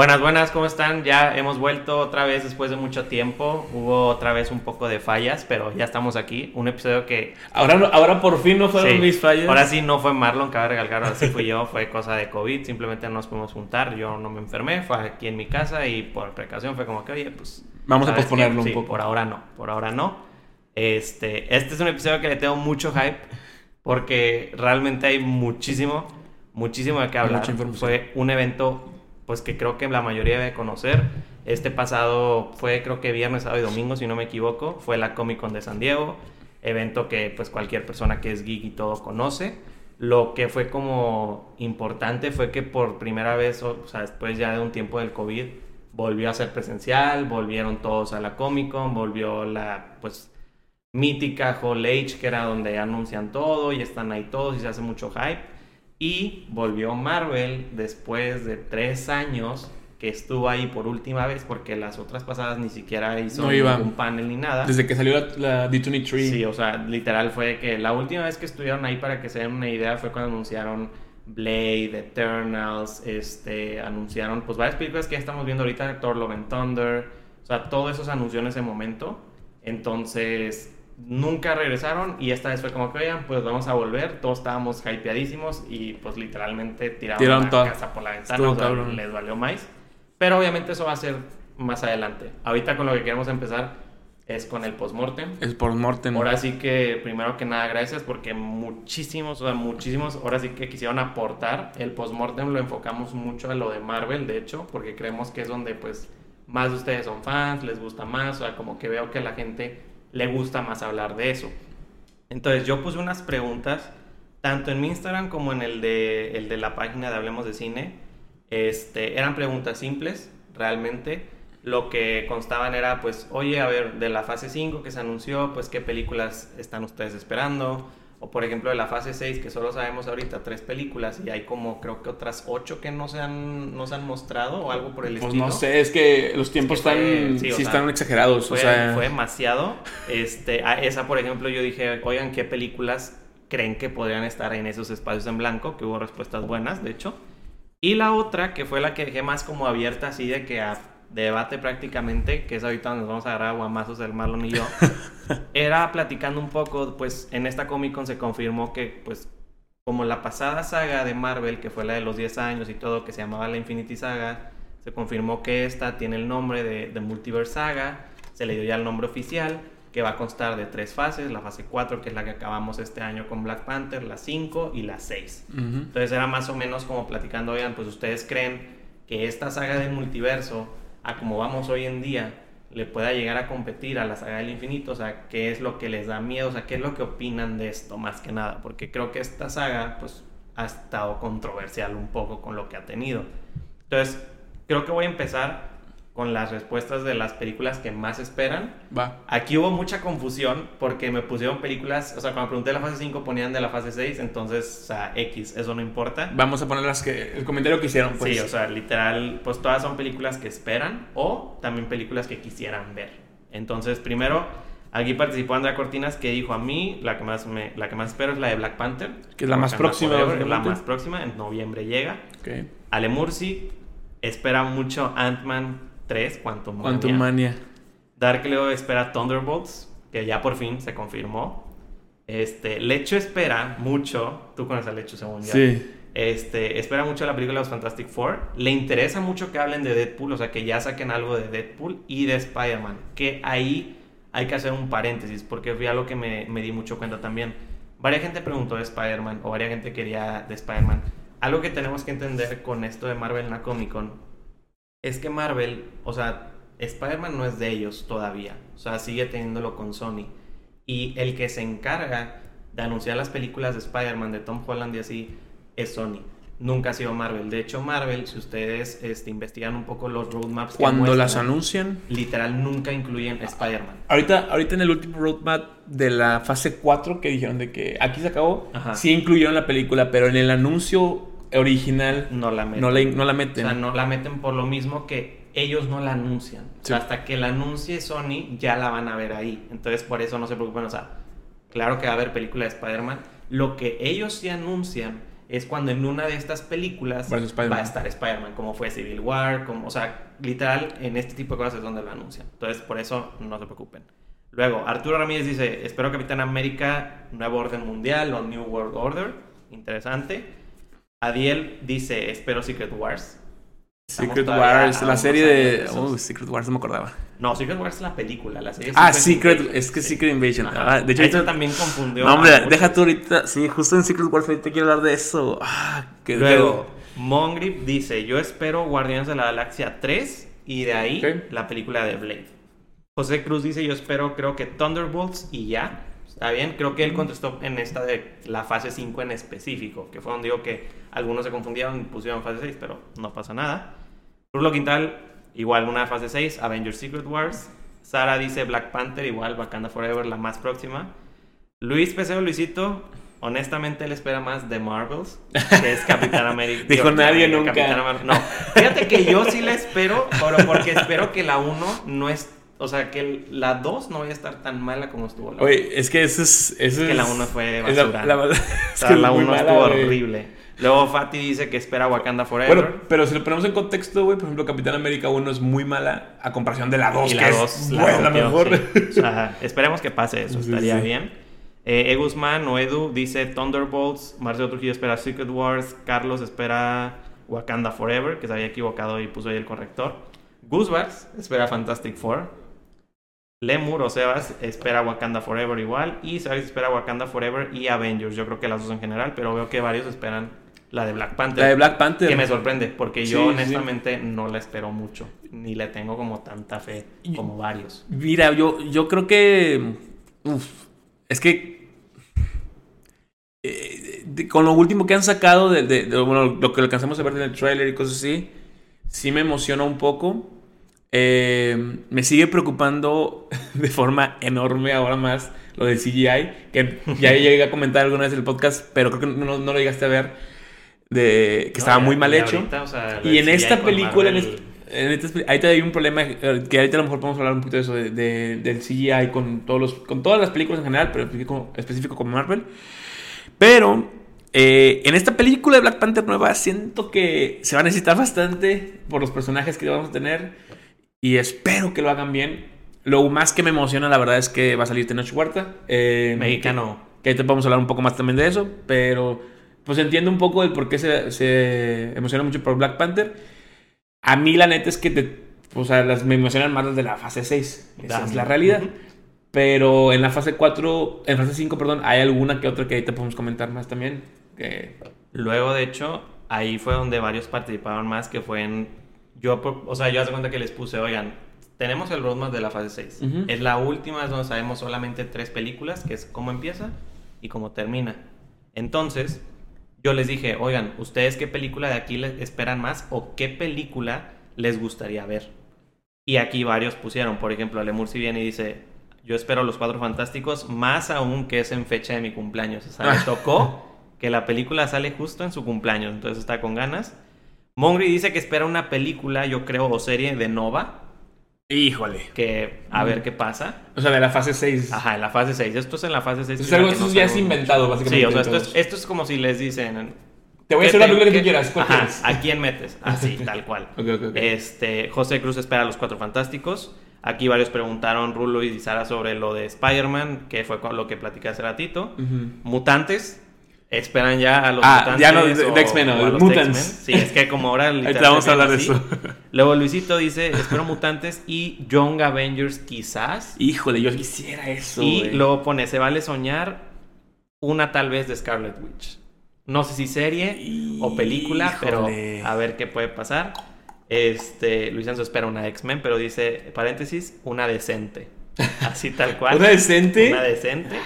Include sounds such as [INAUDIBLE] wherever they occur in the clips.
Buenas, buenas, ¿cómo están? Ya hemos vuelto otra vez después de mucho tiempo. Hubo otra vez un poco de fallas, pero ya estamos aquí. Un episodio que... Ahora, ahora por fin no fueron mis fallas. Ahora sí no fue Marlon, cabe recalcar, ahora sí fui yo, fue cosa de COVID, simplemente no nos pudimos juntar, yo no me enfermé, fue aquí en mi casa y por precaución fue como que, oye, pues... Vamos a ¿sabes posponerlo qué? un Sí, poco. por ahora no, por ahora no. Este, este es un episodio que le tengo mucho hype porque realmente hay muchísimo, muchísimo de qué hablar. Fue un evento pues que creo que la mayoría debe conocer. Este pasado fue creo que viernes, sábado y domingo, si no me equivoco, fue la Comic Con de San Diego, evento que pues cualquier persona que es geek y todo conoce. Lo que fue como importante fue que por primera vez, o sea, después ya de un tiempo del COVID, volvió a ser presencial, volvieron todos a la Comic Con, volvió la pues mítica Hall H, que era donde anuncian todo y están ahí todos y se hace mucho hype. Y volvió Marvel después de tres años que estuvo ahí por última vez, porque las otras pasadas ni siquiera hizo No iba. ningún panel ni nada. Desde que salió la, la D23. Sí, o sea, literal fue que la última vez que estuvieron ahí, para que se den una idea, fue cuando anunciaron Blade, Eternals, este, anunciaron pues varias películas que ya estamos viendo ahorita, Thor Love and Thunder, o sea, todos esos anuncios en ese momento. Entonces, nunca regresaron y esta vez fue como que, oigan, pues vamos a volver, todos estábamos hypeadísimos y pues literalmente tiraron, Tiraron la casa por la ventana, o sea, les valió más. Pero obviamente eso va a ser más adelante. Ahorita con lo que queremos empezar es con el postmortem. Es por Morten. Ahora sí que, primero que nada, gracias porque muchísimos, o sea, muchísimos, ahora sí que quisieron aportar. El postmortem lo enfocamos mucho a lo de Marvel, de hecho, porque creemos que es donde, pues, más de ustedes son fans, les gusta más, o sea, como que veo que la gente le gusta más hablar de eso. Entonces, yo puse unas preguntas, tanto en mi Instagram como en el de, el de la página de Hablemos de Cine. Este, eran preguntas simples, realmente. Lo que constaban era, pues, oye, a ver, de la fase 5 que se anunció, pues, ¿qué películas están ustedes esperando? O, por ejemplo, de la fase 6, que solo sabemos ahorita tres películas y hay como, creo que otras ocho que no se han, no se han mostrado o algo por el Pues estilo. no sé, es que los tiempos Es que fue- están. sí, Sí, sea, están exagerados. Fue, o sea, fue demasiado. Este, a esa, por ejemplo, yo dije, oigan, ¿qué películas creen que podrían estar en esos espacios en blanco? Que hubo respuestas buenas, de hecho. Y la otra, que fue la que dejé más como abierta, así de que a debate prácticamente, que es ahorita donde nos vamos a agarrar a guamazos el Marlon y yo, [LAUGHS] era platicando un poco, pues en esta Comic Con se confirmó que, pues, como la pasada saga de Marvel, que fue la de los 10 años y todo, que se llamaba la Infinity Saga, se confirmó que esta tiene el nombre de, de Multiverse Saga, se le dio ya el nombre oficial, que va a constar de tres fases, la fase 4, que es la que acabamos este año con Black Panther, la 5 y la 6. ujú. Entonces era más o menos como platicando, oigan, pues ustedes creen que esta saga del multiverso, a como vamos hoy en día, le pueda llegar a competir a la saga del infinito, o sea, qué es lo que les da miedo, o sea, qué es lo que opinan de esto más que nada, porque creo que esta saga, pues, ha estado controversial un poco con lo que ha tenido. Entonces, creo que voy a empezar con las respuestas de las películas que más esperan. Va. Aquí hubo mucha confusión porque me pusieron películas, o sea, cuando pregunté la fase 5 ponían de la fase 6, entonces, o sea, X, eso no importa. Vamos a poner las que. El comentario que hicieron, pues. Sí, o sea, literal, pues todas son películas que esperan o también películas que quisieran ver. Entonces, primero, aquí participó Andrea Cortinas que dijo a mí, la que más, me, la que más espero es la de Black Panther. Que es la más próxima, Forever, la más próxima, en noviembre llega. Ale Mursi espera mucho Ant-Man 3, Quantum Quantum Mania. Dark Leo espera Thunderbolts, que ya por fin se confirmó. Este, Lecho espera mucho, tú conoces a Lecho según ya. Sí. Este, espera mucho la película de los Fantastic Four. Le interesa mucho que hablen de Deadpool, o sea, que ya saquen algo de Deadpool y de Spider-Man. Que ahí hay que hacer un paréntesis, porque fue algo que me, me di mucho cuenta también. Varia gente preguntó de Spider-Man, o varia gente quería de Spider-Man. Algo que tenemos que entender con esto de Marvel en la Comic Con es que Marvel, o sea, Spider-Man no es de ellos todavía. O sea, sigue teniéndolo con Sony. Y el que se encarga de anunciar las películas de Spider-Man, de Tom Holland y así, es Sony. Nunca ha sido Marvel. De hecho, Marvel, si ustedes este, investigan un poco los roadmaps que Cuando las anuncian. literal nunca incluyen Spider-Man. Ahorita, ahorita en el último roadmap de la fase 4 que dijeron de que aquí se acabó, Ajá. sí incluyeron la película, pero en el anuncio original No la meten. no la, no la O meten. sea, no la meten por lo mismo que ellos no la anuncian. O sea, Sí. hasta que la anuncie Sony, ya la van a ver ahí. Entonces, por eso no se preocupen. O sea, claro que va a haber película de Spider-Man. Lo que ellos sí anuncian es cuando en una de estas películas va a estar Spider-Man, como fue Civil War, como, o sea, literal, en este tipo de cosas es donde lo anuncian. Entonces, por eso no se preocupen. Luego, Arturo Ramírez dice, espero Capitán América, Nuevo Orden Mundial o New World Order. Interesante. Adiel dice, espero Secret Wars. Estamos Secret Wars, la serie de. Oh, Secret Wars, no me acordaba. No, Secret Wars es la película, la serie Ah, Secret, es que Sí. Secret Invasion. Ah, de hecho, ahorita- también confundió. No, hombre, deja tú ahorita. Sí, justo en Secret Wars ahorita quiero hablar de eso. Ah, que Luego, Mongrip dice, yo espero Guardianes de la Galaxia 3 y de ahí la película de Blade. José Cruz dice, yo espero creo que Thunderbolts y ya. Está bien, creo que él contestó en esta de la fase 5 en específico, que fue donde digo que algunos se confundieron y pusieron fase 6, pero no pasa nada. Rulo Quintal, igual una fase 6, Avengers Secret Wars. Sara dice Black Panther, igual Wakanda Forever, la más próxima. Luis Peseo Luisito, honestamente él espera más de Marvels, que es Capitán [LAUGHS] América. Dijo nadie Capitán nunca. No, fíjate que yo sí la espero, pero porque espero que la 1 no es. O sea, que la 2 no vaya a estar tan mala como estuvo la Oye, es que eso es. Eso Es que es la uno fue es la- basura. la verdad- [LAUGHS] O es sea, que es la muy 1 mala, estuvo horrible. Luego Fati dice que espera Wakanda Forever. Bueno, pero si lo ponemos en contexto, güey, por ejemplo, Capitán América 1 es muy mala a comparación de la 2, y que la es 2 buena, mejor. [LAUGHS] O sea, esperemos que pase eso, Sí, estaría sí. bien. Eh, E. Guzmán o Edu dice Thunderbolts, Marcelo Trujillo espera Secret Wars, Carlos espera Wakanda Forever, que se había equivocado y puso ahí el corrector. Guzbars espera Fantastic Four. Lemur o Sebas espera Wakanda Forever igual. Y Sebas espera Wakanda Forever y Avengers. Yo creo que las dos en general, pero veo que varios esperan la de Black Panther. La de Black Panther. Que me sorprende, porque Sí, yo sí. honestamente no la espero mucho. Ni le tengo como tanta fe como varios. Mira, yo, yo creo que. Uf, es que. eh, de- con lo último que han sacado, de, de- de- bueno, lo que alcanzamos a ver en el trailer y cosas así, sí me emociona un poco. Eh, me sigue preocupando [LAUGHS] de forma enorme ahora más lo del CGI, que ya [LAUGHS] llegué a comentar alguna vez en el podcast, pero creo que no, no lo llegaste a ver, de, que estaba muy mal hecho. ahorita, o sea, Y en esta película, en, Marvel- en esta espe- ahorita hay un problema que ahorita a lo mejor podemos hablar un poquito de eso, de, de- del CGI con, todos los, con todas las películas en general, pero específico, específico con Marvel. Pero eh, en esta película de Black Panther nueva siento que se va a necesitar bastante por los personajes que vamos a tener y espero que lo hagan bien. Lo más que me emociona, la verdad, es que va a salir Tenoch Huerta. eh, Mexicano. que ahorita vamos a hablar un poco más también de eso, pero pues entiendo un poco el por qué se, se emociona mucho por Black Panther. A mí la neta es que te, o sea, las, me emocionan más las de la fase 6, esa es la realidad. Pero en la fase 4, en fase 5, perdón, hay alguna que otra que ahorita podemos comentar más también. Que... Luego, de hecho, ahí fue donde varios participaron más, que fue en... Yo, por- o sea, yo hace cuenta que les puse, oigan, tenemos el roadmap de la fase 6. Ujú. Es la última, es donde sabemos solamente tres películas, que es cómo empieza y cómo termina. Entonces, yo les dije, oigan, ¿ustedes qué película de aquí les esperan más o qué película les gustaría ver? Y aquí varios pusieron, por ejemplo, Lemur si viene y dice, yo espero Los Cuatro Fantásticos, más aún que es en fecha de mi cumpleaños. O sea, me [LAUGHS] tocó que la película sale justo en su cumpleaños, entonces está con ganas. Mongri dice que espera una película, yo creo, o serie de Nova, Híjole. que a ver qué pasa. O sea, de la fase 6. Ajá, en la fase 6. Esto es en la fase 6. Es que es la algo- esto no ya es inventado, básicamente, Sí, o sea, esto es, esto es como si les dicen... Te voy a ¿qué hacer la película que tú quieras. ¿cuál Ajá, quieres? ¿a quién metes? [LAUGHS] Así, tal cual. Ok, ok, ok. Este, José Cruz espera a los Cuatro Fantásticos. Aquí varios preguntaron, Rulo y Sara, sobre lo de Spider-Man, que fue lo que platicé hace ratito. Mutantes. Esperan ya a los Ah, mutantes. ya no, de- X-Men, no, a los Mutants. Sí, es que como ahora. [LAUGHS] Vamos a hablar de eso. [LAUGHS] Luego Luisito dice: Espero mutantes y Young Avengers, quizás. Híjole, yo quisiera eso. y luego pone: Se vale soñar una tal vez de Scarlet Witch. No sé si serie o película, pero a ver qué puede pasar. Este, Luis Enzo espera una X-Men, pero dice, paréntesis, una decente. Así tal cual. [LAUGHS] ¿Una decente? Una decente.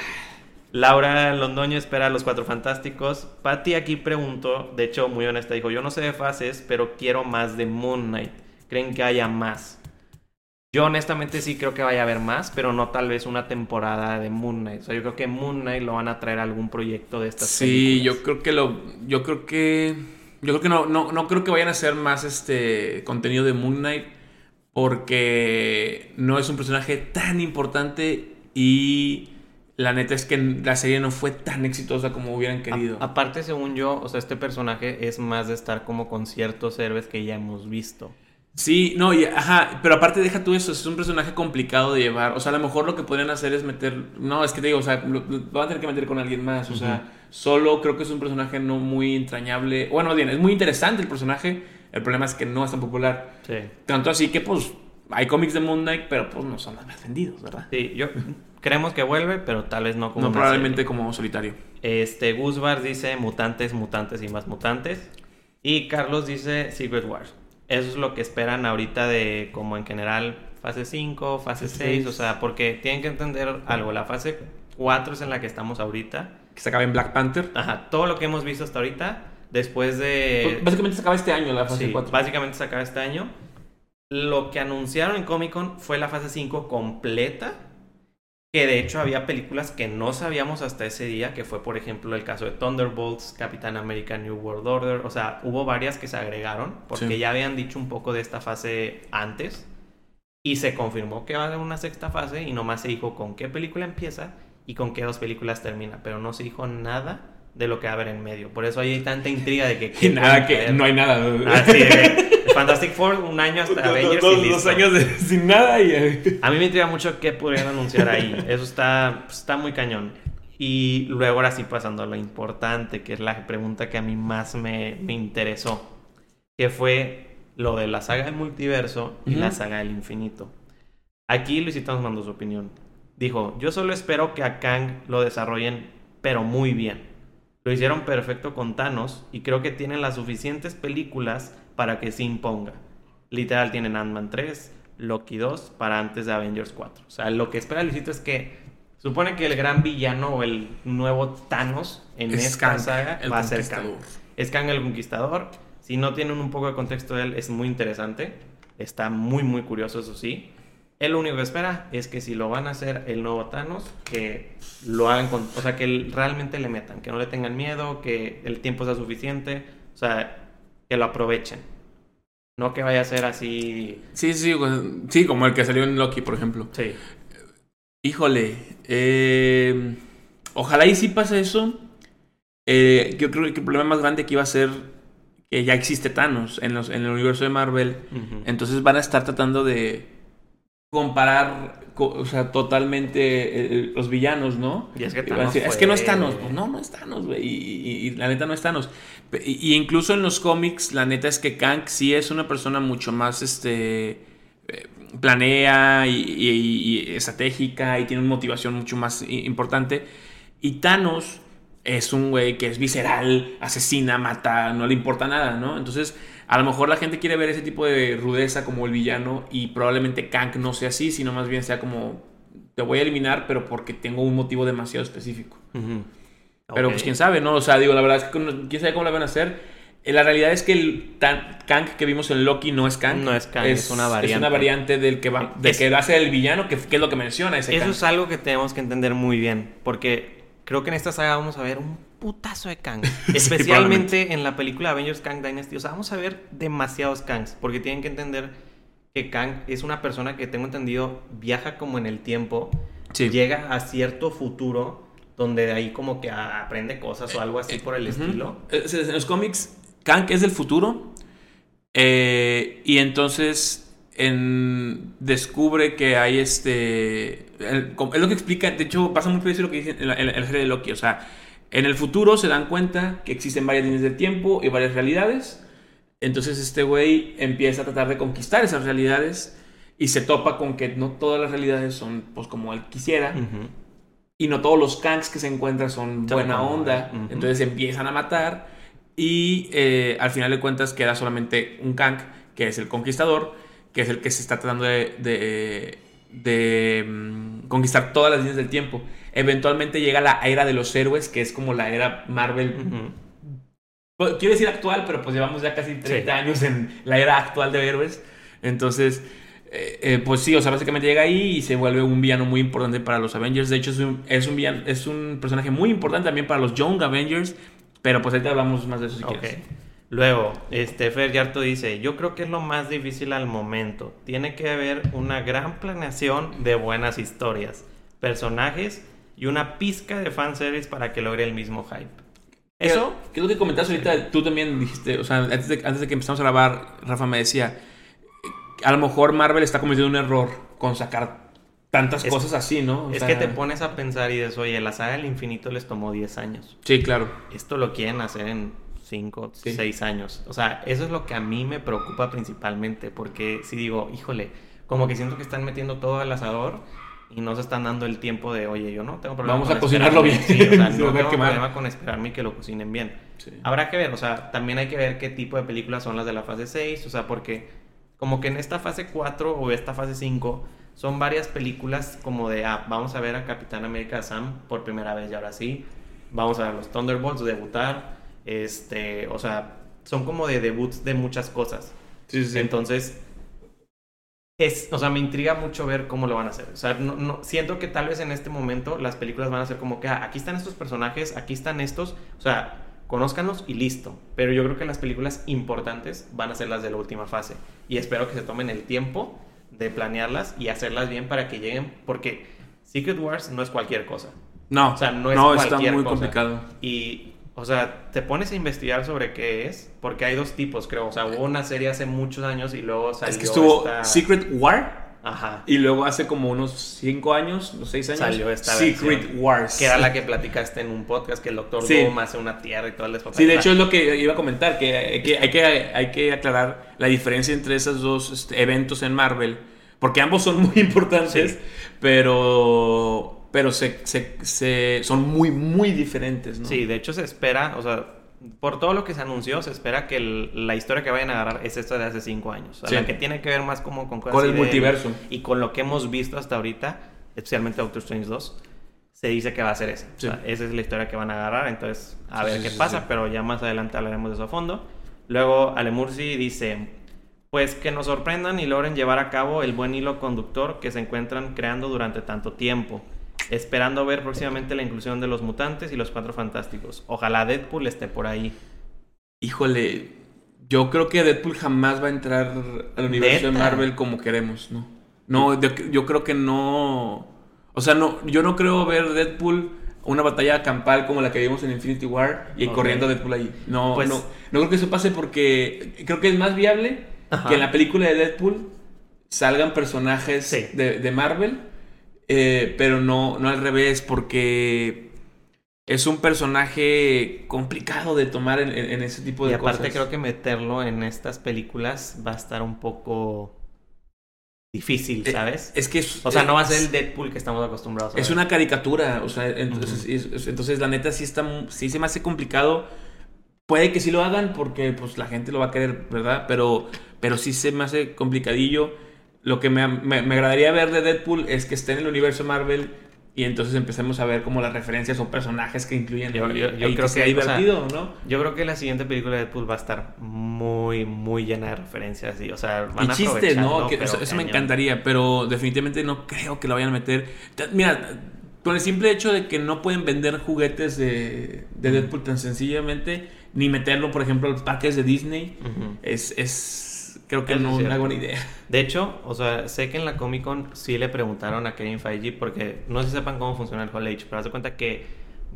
Laura Londoño espera a los Cuatro Fantásticos. Patty aquí preguntó, de hecho muy honesta, dijo, yo no sé de fases, pero quiero más de Moon Knight. ¿Creen que haya más? Yo honestamente sí creo que vaya a haber más, pero no tal vez una temporada de Moon Knight. O sea, yo creo que Moon Knight lo van a traer a algún proyecto de estas Sí, películas. yo creo que lo. Yo creo que. Yo creo que no, no, no creo que vayan a hacer más este contenido de Moon Knight. Porque no es un personaje tan importante. Y la neta es que la serie no fue tan exitosa como hubieran querido. A- aparte, según yo, o sea, este personaje es más de estar como con ciertos héroes que ya hemos visto. Sí, no, y, ajá, pero aparte deja tú eso, es un personaje complicado de llevar. O sea, a lo mejor lo que podrían hacer es meter. No, es que te digo, o sea, lo, lo van a tener que meter con alguien más. O sea, solo creo que es un personaje no muy entrañable. Bueno, bien, es muy interesante el personaje. El problema es que no es tan popular. Sí. Tanto así que, pues, hay cómics de Moon Knight, pero pues no son los más vendidos, ¿verdad? Sí, yo creemos que vuelve, pero tal vez no como No, una probablemente serie. como solitario. Este, Guzbar dice mutantes, mutantes y más mutantes. Y Carlos dice Secret Wars. Eso es lo que esperan ahorita de como en general fase 5, fase 6, o sea, porque tienen que entender algo, la fase 4 es en la que estamos ahorita. Que se acaba en Black Panther. Ajá, todo lo que hemos visto hasta ahorita, después de... Pues, Básicamente se acaba este año la fase Sí, 4. básicamente se acaba este año. Lo que anunciaron en Comic Con fue la fase 5 completa. Que de hecho había películas que no sabíamos hasta ese día, que fue por ejemplo el caso de Thunderbolts, Capitán America New World Order. O sea, hubo varias que se agregaron porque Sí. ya habían dicho un poco de esta fase antes. Y se confirmó que va a haber una sexta fase y nomás se dijo con qué película empieza y con qué dos películas termina. Pero no se dijo nada de lo que va a haber en medio. Por eso hay tanta intriga de que... [LAUGHS] Y nada, que no hay nada. Ah, de- [LAUGHS] Fantastic Four, un año hasta Avengers dos, y listo. dos años de- [LAUGHS] sin nada y... eh, A mí me intriga mucho qué podrían anunciar ahí. Eso está, pues, está muy cañón. Y luego ahora sí pasando a lo importante, que es la pregunta que a mí más me, me interesó. Que fue lo de la saga del multiverso y la saga del infinito. Aquí Luisito nos mandó su opinión. Dijo, yo solo espero que a Kang lo desarrollen, pero muy bien. Lo hicieron perfecto con Thanos y creo que tienen las suficientes películas para que se imponga. Literal tienen Ant-Man 3, Loki 2 para antes de Avengers 4. O sea, lo que espera Luisito es que supone que el gran villano o el nuevo Thanos en Es esta Kang, saga va a ser Kang. Es Kang el Conquistador. Si no tienen un poco de contexto de él, es muy interesante. Está muy, muy curioso, eso sí. Él lo único que espera es que si lo van a hacer el nuevo Thanos, que lo hagan con... O sea, que realmente le metan, que no le tengan miedo, que el tiempo sea suficiente. O sea, que lo aprovechen. No que vaya a ser así... Sí, sí, pues, sí, como el que salió en Loki, por ejemplo. Sí. Híjole, eh, ojalá y sí pase eso. Eh, yo creo que el problema más grande aquí va a ser que ya existe Thanos en, los, en el universo de Marvel. Entonces van a estar tratando de comparar, co- o sea, totalmente eh, los villanos, ¿no? Y es que Thanos decir, es que no es Thanos. Pues no, no es Thanos, güey. Y, y- y la neta no es Thanos. Y, y incluso en los cómics, la neta es que Kang sí es una persona mucho más, este... eh, planea y, estratégica y tiene una motivación mucho más importante. Y Thanos es un güey que es visceral, asesina, mata, no le importa nada, ¿no? Entonces, a lo mejor la gente quiere ver ese tipo de rudeza como el villano y probablemente Kang no sea así, sino más bien sea como te voy a eliminar, pero porque tengo un motivo demasiado específico. Pero pues quién sabe, ¿no? O sea, digo, la verdad es que quién sabe cómo la van a hacer. Eh, La realidad es que el tan- Kang que vimos en Loki no es Kang. No es Kang, es una Es una variante. variante del que va, de Es- que va a ser el villano, que, que es lo que menciona ese Eso Kang. es algo que tenemos que entender muy bien, porque creo que en esta saga vamos a ver un putazo de Kang. [LAUGHS] Especialmente en la película Avengers Kang Dynasty. O sea, vamos a ver demasiados Kangs, porque tienen que entender que Kang es una persona que tengo entendido viaja como en el tiempo, Sí. llega a cierto futuro donde de ahí como que aprende cosas o algo así por el estilo. Eh, En los cómics, Kang es del futuro. eh, y entonces en- descubre que hay este. el- es lo que explica. De hecho, pasa muy parecido lo que dice en la, en la- en la serie de Loki. O sea, en el futuro se dan cuenta que existen varias líneas del tiempo y varias realidades. Entonces este güey empieza a tratar de conquistar esas realidades. Y se topa con que no todas las realidades son pues como él quisiera. Y no todos los Kangs que se encuentran son buena onda. Entonces empiezan a matar. Y eh, al final de cuentas queda solamente un Kang, que es el conquistador, que es el que se está tratando de, de- de, mm, conquistar todas las líneas del tiempo. Eventualmente llega la era de los héroes, que es como la era Marvel. Pues, Quiero decir actual, pero pues llevamos ya casi 30 Sí. años en la era actual de héroes. Entonces, eh, eh, pues sí, o sea, básicamente llega ahí y se vuelve un villano muy importante para los Avengers. De hecho, es un, es un, villano- es un personaje muy importante también para los Young Avengers. Pero pues ahorita hablamos más de eso si quieres. Luego, este Fer Yarto dice, yo creo que es lo más difícil al momento. Tiene que haber una gran planeación de buenas historias, personajes y una pizca de fanservice para que logre el mismo hype. Eso. ¿Qué es lo que comentaste ahorita? Tú también dijiste, o sea, antes de, antes de que empezamos a grabar, Rafa me decía, a lo mejor Marvel está cometiendo un error con sacar tantas Es- cosas así, ¿no? O es sea, que te pones a pensar y dices, oye, la saga del infinito les tomó 10 años. Sí, claro. Esto lo quieren hacer en 5, Sí. 6 años. O sea, eso es lo que a mí me preocupa principalmente, porque si digo, híjole, como que siento que están metiendo todo al asador y no se están dando el tiempo de, oye, yo no tengo problema Vamos con a cocinarlo esperarme". bien. Sí, o sea, [LAUGHS] Se no tengo problema con esperarme y que lo cocinen bien. Sí. Habrá que ver, o sea, también hay que ver qué tipo de películas son las de la fase 6, o sea, porque como que en esta fase 4 o esta fase 5 son varias películas como de, ah, vamos a ver a Capitán América Sam por primera vez y ahora sí, vamos a ver los Thunderbolts debutar, este, o sea, son como de debuts de muchas cosas. Sí, sí. Entonces, es, o sea, me intriga mucho ver cómo lo van a hacer. O sea, no, no- siento que tal vez en este momento las películas van a ser como que, ah, aquí están estos personajes, aquí están estos, o sea, conózcanlos y listo. Pero yo creo que las películas importantes van a ser las de la última fase. Y espero que se tomen el tiempo de planearlas y hacerlas bien para que lleguen, porque Secret Wars no es cualquier cosa. no, o sea, no es está cualquier muy cosa. complicado. Y, o sea, te pones a investigar sobre qué es, porque hay dos tipos, creo. O sea, hubo una serie hace muchos años y luego salió Es que estuvo esta- Secret War Ajá. y luego hace como unos 5 años, los 6 años, Salió esta Secret versión, Wars. Que era la que platicaste en un podcast, que el Doctor Sí. Doom hace una tierra y todo el. Sí, de hecho es lo que iba a comentar, que hay que, hay que, hay que aclarar la diferencia entre esos dos este, eventos en Marvel, porque ambos son muy [LAUGHS] importantes, Sí. pero, pero se, se- se- son muy, muy diferentes, ¿no? Sí, de hecho se espera, o sea, por todo lo que se anunció, se espera que el- la historia que vayan a agarrar es esta de hace cinco años. O sea, Sí. la que tiene que ver más como con cosas Con el de- multiverso. Y con lo que hemos visto hasta ahorita, especialmente Doctor Strange 2, se dice que va a ser esa. Sí. O sea, esa es la historia que van a agarrar, entonces a Sí, ver qué pasa, pero ya más adelante hablaremos de eso a fondo. Luego Alemursi dice, pues que nos sorprendan y logren llevar a cabo el buen hilo conductor que se encuentran creando durante tanto tiempo. Esperando ver próximamente la inclusión de los mutantes y los cuatro fantásticos. Ojalá Deadpool esté por ahí. Híjole, yo creo que Deadpool jamás va a entrar al universo de. Marvel como queremos, ¿no? No, yo, creo que no. O sea, no, yo no creo ver Deadpool una batalla campal como la que vimos en Infinity War y corriendo Deadpool ahí. No, Pues- no, no creo que eso pase porque creo que es más viable Ajá. que en la película de Deadpool salgan personajes Sí. de, de Marvel, eh, pero no, no al revés, porque es un personaje complicado de tomar en, ese tipo Y de aparte cosas. creo que meterlo en estas películas va a estar un poco difícil, Eh, ¿sabes? Es que es, o sea, no va a ser el Deadpool que estamos acostumbrados a Es ver. una caricatura, o sea, entonces, es- es- entonces la neta sí está, sí se me hace complicado. Puede que sí lo hagan porque pues la gente lo va a querer, ¿verdad? Pero, pero sí se me hace complicadillo. Lo que me, me, me agradaría ver de Deadpool es que esté en el universo Marvel y entonces empecemos a ver como las referencias o personajes que incluyen. Yo- yo- yo y creo sea que, o sea, divertido, ¿no? Yo creo que la siguiente película de Deadpool va a estar muy, muy llena de referencias. Y, o sea, van y a chistes, ¿no? Que eso eso me encantaría, pero definitivamente no creo que lo vayan a meter. Mira, con el simple hecho de que no pueden vender juguetes de, de Deadpool tan sencillamente, ni meterlo, por ejemplo, los parques de Disney, es, es creo que es no una cierto. buena idea. De hecho, o sea, sé que en la Comic Con sí le preguntaron a Kevin Feige porque no sé si sepan cómo funciona el Hall H, pero haz de cuenta que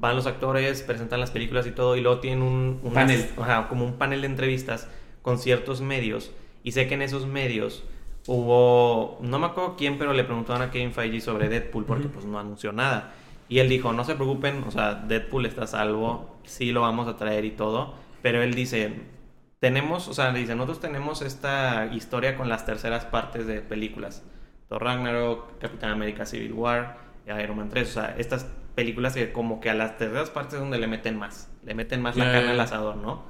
van los actores, presentan las películas y todo, y luego tienen un unas- Panel. ajá, como un panel de entrevistas con ciertos medios. Y sé que en esos medios hubo, no me acuerdo quién, pero le preguntaron a Kevin Feige sobre Deadpool porque Ujú. pues no anunció nada. Y él dijo, no se preocupen, o sea, Deadpool está a salvo, sí lo vamos a traer y todo. Pero él dice, tenemos, o sea, le dice, nosotros tenemos esta historia con las terceras partes de películas. Thor Ragnarok, Capitán América Civil War, Iron Man 3, o sea, estas películas que como que a las terceras partes es donde le meten más, le meten más la carne al asador, ¿no?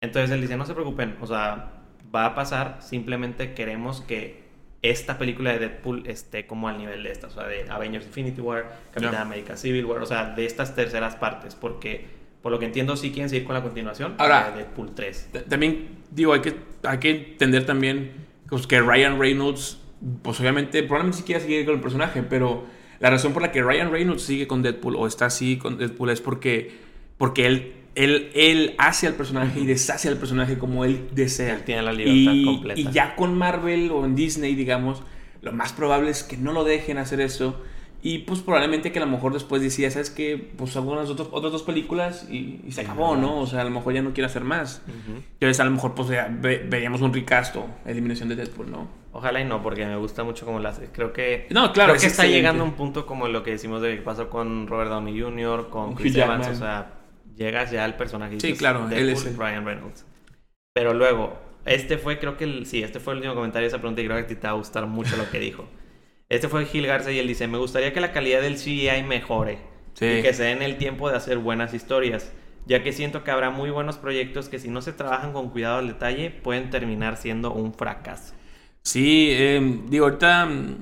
Entonces él dice, no se preocupen, o sea, va a pasar, simplemente queremos que esta película de Deadpool esté como al nivel de estas, o sea, de Avengers Infinity War, Capitán. América Civil War, o sea, de estas terceras partes, porque por lo que entiendo sí quieren seguir con la continuación Ahora- de Deadpool 3. T- También, digo, hay que, hay que entender también pues, que Ryan Reynolds, pues obviamente, probablemente sí quiera seguir con el personaje, pero la razón por la que Ryan Reynolds sigue con Deadpool o está así con Deadpool es porque, porque él, él, él hace al personaje y deshace al personaje como él desea. Él tiene la libertad y, completa. y ya con Marvel o en Disney, digamos, lo más probable es que no lo dejen hacer eso Y pues probablemente que a lo mejor después decía, ¿sabes qué? Pues algunas otras, otras dos películas y, y se acabó, ¿no? O sea, a lo mejor ya no quiere hacer más. Entonces a lo mejor pues ya ve- veríamos un recasto, eliminación de Deadpool, ¿no? Ojalá y no, porque me gusta mucho como las... Creo que... No, claro, Creo es que está excelente. llegando a un punto como lo que decimos de que pasó con Robert Downey Jr., con Chris Evans, o sea, llegas ya al personaje Sí, claro, él Deadpool, es el- Ryan Reynolds. Pero luego, este fue, creo que el, sí, este fue el último comentario de esa pregunta y creo que a ti te va a gustar mucho lo que dijo. Este fue Gil Garza y él dice, me gustaría que la calidad del CGI mejore Sí. y que se den el tiempo de hacer buenas historias, ya que siento que habrá muy buenos proyectos que si no se trabajan con cuidado al detalle pueden terminar siendo un fracaso. Sí, eh, digo, ahorita mm,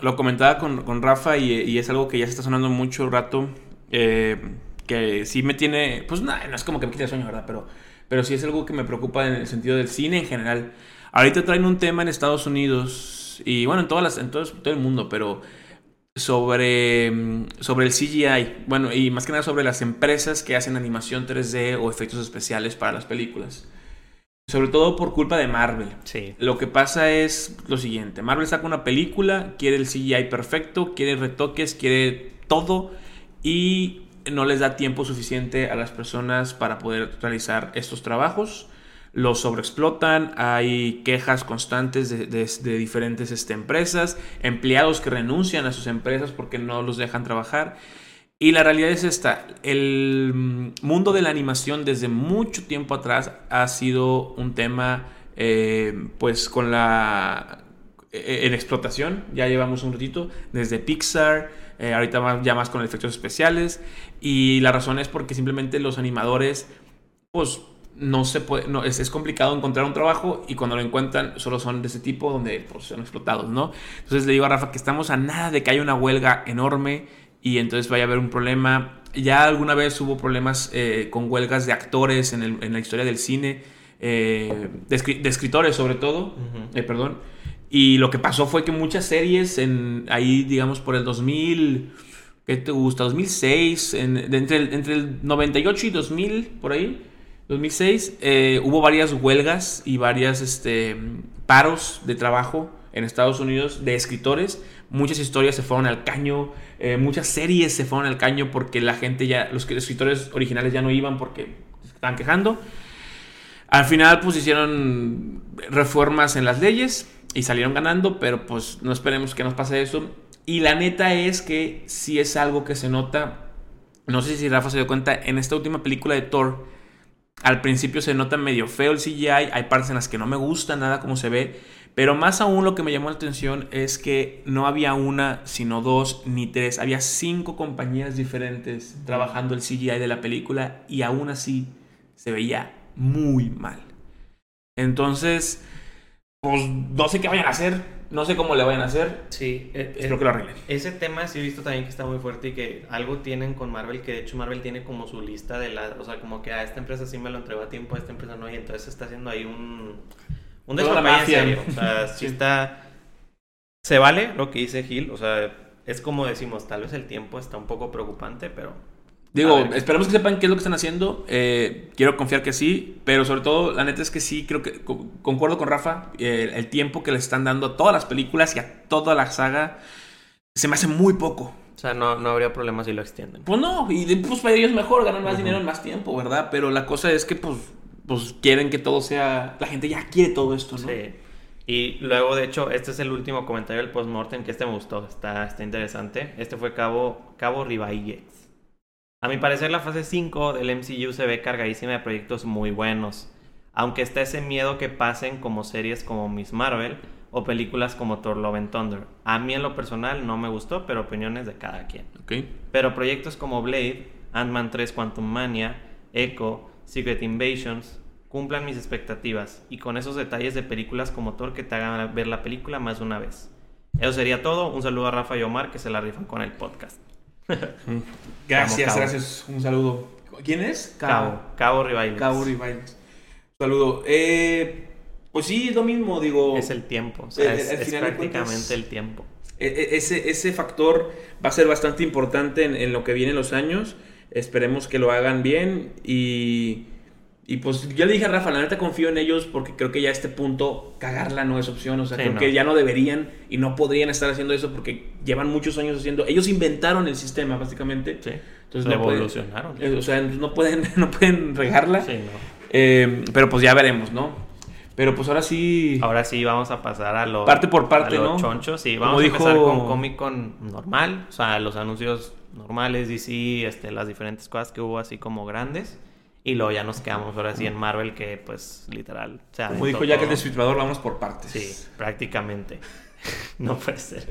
lo comentaba con, con Rafa y, y es algo que ya se está sonando mucho rato, eh, que sí me tiene, pues nada, no es como que me quite el sueño, ¿verdad? Pero, pero sí es algo que me preocupa en el sentido del cine en general. Ahorita traen un tema en Estados Unidos y bueno, en, todas las, en todo, todo el mundo, pero sobre, sobre el CGI, bueno, y más que nada sobre las empresas que hacen animación 3D o efectos especiales para las películas. Sobre todo por culpa de Marvel. Sí. Lo que pasa es lo siguiente, Marvel saca una película, quiere el CGI perfecto, quiere retoques, quiere todo y no les da tiempo suficiente a las personas para poder realizar estos trabajos. Los sobreexplotan, hay quejas constantes de, diferentes este, empresas, empleados que renuncian a sus empresas porque no los dejan trabajar. Y la realidad es esta, el mundo de la animación desde mucho tiempo atrás ha sido un tema eh, pues con la eh, en explotación, ya llevamos un ratito, desde Pixar, eh, ahorita más- ya más con efectos especiales, y la razón es porque simplemente los animadores, pues no se puede, no, es, es complicado encontrar un trabajo y cuando lo encuentran solo son de ese tipo donde pues, son explotados, ¿no? Entonces le digo a Rafa que estamos a nada de que haya una huelga enorme y entonces vaya a haber un problema. Ya alguna vez hubo problemas eh, con huelgas de actores en, el- en la historia del cine, eh, de, escri- de escritores sobre todo, eh, perdón. Y lo que pasó fue que muchas series, en, ahí digamos por el 2000, ¿qué te gusta? 2006, en- de entre, el, entre el 98 y 2000, por ahí, 2006, eh, hubo varias huelgas y varias este, paros de trabajo en Estados Unidos de escritores. Muchas historias se fueron al caño, eh, muchas series se fueron al caño porque la gente ya, los escritores originales ya no iban porque se estaban quejando. Al final, pues hicieron reformas en las leyes y salieron ganando, pero pues no esperemos que nos pase eso. Y la neta es que sí es algo que se nota. No sé si Rafa se dio cuenta, en esta última película de Thor, al principio se nota medio feo el CGI, hay partes en las que no me gusta nada como se ve, pero más aún lo que me llamó la atención es que no había una, sino dos ni tres, había cinco compañías diferentes trabajando el CGI de la película y aún así se veía muy mal. Entonces, pues no sé qué vayan a hacer, no sé cómo le vayan a hacer, Sí, eh, espero eh, que lo arreglen. ese tema sí he visto también que está muy fuerte y que algo tienen con Marvel, que de hecho Marvel tiene como su lista de la, o sea, como que a esta empresa sí me lo entregó a tiempo, a esta empresa no, y entonces está haciendo ahí un, un despapalle en serio, o sea, [LAUGHS] Sí. está, se vale lo que dice Gil, o sea, es como decimos, tal vez el tiempo está un poco preocupante, pero Digo, esperemos que sepan qué es lo que están haciendo. eh, quiero confiar que sí, pero sobre todo, la neta es que sí, creo que co- concuerdo con Rafa. eh, el tiempo que le están dando a todas las películas y a toda la saga se me hace muy poco. o sea, no, no habría problema si lo extienden. Pues no, y pues para ellos mejor, ganan más dinero en más tiempo, ¿verdad? Pero la cosa es que, pues, pues quieren que todo sea. La gente ya quiere todo esto, ¿no? Sí. Y luego, de hecho, este es el último comentario del postmortem que este me gustó, está, está interesante. Este fue Cabo, Cabo. A mi parecer, la fase 5 del MCU se ve cargadísima de proyectos muy buenos. Aunque está ese miedo que pasen como series como Miss Marvel o películas como Thor Love and Thunder. A mí en lo personal no me gustó, pero opiniones de cada quien. Pero proyectos como Blade, Ant-Man 3 Quantum Mania, Echo, Secret Invasions cumplan mis expectativas y con esos detalles de películas como Thor que te hagan ver la película más de una vez. Eso sería todo. Un saludo a Rafa y Omar que se la rifan con el podcast. [LAUGHS] Gracias, Cabo. gracias. Un saludo. ¿Quién es? Cabo, Cabo Rivales. Cabo Rivales. Un saludo. Eh, pues sí, es lo mismo, digo. Es el tiempo, o sea, Eh, es, prácticamente cuentas- el tiempo. E- e- Ese, ese factor va a ser bastante importante en, en lo que vienen los años. Esperemos que lo hagan bien y, Y pues yo le dije a Rafa, la neta confío en ellos porque creo que ya a este punto cagarla no es opción. O sea, Sí, creo no. que ya no deberían y no podrían estar haciendo eso porque llevan muchos años haciendo. Ellos inventaron el sistema, básicamente. Sí. Entonces Lo no evolucionaron. eh, o sea, no pueden, [LAUGHS] no pueden regarla. Sí, no. Eh, pero pues ya veremos, ¿no? Pero pues ahora sí. Ahora sí vamos a pasar a lo Parte por parte, a lo ¿no? choncho, sí, Como vamos a dijo- empezar con Comic Con normal, o sea, los anuncios normales, DC, este, las diferentes cosas que hubo así como grandes. Y luego ya nos quedamos ahora sí en Marvel, que pues literal. O sea, Como dijo ya que el desfiltrador, vamos por partes. Sí, prácticamente. [LAUGHS] no puede ser.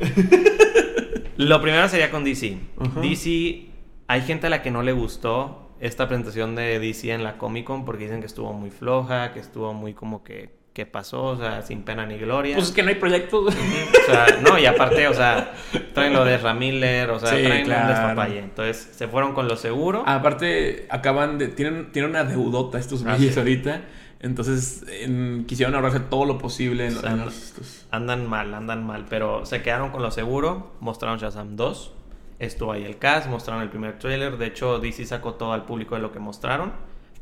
Lo primero sería con DC. DC, hay gente a la que no le gustó esta presentación de DC en la Comic Con porque dicen que estuvo muy floja, que estuvo muy como que, que pasó, o sea, sin pena ni gloria. Pues es que no hay proyectos. O sea, no, y aparte, o sea, traen lo de Ramiller, o sea, Sí, traen claro. un despapalle. Entonces, se fueron con lo seguro. Aparte, acaban de. Tienen, tienen una deudota estos Ah, güeyes ahorita. Entonces, en- quisieron ahorrarse todo lo posible en, O sea, en los- estos- Andan mal, andan mal, pero se quedaron con lo seguro. Mostraron Shazam 2. Estuvo ahí el cast, mostraron el primer tráiler. De hecho, DC sacó todo al público de lo que mostraron.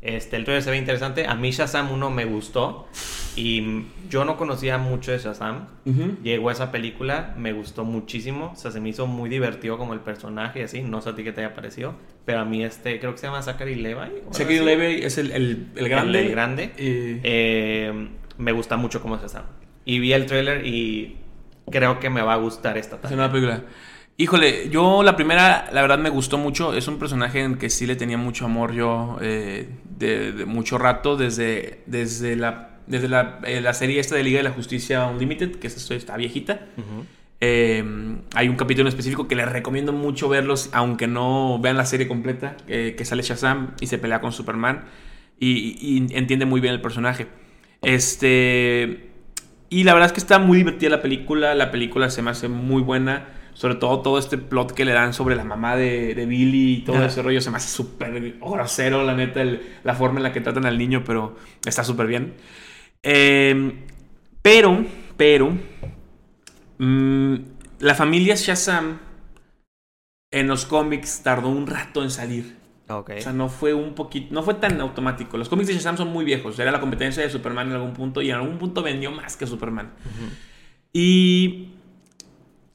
Este, el trailer se ve interesante. A mí Shazam 1 me gustó. Y yo no conocía mucho de Shazam. Llegó esa película, me gustó muchísimo. O sea, se me hizo muy divertido como el personaje y así. No sé a ti qué te haya parecido. Pero a mí este, creo que se llama Zachary Levi. Zachary. Levi es el, el, el grande. El, el grande. Eh, Eh, me gusta mucho cómo es Shazam. Y vi el trailer y creo que me va a gustar esta Es tarde. una película. Híjole, yo la primera, la verdad me gustó mucho. Es un personaje en que sí le tenía mucho amor yo eh, de, de mucho rato, desde, desde, la, desde la, eh, la serie esta de Liga de la Justicia Unlimited, que es está viejita. Eh, hay un capítulo en específico que les recomiendo mucho verlos, aunque no vean la serie completa, eh, que sale Shazam y se pelea con Superman y, y- y entiende muy bien el personaje. Este y la verdad es que está muy divertida la película, la película se me hace muy buena, sobre todo todo este plot que le dan sobre la mamá de, de Billy y todo ese rollo se me hace súper grosero, la neta, el- la forma en la que tratan al niño, pero está súper bien. Eh, pero, pero, Mm, la familia Shazam en los cómics tardó un rato en salir. Ok. O sea, no fue un poquito, no fue tan automático. Los cómics de Shazam son muy viejos. Era la competencia de Superman en algún punto y en algún punto vendió más que Superman. Y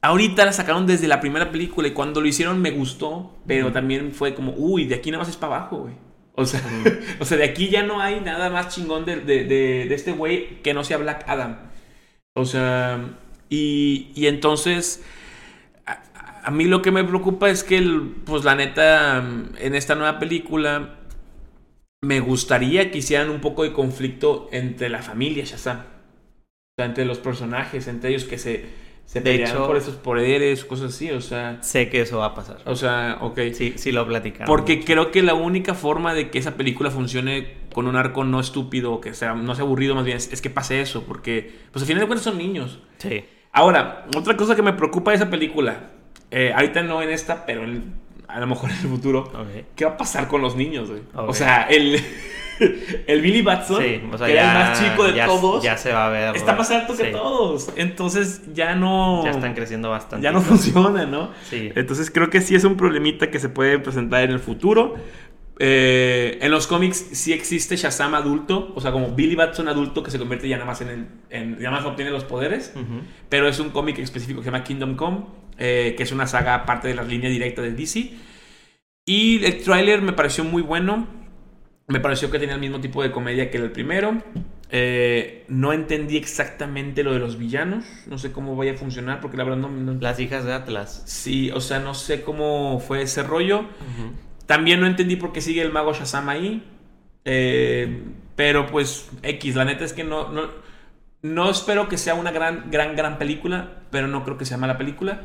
ahorita la sacaron desde la primera película y cuando lo hicieron me gustó, pero también fue como, uy, de aquí nada más es para abajo, güey. O sea, [LAUGHS] o sea, de aquí ya no hay nada más chingón de, de- de- de este güey que no sea Black Adam. O sea, y, y entonces, a, a mí lo que me preocupa es que, el- pues la neta, en esta nueva película, me gustaría que hicieran un poco de conflicto entre la familia Shazam. O sea, entre los personajes, entre ellos que se, se De pelean hecho- por esos poderes, cosas así. O sea, Sé que eso va a pasar. o sea, ok. Sí, sí lo platicaron. Porque creo que la única forma de que esa película funcione con un arco no estúpido, que sea, no sea aburrido más bien, es, es que pase eso, porque pues al final de cuentas son niños. Sí. Ahora, otra cosa que me preocupa de esa película, eh, ahorita no en esta, pero en- a lo mejor en el futuro. ¿qué va a pasar con los niños, güey? O sea, el, [LAUGHS] el Billy Batson, Sí, o sea, que ya, era el más chico de ya, todos, ya se va a ver. está más alto que Sí. todos. Entonces ya no... Ya están creciendo bastante. Ya no [LAUGHS] funciona, ¿no? Sí. Entonces creo que sí es un problemita que se puede presentar en el futuro. Eh, en los cómics sí existe Shazam adulto, o sea, como Billy Batson adulto que se convierte ya nada más en el. En, ya más obtiene los poderes. Pero es un cómic específico que se llama Kingdom Come, eh, que es una saga aparte de la línea directa de DC. Y el tráiler me pareció muy bueno. Me pareció que tenía el mismo tipo de comedia que el primero. Eh, no entendí exactamente lo de los villanos. No sé cómo vaya a funcionar, porque la verdad no, no- Las hijas de Atlas. Sí, o sea, no sé cómo fue ese rollo. También no entendí por qué sigue el mago Shazam ahí. Eh, pero pues, X, la neta es que no, no, no espero que sea una gran, gran, gran película, pero no creo que sea mala película.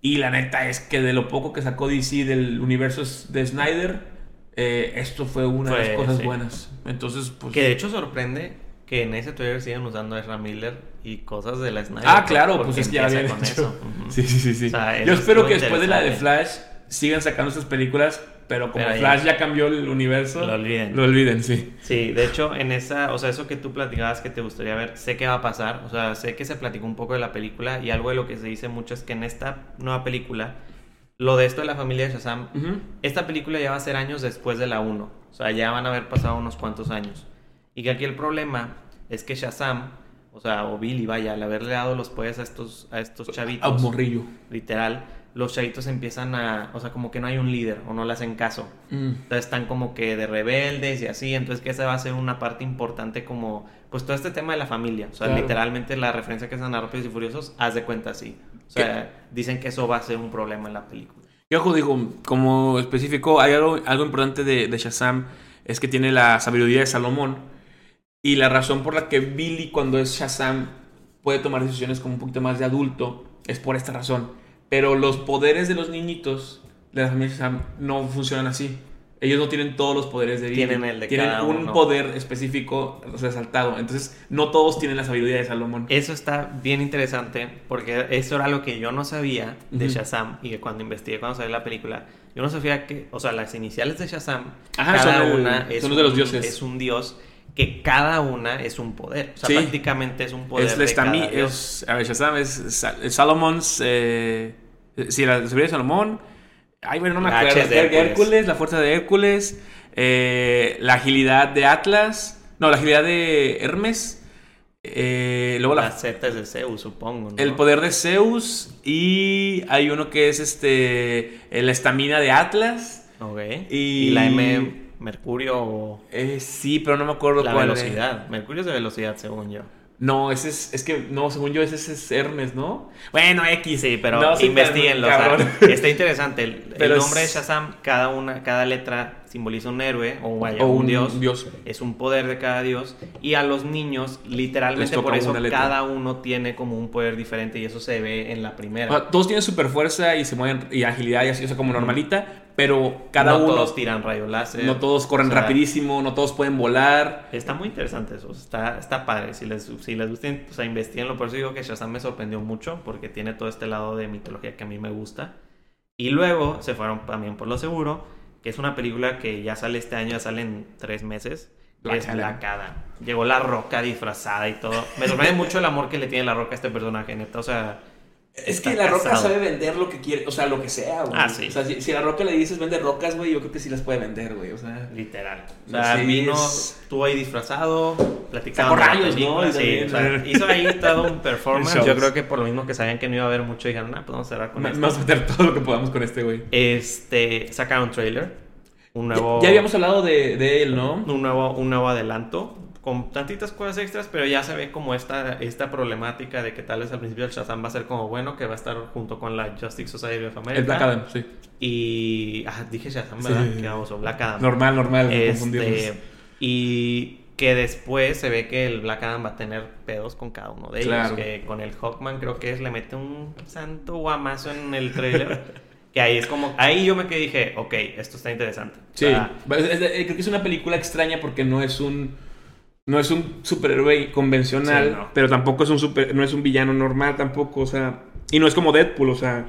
Y la neta es que de lo poco que sacó DC del universo de Snyder, eh, esto fue una de las cosas sí. buenas. Entonces, pues... Que de hecho sorprende que en ese trailer sigan usando a Ezra Miller y cosas de la Snyder. Ah, claro, pues es que ya habían con hecho. eso. Sí, sí, sí, sí. O sea, Yo espero que después de la de. Flash sigan sacando estas películas, pero como Pero ya- Flash ya cambió el universo, Lo olviden. Lo olviden, sí. Sí, de hecho, en esa, o sea, eso que tú platicabas que te gustaría ver, sé que va a pasar, o sea, sé que se platicó un poco de la película y algo de lo que se dice mucho es que en esta nueva película, lo de esto de la familia de Shazam, esta película ya va a ser años después de la 1. O sea, ya van a haber pasado unos cuantos años. Y que aquí el problema es que Shazam, o sea, o Billy, vaya, al haberle dado los poderes a estos, a estos chavitos. A un morrillo. Literal, los chavitos empiezan a, o sea, como que no hay un líder o no le hacen caso. Mm. Entonces están como que de rebeldes y así, entonces que esa va a ser una parte importante como, pues todo este tema de la familia. O sea, Claro. literalmente la referencia que hacen a Rápidos y Furiosos, haz de cuenta así. O sea, dicen que eso va a ser un problema en la película. Y ojo, digo, como específico, hay algo, algo importante de, de Shazam, es que tiene la sabiduría de Salomón. Y la razón por la que Billy, cuando es Shazam, puede tomar decisiones como un poquito más de adulto, es por esta razón. Pero los poderes de los niñitos de la familia Shazam no funcionan así. Ellos no tienen todos los poderes de. Tienen el de Tienen cada un uno. poder específico resaltado. Entonces, no todos tienen la sabiduría de Salomón. Eso está bien interesante porque eso era lo que yo no sabía de. Shazam y que cuando investigué cuando salió la película, yo no sabía que, o sea, las iniciales de Shazam, Ajá, cada son el- una es son de los dioses. es un dios que cada una es un poder. O sea, Sí. prácticamente es un poder Es de estami- cada dios. es, a ver, Shazam es es Salomon's. Eh, sí, la sabiduría de Salomón. Ay, bueno, no me acuerdo. H es de Hércules. Hércules. la fuerza de Hércules. eh, la agilidad de Atlas. No, la agilidad de Hermes. eh, luego la, La Z es de Zeus, supongo. ¿no? el poder de Zeus. Y hay uno que es este. eh, La estamina de Atlas. Ok. Y- Y... la M, Mercurio o Eh, sí, pero no me acuerdo la cuál. velocidad. Mercurio es de velocidad, según yo. No, ese es, es que, no, según yo, ese es Hermes, ¿no? Bueno, X. Sí, pero No investiguenlo. o sea, cabrón. está interesante. El, el Pero es- nombre de Shazam, cada una, cada letra simboliza un héroe o, vaya, O un, un dios. dios. Es un poder de cada dios. Y a los niños, literalmente por eso, cada uno tiene como un poder diferente. Y eso se ve en la primera. O sea, todos tienen super fuerza y se mueven y agilidad y así, o sea, como normalita, pero cada no uno, todos tiran rayo láser. no todos corren O sea, rapidísimo, no todos pueden volar. Está muy interesante eso, está, está padre. Si les, si les gusta, o sea, investiguenlo. Por eso digo que Shazam me sorprendió mucho, porque tiene todo este lado de mitología que a mí me gusta. Y luego se fueron también por lo seguro, que es una película que ya sale este año, ya sale en tres meses. Es Adam. Llegó la roca disfrazada y todo. Me sorprende mucho el amor que le tiene la roca a este personaje, neta. O sea, Es que la roca casado. sabe vender lo que quiere, o sea, lo que sea, güey. Ah, sí. O sea, si, si a la roca le dices vende rocas, güey, yo creo que sí las puede vender, güey, o sea. literal. O sea, Sí, vino, es- estuvo ahí disfrazado, platicando. Rayos, ¿no? Y sí, o sea, hizo ahí todo un [LAUGHS] performance. Yo creo que por lo mismo que sabían que no iba a haber mucho, dijeron, ah, pues vamos a cerrar con esto. Vamos a meter todo lo que podamos con este, güey. Este, sacaron un trailer, un nuevo, Ya, ya habíamos hablado de, de él, ¿no? un nuevo, un nuevo adelanto con tantitas cosas extras, pero ya se ve como esta, esta problemática de que tal vez al principio el Shazam va a ser como bueno, que va a estar junto con la Justice Society of America. El Black Adam, sí. Y, ah, dije Shazam, ¿verdad? Sí. Qué baboso, Black Adam. Normal, normal. Este, y que después se ve que el Black Adam va a tener pedos con cada uno de ellos. Claro. Que con el Hawkman creo que es, le mete un santo guamazo en el trailer. [LAUGHS] que ahí es como, ahí yo me quedé dije, ok, esto está interesante. O Sí, sea, creo que es una película extraña porque no es un no es un superhéroe convencional, Sí, no. pero tampoco es un super, no es un villano normal tampoco, o sea, y no es como Deadpool, o sea,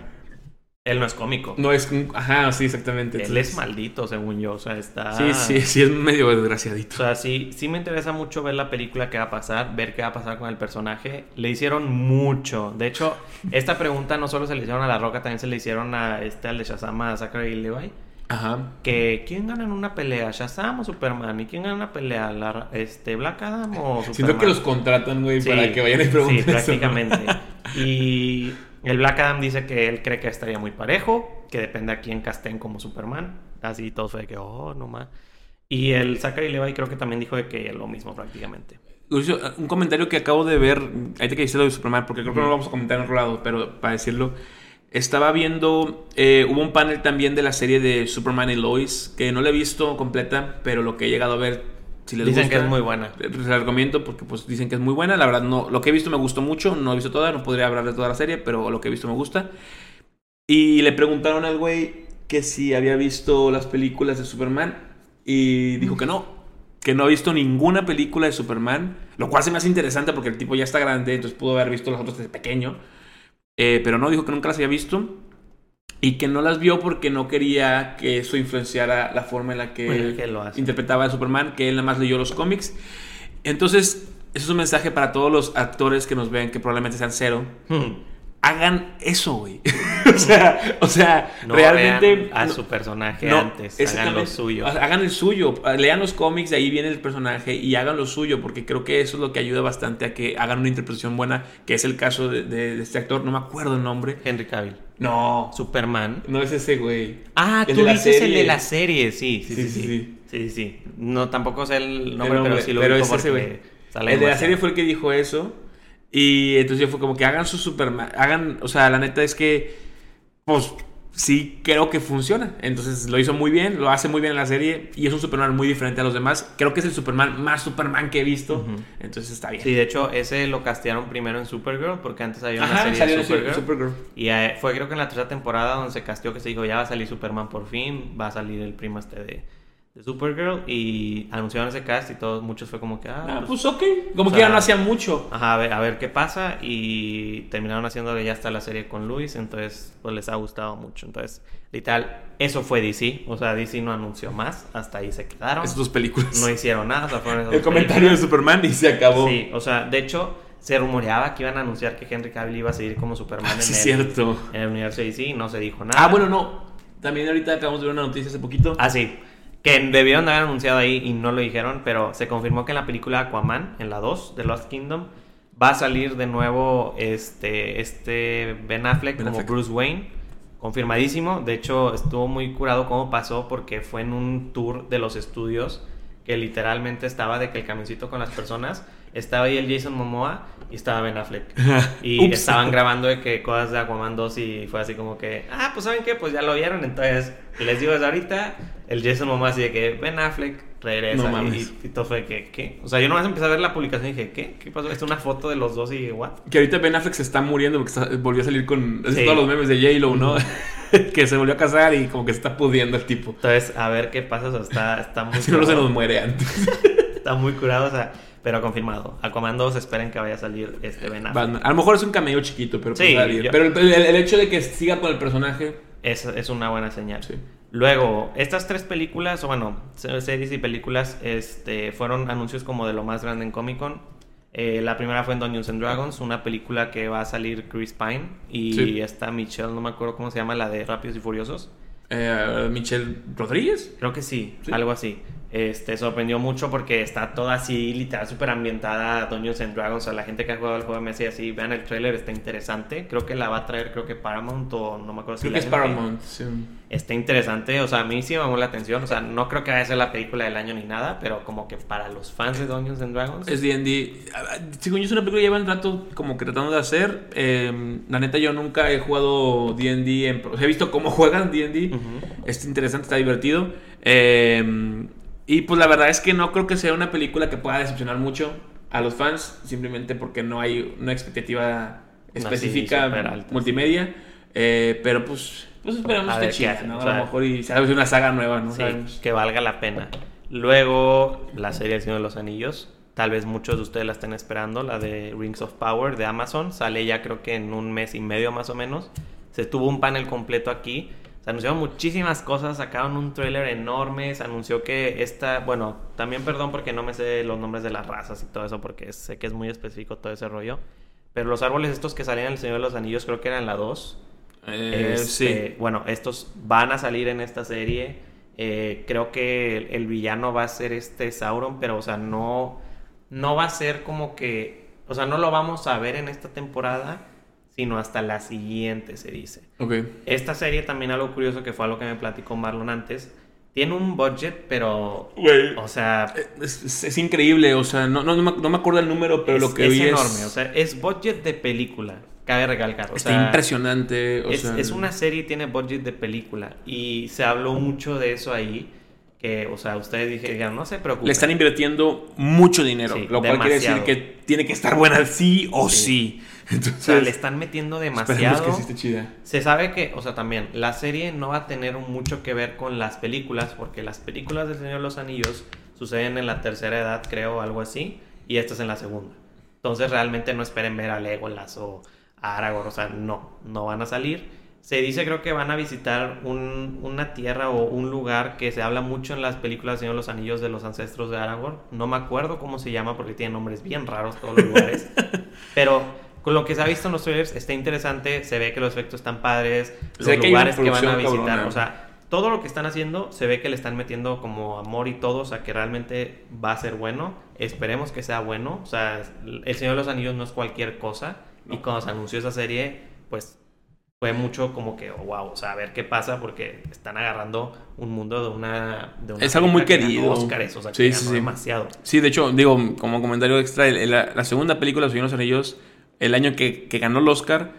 él no es cómico. no es ajá, sí, exactamente. él entonces- es maldito, según yo. O sea, está. Sí, sí, sí es medio O desgraciadito. sea, sí, sí me interesa mucho ver la película que va a pasar, ver qué va a pasar con el personaje. Le hicieron mucho. De hecho, esta pregunta no solo se le hicieron a La Roca, también se le hicieron a este, al de Shazam, a Zachary Levi. Ajá. Que, ¿quién gana en una pelea? ¿Shazam o Superman? ¿Y quién gana en una pelea? ¿La- este, ¿Black Adam o Superman? Siento que los contratan, güey, Sí, para que vayan y pregunten Sí, eso, prácticamente. [LAUGHS] Y el Black Adam dice que él cree que estaría muy parejo, que depende a quién casten como Superman. Así todo fue de que, oh, no más. Y el Zachary Levi creo que también dijo de que lo mismo prácticamente. Lucio, Un comentario que acabo de ver, ahí te que dice lo de Superman, porque creo que no lo vamos a comentar en otro lado, pero para decirlo, estaba viendo, eh, hubo un panel también de la serie de Superman y Lois, que no la he visto completa, pero lo que he llegado a ver, si les Dicen gusta, que es muy buena. eh, Se la recomiendo porque pues dicen que es muy buena, la verdad no, lo que he visto me gustó mucho, no he visto toda, no podría hablar de toda la serie, pero lo que he visto me gusta. Y le preguntaron al güey que si había visto las películas de Superman y dijo que no, que no ha visto ninguna película de Superman, lo cual se me hace interesante porque el tipo ya está grande, entonces pudo haber visto las otras desde pequeño, Eh, pero no, dijo que nunca las había visto y que no las vio porque no quería que eso influenciara la forma en la que, Bueno, que lo hace. interpretaba a Superman, que él nada más leyó los cómics. Entonces, eso es un mensaje para todos los actores que nos ven, que probablemente sean cero, Hmm. Hagan eso, güey. [LAUGHS] o sea, o sea, No realmente a no- su personaje no, antes, hagan lo suyo. Hagan el suyo. Lean los cómics, de ahí viene el personaje y hagan lo suyo, porque creo que eso es lo que ayuda bastante a que hagan una interpretación buena, que es el caso de, de- de este actor, no me acuerdo el nombre. Henry Cavill. No, Superman. no es ese güey. Ah, El tú dices el de la serie, sí, sí, sí. Sí, Sí, sí, sí. sí, sí. No, tampoco sé el nombre, pero sí lo pero es ese güey. El de la serie fue el que dijo eso. Y entonces yo fue como que hagan su Superman. Hagan, o sea, la neta es que, pues, sí creo que funciona. Entonces lo hizo muy bien, lo hace muy bien en la serie. Y es un Superman muy diferente a los demás. Creo que es el Superman más Superman que he visto. Entonces está bien. Sí, de hecho, ese lo castearon primero en Supergirl, porque antes había una Ajá, serie salió de. Supergirl. Y eh, fue creo que en la tercera temporada donde se casteó que se dijo, ya va a salir Superman por fin, va a salir el primo este de, de Supergirl. Y anunciaron ese cast y todos, muchos fue como que, ah, Ah, pues, pues ok. Como o que ya no hacía mucho. Ajá, a ver, a ver qué pasa. Y terminaron haciendo ya hasta la serie con Luis. Entonces, pues les ha gustado mucho. Entonces, literal, eso fue DC. O sea, DC no anunció más. Hasta ahí se quedaron. Esas dos películas. No hicieron nada. O sea, fueron esas el dos comentario de. Superman y se acabó. Sí, o sea, de hecho, se rumoreaba que iban a anunciar que Henry Cavill iba a seguir como Superman Ah, en, sí, el, cierto. en el universo de DC. Y no se dijo nada. Ah, bueno, no. También ahorita acabamos de ver una noticia hace poquito. Ah, sí. Que debieron de haber anunciado ahí y no lo dijeron, pero se confirmó que en la película Aquaman, en la 2 de Lost Kingdom, va a salir de nuevo este, este Ben Affleck Ben como. Bruce Wayne. Confirmadísimo. De hecho, estuvo muy curado cómo pasó porque fue en un tour de los estudios que literalmente estaba de que el camioncito con las personas estaba ahí el Jason Momoa y estaba Ben Affleck. [LAUGHS] Y estaban grabando de que cosas de Aquaman 2 y fue así como que, ah, pues saben qué, pues ya lo vieron, entonces les digo desde ahorita, el Jason Momoa así de que Ben Affleck regresa No y, mames. y todo fue que, ¿qué? O sea, yo nomás empecé a ver la publicación y dije, ¿qué? ¿Qué pasó? Es una foto de los dos y ¿what? Que ahorita Ben Affleck se está muriendo porque está- volvió a salir con es Sí. todos los memes de J-Lo, ¿no? [LAUGHS] que se volvió a casar y como que se está pudiendo el tipo. Entonces, a ver qué pasa, o sea, está, está [LAUGHS] muy Si no, no se nos muere antes. Está muy curado, o sea, pero confirmado. Aquaman 2 esperen que vaya a salir este Ben Affleck. A lo mejor es un cameo chiquito, pero puede Sí, salir. yo- Pero el, el- el hecho de que siga con el personaje. Es, es una buena señal. Sí. Luego, estas tres películas, o bueno, se- series y películas, este, fueron anuncios como de lo más grande en Comic Con. Eh, la primera fue en Dungeons and Dragons, una película que va a salir Chris Pine y Sí. está Michelle, no me acuerdo cómo se llama, la de Rápidos y Furiosos. Eh, Michelle Rodríguez. Creo que sí, Sí. algo así. Este, sorprendió mucho porque está toda así, literal, súper ambientada Dungeons and Dragons. O sea, la gente que ha jugado el juego de Messi así, vean el trailer, está interesante. Creo que la va a traer, creo que Paramount o no me acuerdo si Creo que es Lionsgate. Paramount. sí. Está interesante, o sea, a mí sí me llamó la atención. O sea, no creo que vaya a ser la película del año ni nada, pero como que para los fans de Dungeons and Dragons. Es D&D. Según yo es una película que llevan rato como que tratando de hacer. Eh, la neta yo nunca he jugado D&D. he visto cómo [LAUGHS] juegan D&D. Ujú. Es interesante, está divertido. Eh, y pues la verdad es que no creo que sea una película que pueda decepcionar mucho a los fans. Simplemente porque no hay una expectativa específica multimedia. Eh, pero pues, pues esperamos A que chida, ¿no? o A lo mejor y se hace una saga nueva, ¿no? Sí, Sabemos. que valga la pena. Luego, la serie El Señor de los Anillos. Tal vez muchos de ustedes la estén esperando, la de Rings of Power de Amazon. Sale ya creo que en un mes y medio más o menos. Se tuvo un panel completo aquí. Se anunciaron muchísimas cosas, sacaron un tráiler enorme, se anunció que esta, bueno, también perdón porque no me sé los nombres de las razas y todo eso porque sé que es muy específico todo ese rollo. Pero los árboles estos que salían en El Señor de los Anillos creo que eran la 2. Eh, Este, sí. Bueno, estos van a salir en esta serie. Eh, creo que el, el villano va a ser este Sauron, pero, o sea, no, no va a ser como que. O sea, no lo vamos a ver en esta temporada, sino hasta la siguiente, se dice. Ok. Esta serie también algo curioso que fue algo que me platicó Marlon antes. Tiene un budget, pero. Güey. O sea. Es, es- es increíble, o sea, no, no, no me, acuerdo el número, pero es, lo que es vi enorme. es, O sea, es budget de película. Cabe recalcar. O está sea, impresionante. O es, sea, es una serie y tiene budget de película. Y se habló mucho de eso ahí. Que, o sea, ustedes dijeron, no se preocupen. Le están invirtiendo mucho dinero, Sí, lo cual quiere decir demasiado. que tiene que estar buena sí o Sí. sí. O sea, le están metiendo demasiado. que sí esté chida. Se sabe que, o sea, también, la serie no va a tener mucho que ver con las películas, porque las películas del Señor de los Anillos suceden en la tercera edad, creo, algo así, y esta es en la segunda. Entonces, realmente no esperen ver a Legolas o a Aragorn, o sea, no, no van a salir. Se dice, creo que van a visitar un- una tierra o un lugar que se habla mucho en las películas del Señor de los Anillos de los ancestros de Aragorn. No me acuerdo cómo se llama porque tiene nombres bien raros todos los lugares. [LAUGHS] Pero con lo que se ha visto en los trailers está interesante, se ve que los efectos están padres, los lugares que van a visitar, o sea, todo lo que están haciendo se ve que le están metiendo como amor y todo, o sea, que realmente va a ser bueno. Esperemos que sea bueno, o sea, El Señor de los Anillos no es cualquier cosa y No. cuando se anunció esa serie, pues fue mucho como que, oh, wow, o sea, a ver qué pasa porque están agarrando un mundo de una... de una Es algo muy que querido. Óscares, o sea, Sí, que sí, sí. demasiado. Sí, de hecho, digo, como comentario extra, la, la segunda película, Los Señores de los Anillos, el año que, que ganó el Oscar,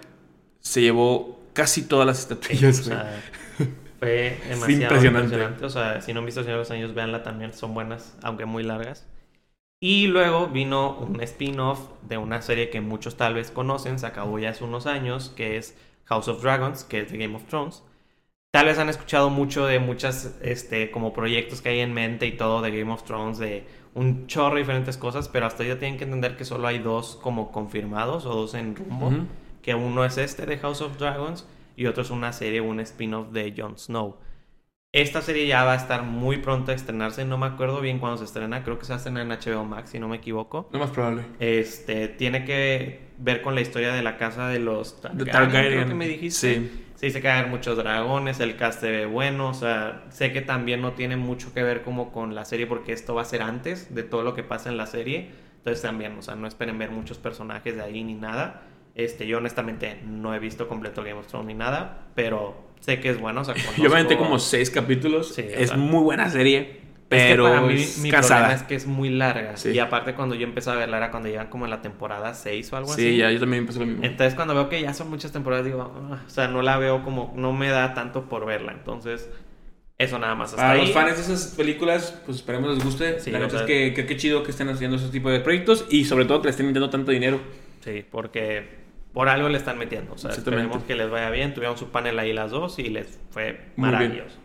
se llevó casi todas las [LAUGHS] Sí, o estatuillas. sea, [LAUGHS] fue demasiado impresionante. impresionante. O sea, si no han visto Señor de los Anillos, véanla también. Son buenas, aunque muy largas. Y luego vino un spin-off de una serie que muchos tal vez conocen. Se acabó ya hace unos años, que es House of Dragons, que es de Game of Thrones. Tal vez han escuchado mucho de muchas, este, como proyectos que hay en mente y todo de Game of Thrones, de un chorro de diferentes cosas, pero hasta ya tienen que entender que solo hay dos como confirmados o dos en rumbo que uno es este de House of Dragons y otro es una serie, un spin-off de Jon Snow. Esta serie ya va a estar muy pronto a estrenarse, no me acuerdo bien cuándo se estrena, creo que se estrena en HBO Max, si no me equivoco. Lo más probable. Este, tiene que ver con la historia de la casa de los De Targaryen, Targaryen. creo que me dijiste. Sí. Sí, dice que va a haber muchos dragones, el cast se ve bueno, o sea, sé que también no tiene mucho que ver como con la serie porque esto va a ser antes de todo lo que pasa en la serie, entonces también, o sea, no esperen ver muchos personajes de ahí ni nada. Este, yo honestamente no he visto completo Game of Thrones ni nada, pero sé que es bueno, o sea, [LAUGHS] Yo me como seis capítulos. Sí, o es sea. muy buena serie, Es que pero para mí es mi cansada. problema es que es muy larga. Sí. Y aparte cuando yo empecé a verla era cuando llegan como en la temporada 6 o algo Sí, así. ya, yo también empecé lo mismo. Entonces cuando veo que ya son muchas temporadas digo, "Ah", o sea, no la veo como, no me da tanto por verla. Entonces, eso nada más. Hasta Para ahí. los fans de esas películas, pues esperemos les guste. Sí, la neta es que creo que chido que estén haciendo ese tipo de proyectos y sobre todo que le estén metiendo tanto dinero. Sí, porque por algo le están metiendo. O sea, esperemos que les vaya bien. Tuvieron su panel ahí las dos y les fue Muy bien. maravilloso.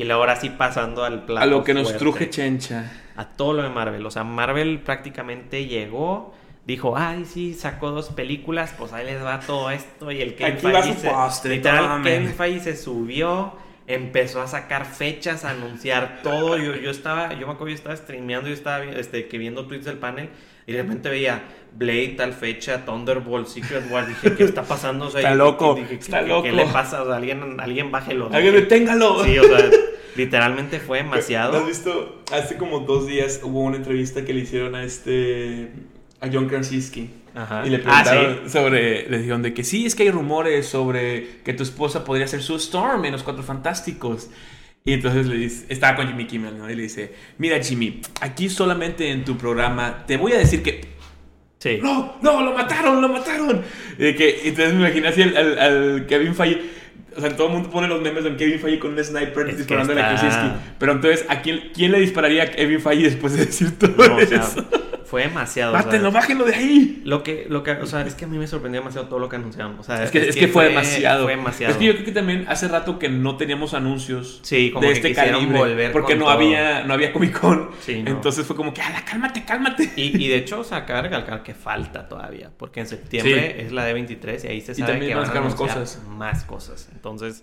Y luego ahora sí pasando al plato a lo que nos truje Chencha. a todo lo de Marvel. O sea, Marvel prácticamente llegó, dijo, ay, sí, sacó dos películas, pues ahí les va todo esto. Y el Kevin Aquí va Feige su se, postre, literal. Kevin Feige se subió, empezó a sacar fechas, a anunciar todo. Yo, yo estaba, yo me acuerdo, yo estaba streameando, yo estaba este, que viendo tweets del panel. Y de repente veía Blade, tal fecha, Thunderbolt, Secret War. Dije, ¿qué está pasando? O sea, Está loco, dije, ¿qué- está qué- loco. ¿Qué le pasa? O sea, alguien, alguien bájelo. ¡Alguien deténgalo! Sí, o sea, literalmente fue ¿No demasiado. has visto? Hace como dos días hubo una entrevista que le hicieron a este. a John Krasinski. Ajá. Y le Ah, preguntaron sí. sobre. Le dijeron de que sí, es que hay rumores sobre que tu esposa podría ser su Storm en los Cuatro Fantásticos. Y entonces le dice, estaba con Jimmy Kimmel, ¿no? Y le dice, mira Jimmy, aquí solamente en tu programa te voy a decir que Sí. no, no, lo mataron, lo mataron. Y que, entonces me imaginé así al, al- al Kevin Feige. O sea, todo el mundo pone los memes de Kevin Feige con un sniper Es que disparando a Krasinski. Pero entonces, ¿a quién, quién le dispararía a Kevin Feige después de decir todo No, o sea, eso? Fue demasiado. Mátenlo, bájenlo de ahí. lo que, lo que, o sea, es que a mí me sorprendió demasiado todo lo que anunciaron. O sea, Es que, es que fue, demasiado. Fue demasiado. Es que yo creo que también hace rato que no teníamos anuncios Sí, como de que este calibre. volver porque no todo. había, no había Comic Con. Sí, no. Entonces fue como que, ala, cálmate, cálmate. Y, y de hecho, o sea, cabe recalcar que falta todavía. Porque en septiembre Sí. es la D23 y ahí se Y sabe también que van a anunciar cosas. más cosas. Entonces,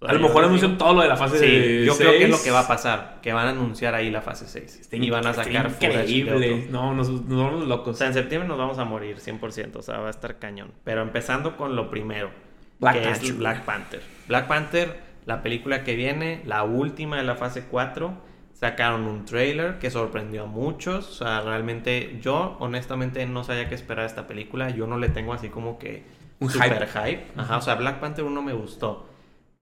A lo mejor anuncian todo lo de la fase Sí, de yo creo que es lo que va a pasar. Que van a anunciar ahí la fase 6. Y van a sacar increíble. No, nos, nos vamos O locos. sea, en septiembre nos vamos a morir 100%, o sea, va a estar cañón. Pero empezando con lo primero, Black que Panther. es Black Panther. Black Panther, la película que viene, la última de la fase 4, sacaron un trailer que sorprendió a muchos. O sea, realmente yo honestamente no sabía qué esperar de esta película. Yo no le tengo así como que Un super hype. Ajá, o sea, Black Panther 1 me gustó.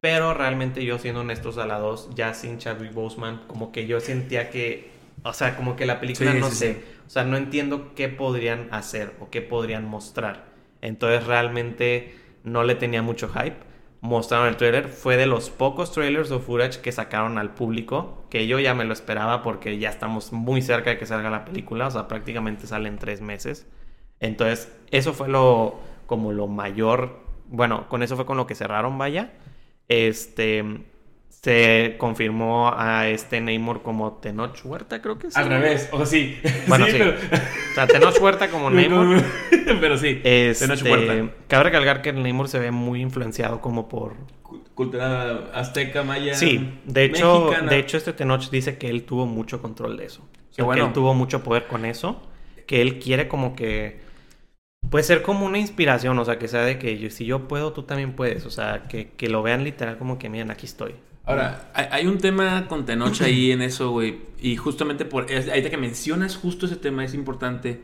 Pero realmente yo siendo honestos a la 2, ya sin Chadwick Boseman, como que yo sentía que, o sea, como que la película Sí, no sí, sé, sí. o sea, no entiendo qué podrían hacer o qué podrían mostrar. Entonces realmente no le tenía mucho hype. Mostraron el trailer, fue de los pocos trailers o footage que sacaron al público, que yo ya me lo esperaba porque ya estamos muy cerca de que salga la película, o sea, prácticamente sale en tres meses. Entonces, eso fue lo, como lo mayor, bueno, con eso fue con lo que cerraron, vaya. Este, se confirmó a este Namor como Tenoch Huerta, creo que es. Al revés, o sea, sí. [LAUGHS] Bueno, sí. pero... O sea, Tenoch Huerta como [LAUGHS] Namor. [LAUGHS] pero sí. Este, Tenoch Huerta. cabe recalcar que el Namor se ve muy influenciado como por... Cu- Cultura azteca, maya. Sí, de hecho, mexicana. de hecho este Tenoch dice que él tuvo mucho control de eso. O sea, bueno. Que él tuvo mucho poder con eso. Que él quiere como que... puede ser como una inspiración, o sea, que sea de que yo, si yo puedo, tú también puedes, o sea, que, que lo vean literal como que, miren, aquí estoy. Ahora, hay, un tema con Tenoch ahí en eso, güey. Y justamente por. Ahorita que mencionas justo ese tema, es importante.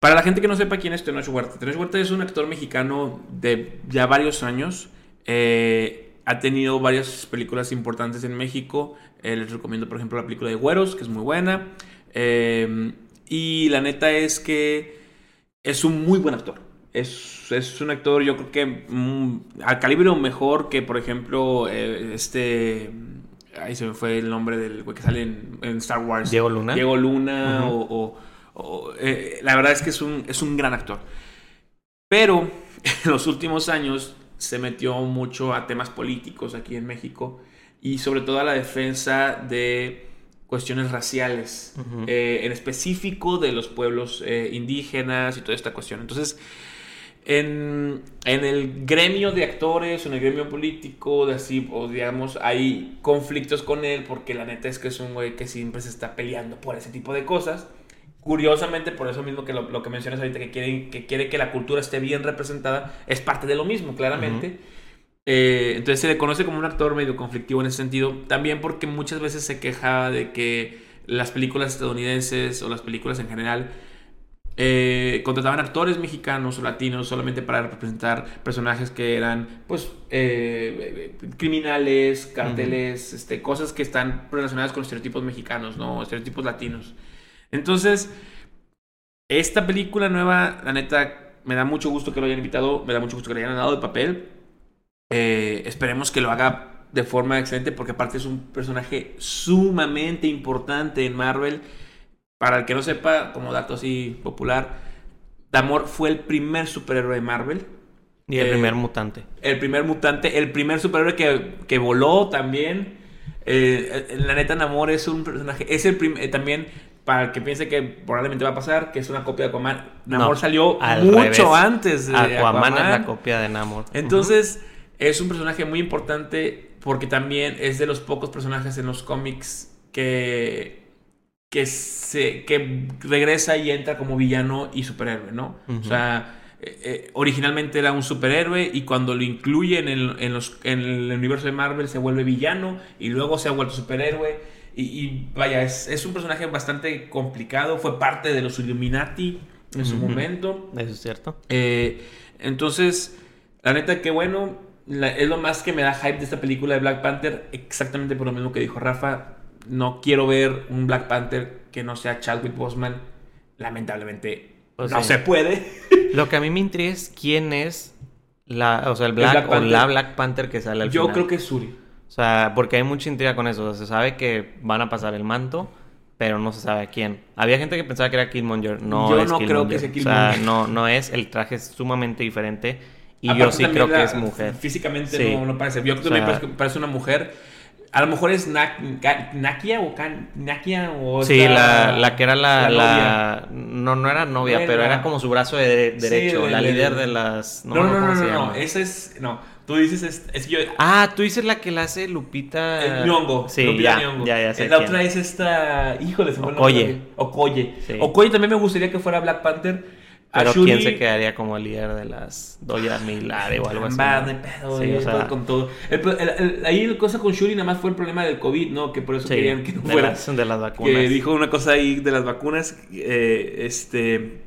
Para la gente que no sepa quién es Tenoch Huerta. Tenoch Huerta es un actor mexicano de ya varios años. Eh, ha tenido varias películas importantes en México. Eh, les recomiendo, por ejemplo, la película de Güeros, que es muy buena. Eh, y la neta es que es un muy buen actor. Es, es un actor, yo creo que mm, al calibre o mejor que, por ejemplo, eh, este. Ahí se me fue el nombre del güey que sale en, en Star Wars. Diego Luna. Diego Luna, Ujú. o. o- o, eh, la verdad es que es un, es un gran actor. Pero [LAUGHS] en los últimos años se metió mucho a temas políticos aquí en México y sobre todo a la defensa de cuestiones raciales, Ujú. eh, en específico de los pueblos eh, indígenas y toda esta cuestión. Entonces, en, en el gremio de actores, en el gremio político, de así, o digamos, hay conflictos con él porque la neta es que es un güey que siempre se está peleando por ese tipo de cosas. Curiosamente, por eso mismo que lo, lo que mencionas ahorita, que quiere, que quiere que la cultura esté bien representada, es parte de lo mismo, claramente. Eh, entonces se le conoce como un actor medio conflictivo en ese sentido, también porque muchas veces se queja de que las películas estadounidenses o las películas en general eh, contrataban actores mexicanos o latinos solamente para representar personajes que eran, pues, eh, criminales, carteles, este, cosas que están relacionadas con estereotipos mexicanos, ¿no? Estereotipos latinos. Entonces, esta película nueva, la neta, me da mucho gusto que lo hayan invitado, me da mucho gusto que le hayan dado el papel. Eh, esperemos que lo haga de forma excelente porque aparte es un personaje sumamente importante en Marvel. Para el que no sepa, como dato así popular, Namor fue el primer superhéroe de Marvel. Y el Eh, primer mutante. El primer mutante, el primer superhéroe que, que voló también. Eh, eh, la neta, Namor es un personaje. Es el eh, también, para el que piense que probablemente va a pasar, que es una copia de Aquaman. Namor No, salió al mucho revés. antes de Aquaman, Aquaman. es la copia de Namor. Entonces, es un personaje muy importante porque también es de los pocos personajes en los cómics que, que, se, que regresa y entra como villano y superhéroe, ¿no? O sea, eh, eh, originalmente era un superhéroe y cuando lo incluyen en, en los, en el universo de Marvel se vuelve villano y luego se ha vuelto superhéroe. Y, y vaya, es, es un personaje bastante complicado, fue parte de los Illuminati en su momento. Eso es cierto. Eh, entonces, la neta, qué bueno. La- es lo más que me da hype de esta película de Black Panther. Exactamente por lo mismo que dijo Rafa. No quiero ver un Black Panther que no sea Chadwick Boseman. Lamentablemente, Pues no se puede. [LAUGHS] Lo que a mí me intriga es quién es la, o sea, el Black, Black o Panther. la Black Panther que sale al Yo final. creo que es Suri. O sea, porque hay mucha intriga con eso. O sea, se sabe que van a pasar el manto, pero no se sabe a quién. Había gente que pensaba que era Killmonger. No Yo es no creo que sea O Killmonger. sea, no, no es. El traje es sumamente diferente. Y yo Aparte sí también creo que la- es mujer. Físicamente Sí. no, no parece. Yo que O sea- también parece, parece una mujer. A lo mejor es Ka- Nakia o Kan- Nakia o Sí, la, la que era la... la No, no era novia, No pero era- era como su brazo de- Sí, derecho. de- la de- líder de las... No, no, no, no, no, llama. Esa es. No, tú dices. Es, es que yo. Ah, tú dices la que la hace Lupita... El Nyong'o. Sí, Lupita ya, Nyong'o. ya, ya sé La quién. otra es esta. Híjole, se Okoye. Okoye. Sí. Okoye también me gustaría que fuera Black Panther. Pero Shuri- ¿quién se quedaría como líder de las Doya Milare o algo así? No? hay pedo, Sí, o sea, con todo. El- el- el- ahí la cosa con Shuri nada más fue el problema del COVID, ¿no? Que por eso sí, querían que no de, fuera. las, de las vacunas. Que dijo una cosa ahí de las vacunas, eh, este,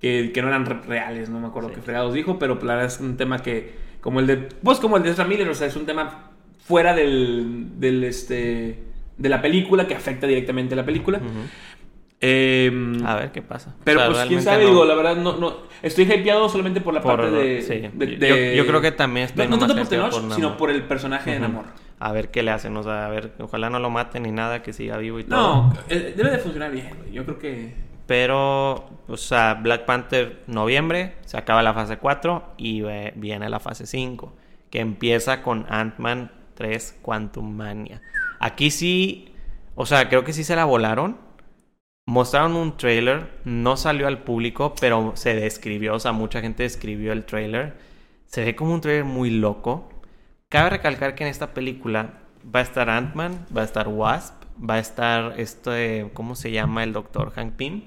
que, que no eran re- reales, no me acuerdo Sí. qué fregados dijo, pero la verdad es un tema que, como el de, pues como el de Ezra Miller, o sea, es un tema fuera del, del, este, de la película, que afecta directamente a la película. Ujú. Eh, A ver qué pasa. pero O sea, pues quién sabe, no- digo, la verdad no, no, estoy hypeado solamente por la por- parte de, sí. de- Yo- de- yo, creo que también estoy no, no tanto por Tenoch, por sino por el personaje de. Namor. A ver qué le hacen, o sea, a ver, ojalá no lo maten ni nada, que siga vivo y todo. No, eh, debe de funcionar bien. Yo creo que Pero, o sea, Black Panther noviembre, se acaba la fase 4 y viene la fase 5, que empieza con Ant-Man 3 Quantum Mania. Aquí sí, o sea, creo que sí se la volaron. Mostraron un trailer, no salió al público, pero se describió, o sea, mucha gente describió el trailer. Se ve como un trailer muy loco. Cabe recalcar que en esta película va a estar Ant-Man, va a estar Wasp, va a estar este, ¿cómo se llama el doctor Hank Pym?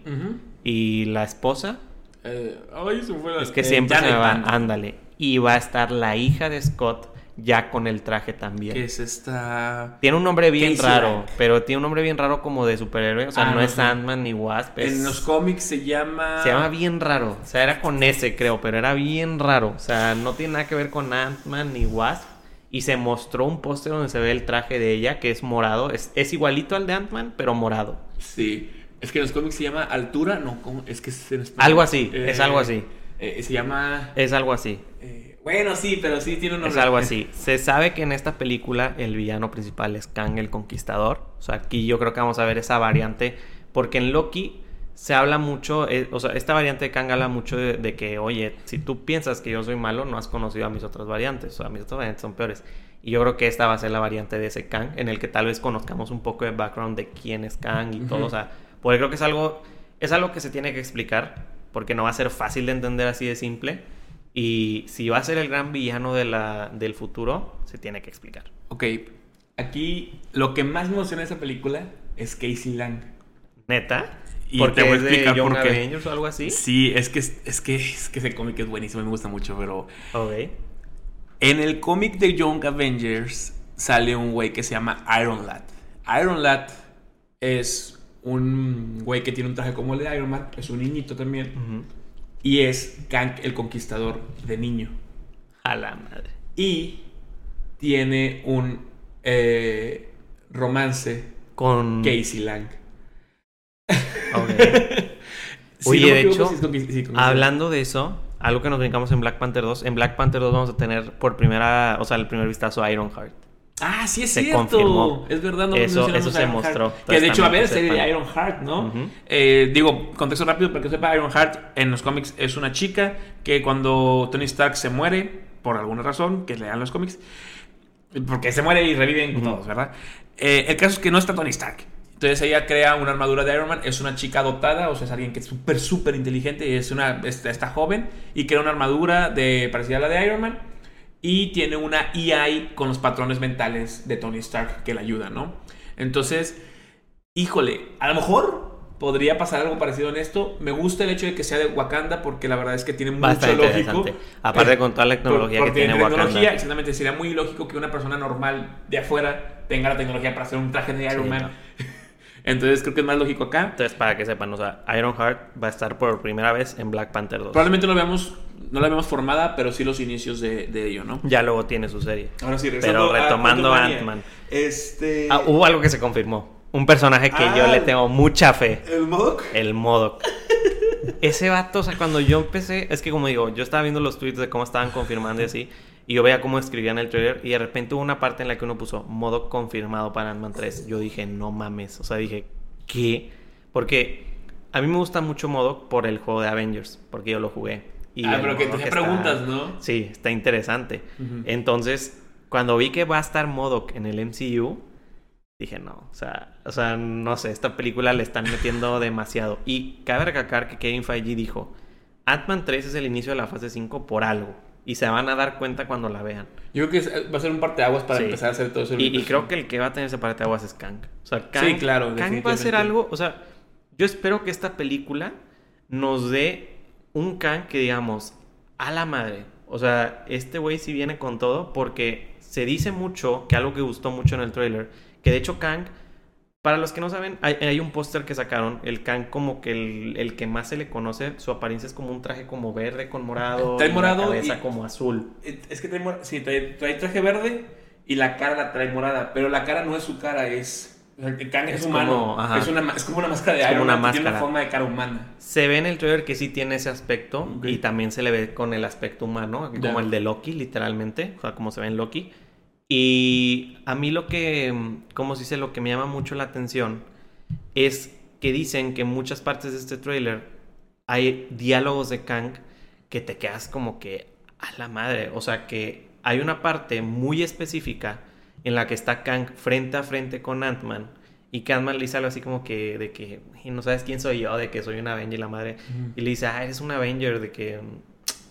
Y la esposa, Eh, ay, se me fue la- Es que eh, siempre se me va, ándale. Y va a estar la hija de Scott ya con el traje también. Que es esta. Tiene un nombre bien Casey raro, pero tiene un nombre bien raro como de superhéroe. O sea, Ah, no, no es sé. Ant-Man ni Wasp. es- En los cómics se llama. Se llama bien raro. O sea, era con ese, creo, pero era bien raro. O sea, no tiene nada que ver con Ant-Man ni Wasp. Y se mostró un póster donde se ve el traje de ella, que es morado. Es, es igualito al de Ant-Man, pero morado. Sí. Es que en los cómics se llama Altura. No, ¿cómo? es que es en español. Algo así, es algo así. eh, se llama. Es algo así. eh, bueno, sí, pero sí tiene un Es nombre. algo así. [LAUGHS] Se sabe que en esta película el villano principal es Kang el Conquistador. O sea, aquí yo creo que vamos a ver esa variante. Porque en Loki se habla mucho, eh, o sea, esta variante de Kang habla mucho de, de que, oye, si tú piensas que yo soy malo, no has conocido a mis otras variantes. O sea, mis otras variantes son peores. Y yo creo que esta va a ser la variante de ese Kang, en el que tal vez conozcamos un poco de background de quién es Kang y todo. Ujú. O sea, porque creo que es algo, es algo que se tiene que explicar, porque no va a ser fácil de entender así de simple. Y si va a ser el gran villano de la, del futuro, se tiene que explicar. Ok. Aquí lo que más me emociona de esa película es Casey Lang. ¿Neta? Y porque te voy a de explicar Young por qué. Avengers o algo así. Sí, es que, es que, es que ese cómic es buenísimo, me gusta mucho, pero Ok. en el cómic de Young Avengers sale un güey que se llama Iron Lad. Iron Lad es un güey que tiene un traje como el de Iron Man, es un niñito también, Ujú. Y es Kang el Conquistador de niño. A la madre. Y tiene un eh, romance Con. Casey Lang. [LAUGHS] Si Oye, no de hecho, sí es con- sí, con- Hablando de eso, algo que nos brincamos en Black Panther 2. En Black Panther 2 vamos a tener por primera, o sea, el primer vistazo a Ironheart. Ah, sí es se cierto. confirmó. Es verdad, no Eso- eso se mostró. Que de hecho a haber que serie de sepan. Ironheart, ¿no? Eh, digo, contexto rápido para que sepa, Ironheart en los cómics es una chica que cuando Tony Stark se muere, por alguna razón, que lean los cómics, porque se muere y reviven todos, ¿verdad? Eh, el caso es que no está Tony Stark. Entonces ella crea una armadura de Iron Man, es una chica dotada, o sea, es alguien que es súper, súper inteligente, y es una, está, está joven, y crea una armadura de, parecida a la de Iron Man, y tiene una EI con los patrones mentales de Tony Stark que le ayuda, ¿no? Entonces, híjole, a lo mejor podría pasar algo parecido en esto. Me gusta el hecho de que sea de Wakanda porque la verdad es que tiene a mucho lógico. Aparte Eh, con toda la tecnología por- que porque tiene tecnología, Wakanda. Exactamente, sería muy lógico que una persona normal de afuera tenga la tecnología para hacer un traje de Iron Sí, Man. no. [LAUGHS] Entonces creo que es más lógico acá. Entonces, para que sepan, o sea, Ironheart va a estar por primera vez en Black Panther 2. Probablemente no veamos, no la vemos formada, pero sí los inicios de, de ello, ¿no? Ya luego tiene su serie. Ahora sí, Pero retomando a Ant-Man. Este. Ah, hubo algo que se confirmó. Un personaje que yo Ah. le tengo mucha fe. ¿El Modok? El Modoc. Ese vato, o sea, cuando yo empecé, es que como digo, yo estaba viendo los tweets de cómo estaban confirmando y así, y yo veía cómo escribían el trailer, y de repente hubo una parte en la que uno puso Modoc confirmado para Ant-Man 3. Yo dije, no mames, o sea, dije, ¿qué? Porque a mí me gusta mucho Modoc por el juego de Avengers, porque yo lo jugué. Y Ah, pero que te preguntas, ¿no? Sí, está interesante. Entonces, cuando vi que va a estar Modoc en el MCU, dije, no, o sea, o sea, no sé, esta película le están metiendo [LAUGHS] demasiado. Y cabe recalcar que Kevin Feige dijo, Ant-Man 3 es el inicio de la fase 5 por algo. Y se van a dar cuenta cuando la vean. Yo creo que va a ser un parteaguas para Sí. empezar a hacer todo eso. Y, y creo que el que va a tener ese parte de aguas es Kang. O sea, Kang, Sí, claro, Kang va a hacer algo, o sea, yo espero que esta película nos dé un Kang que digamos, a la madre. O sea, este güey sí viene con todo porque se dice mucho, que algo que gustó mucho en el trailer, que de hecho Kang, para los que no saben, hay, hay un póster que sacaron, el Kang como que el, el que más se le conoce, su apariencia es como un traje como verde con morado, Trae y la morado cabeza y- como azul. Es que trae, sí, trae, trae traje verde y la cara la trae morada, pero la cara no es su cara, es... o sea, el Kang es, Es humano, como- es, una, es como una máscara de Es como Iron una Man que tiene una forma de cara humana. Se ve en el trailer que sí tiene ese aspecto y también se le ve con el aspecto humano, como el de Loki, literalmente, o sea, como se ve en Loki. Y a mí lo que, como se dice, lo que me llama mucho la atención es que dicen que en muchas partes de este trailer hay diálogos de Kang que te quedas como que a la madre, o sea, que hay una parte muy específica en la que está Kang frente a frente con Ant-Man y que Ant-Man le dice algo así como que de que "Y no sabes quién soy yo, de que soy un Avenger y la madre y le dice, "Ah, eres un Avenger de que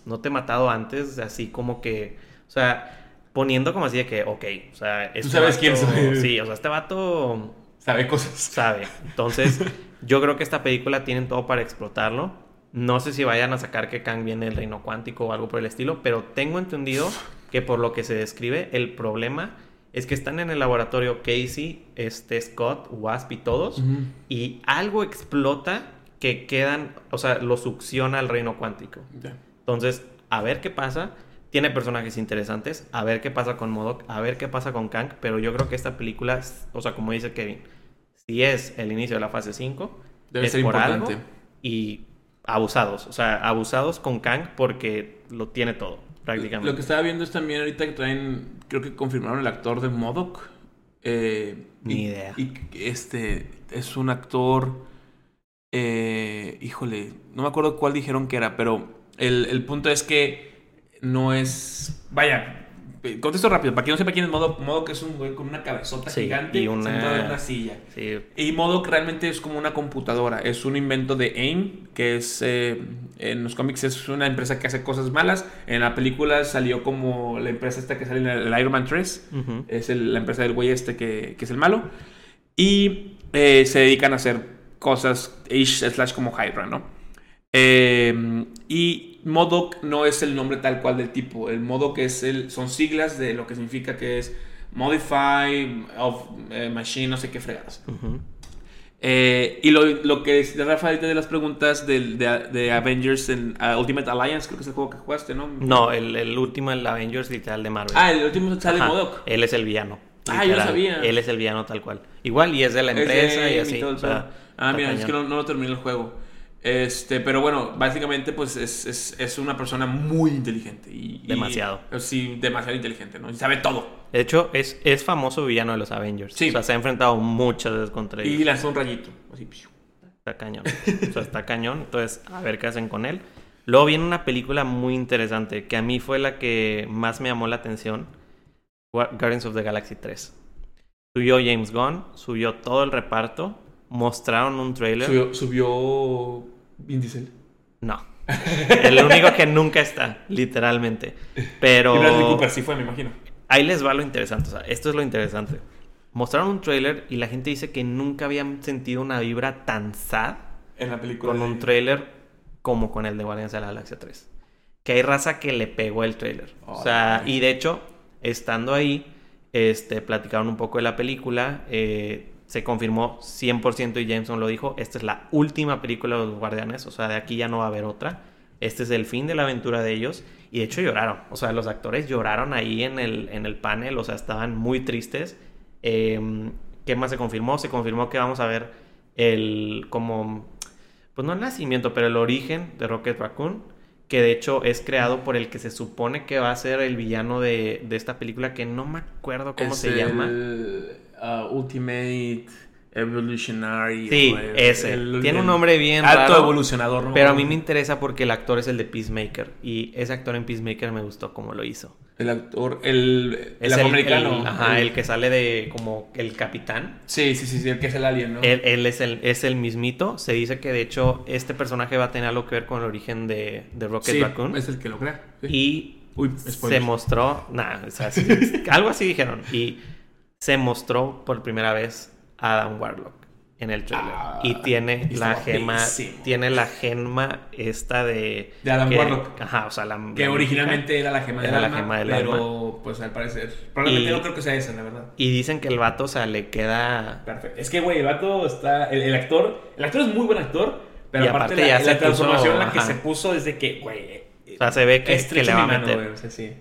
no te he matado antes", así como que, o sea, poniendo como así de que, ok, o sea, este sabes quién soy. Sí, o sea, este vato Sabe cosas. sabe. Entonces, [LAUGHS] yo creo que esta película tienen todo para explotarlo. No sé si vayan a sacar que Kang viene del reino cuántico o algo por el estilo, pero tengo entendido que por lo que se describe, el problema es que están en el laboratorio Casey, este Scott, Wasp y todos, y algo explota que quedan, o sea, lo succiona al reino cuántico. Entonces, a ver qué pasa. Tiene personajes interesantes, a ver qué pasa con Modok, a ver qué pasa con Kang, pero yo creo que esta película, o sea, como dice Kevin, si es el inicio de la fase 5, Debe es ser por importante. algo y abusados, o sea, abusados con Kang porque lo tiene todo, prácticamente. Lo que estaba viendo es también ahorita que traen, creo que confirmaron el actor de Modoc. Eh, Ni y- idea. Y este es un actor, eh, híjole, no me acuerdo cuál dijeron que era, pero el, el punto es que no es, vaya, contesto rápido, para quien no sepa quién es Modoc, Modoc es un güey con una cabezota Sí, gigante y una- sentado en una silla. Sí, Y Modoc realmente es como una computadora. Es un invento de AIM, que es eh, en los cómics es una empresa que hace cosas malas. En la película salió como la empresa esta que sale en el, Iron Man 3. Ujú. Es el- la empresa del güey este que, que es el malo. Y eh, se dedican a hacer cosas ish slash como Hydra, ¿no? Eh, y Modoc no es el nombre tal cual del tipo. El Modoc es el, son siglas de lo que significa que es Modify of eh, Machine, no sé qué fregadas. Eh, y lo, lo que es de Rafael de las preguntas de, de Avengers en uh, Ultimate Alliance, creo que es el juego que jugaste, ¿no? No, el, el último, el Avengers literal de Marvel. Ah, el último sale Ajá, Modoc. Él es el villano. Ah, yo literal. sabía. Él es el villano tal cual. Igual, y es de la de empresa y así. todo el o sea, pedo. ah, mira, es que no, no lo terminé el juego. Este, pero bueno, básicamente pues es, es, es una persona muy inteligente. Y, y- Demasiado. sí, demasiado inteligente, ¿no? Y sabe todo. De hecho, es, es famoso villano de los Avengers. Sí. O sea, se ha enfrentado muchas veces contra ellos. Y lanzó un rayito. Así. Está cañón. O sea, está cañón. Entonces, a ver qué hacen con él. Luego viene una película muy interesante que a mí fue la que más me llamó la atención. Gua- Guardians of the Galaxy 3. Subió James Gunn, subió todo el reparto, mostraron un trailer. Subió, subió Vin Diesel. No. [LAUGHS] El único que nunca está, literalmente. Pero Y Bradley Cooper sí fue, me imagino. ahí les va lo interesante. O sea, esto es lo interesante. Mostraron un trailer y la gente dice que nunca habían sentido una vibra tan sad En la película. con de- un trailer como con el de Guardians de la Galaxia 3. Que hay raza que le pegó el trailer. O sea, y de hecho, estando ahí, este, platicaron un poco de la película. eh, se confirmó 100% y Jameson lo dijo. Esta es la última película de los Guardianes. O sea, de aquí ya no va a haber otra. Este es el fin de la aventura de ellos. Y de hecho lloraron. O sea, los actores lloraron ahí en el, en el panel. O sea, estaban muy tristes. Eh, ¿Qué más se confirmó? Se confirmó que vamos a ver el como pues no el nacimiento, pero el origen de Rocket Raccoon, que de hecho es creado por el que se supone que va a ser el villano de, de esta película, que no me acuerdo cómo Es se llama. Uh, Ultimate Evolutionary. Sí, el- ese. el- Tiene un nombre bien Alto raro, evolucionador, ¿no? Pero a mí me interesa porque el actor es el de Peacemaker, y ese actor en Peacemaker me gustó como lo hizo. El actor, el, el afroamericano. ajá, el- que sale de como el capitán. Sí, sí, sí, sí, el que es el alien, ¿no? Él, él es, el, es el mismito. Se dice que de hecho este personaje va a tener algo que ver con el origen de, de Rocket sí, Raccoon. es el que lo crea. sí. Y Uy, se mostró, nah, o sea, sí, algo así dijeron. Y se mostró por primera vez a Adam Warlock en el trailer. Ah, y tiene y la gema, tiene la gema esta de... De Adam que- Warlock. Ajá, o sea, la... Que la originalmente era la gema del Era la gema del pero pues al parecer. Probablemente Y- no creo que sea esa, la verdad. Y dicen que el vato, o sea, le queda... Perfecto. Es que, güey, el vato está. El, el actor. El actor es muy buen actor. Pero Y aparte, aparte la, ya la transformación puso- en la que ajá. se puso desde que, güey. O sea, se ve que, que le va a mano, meter. güey, o sea, sí.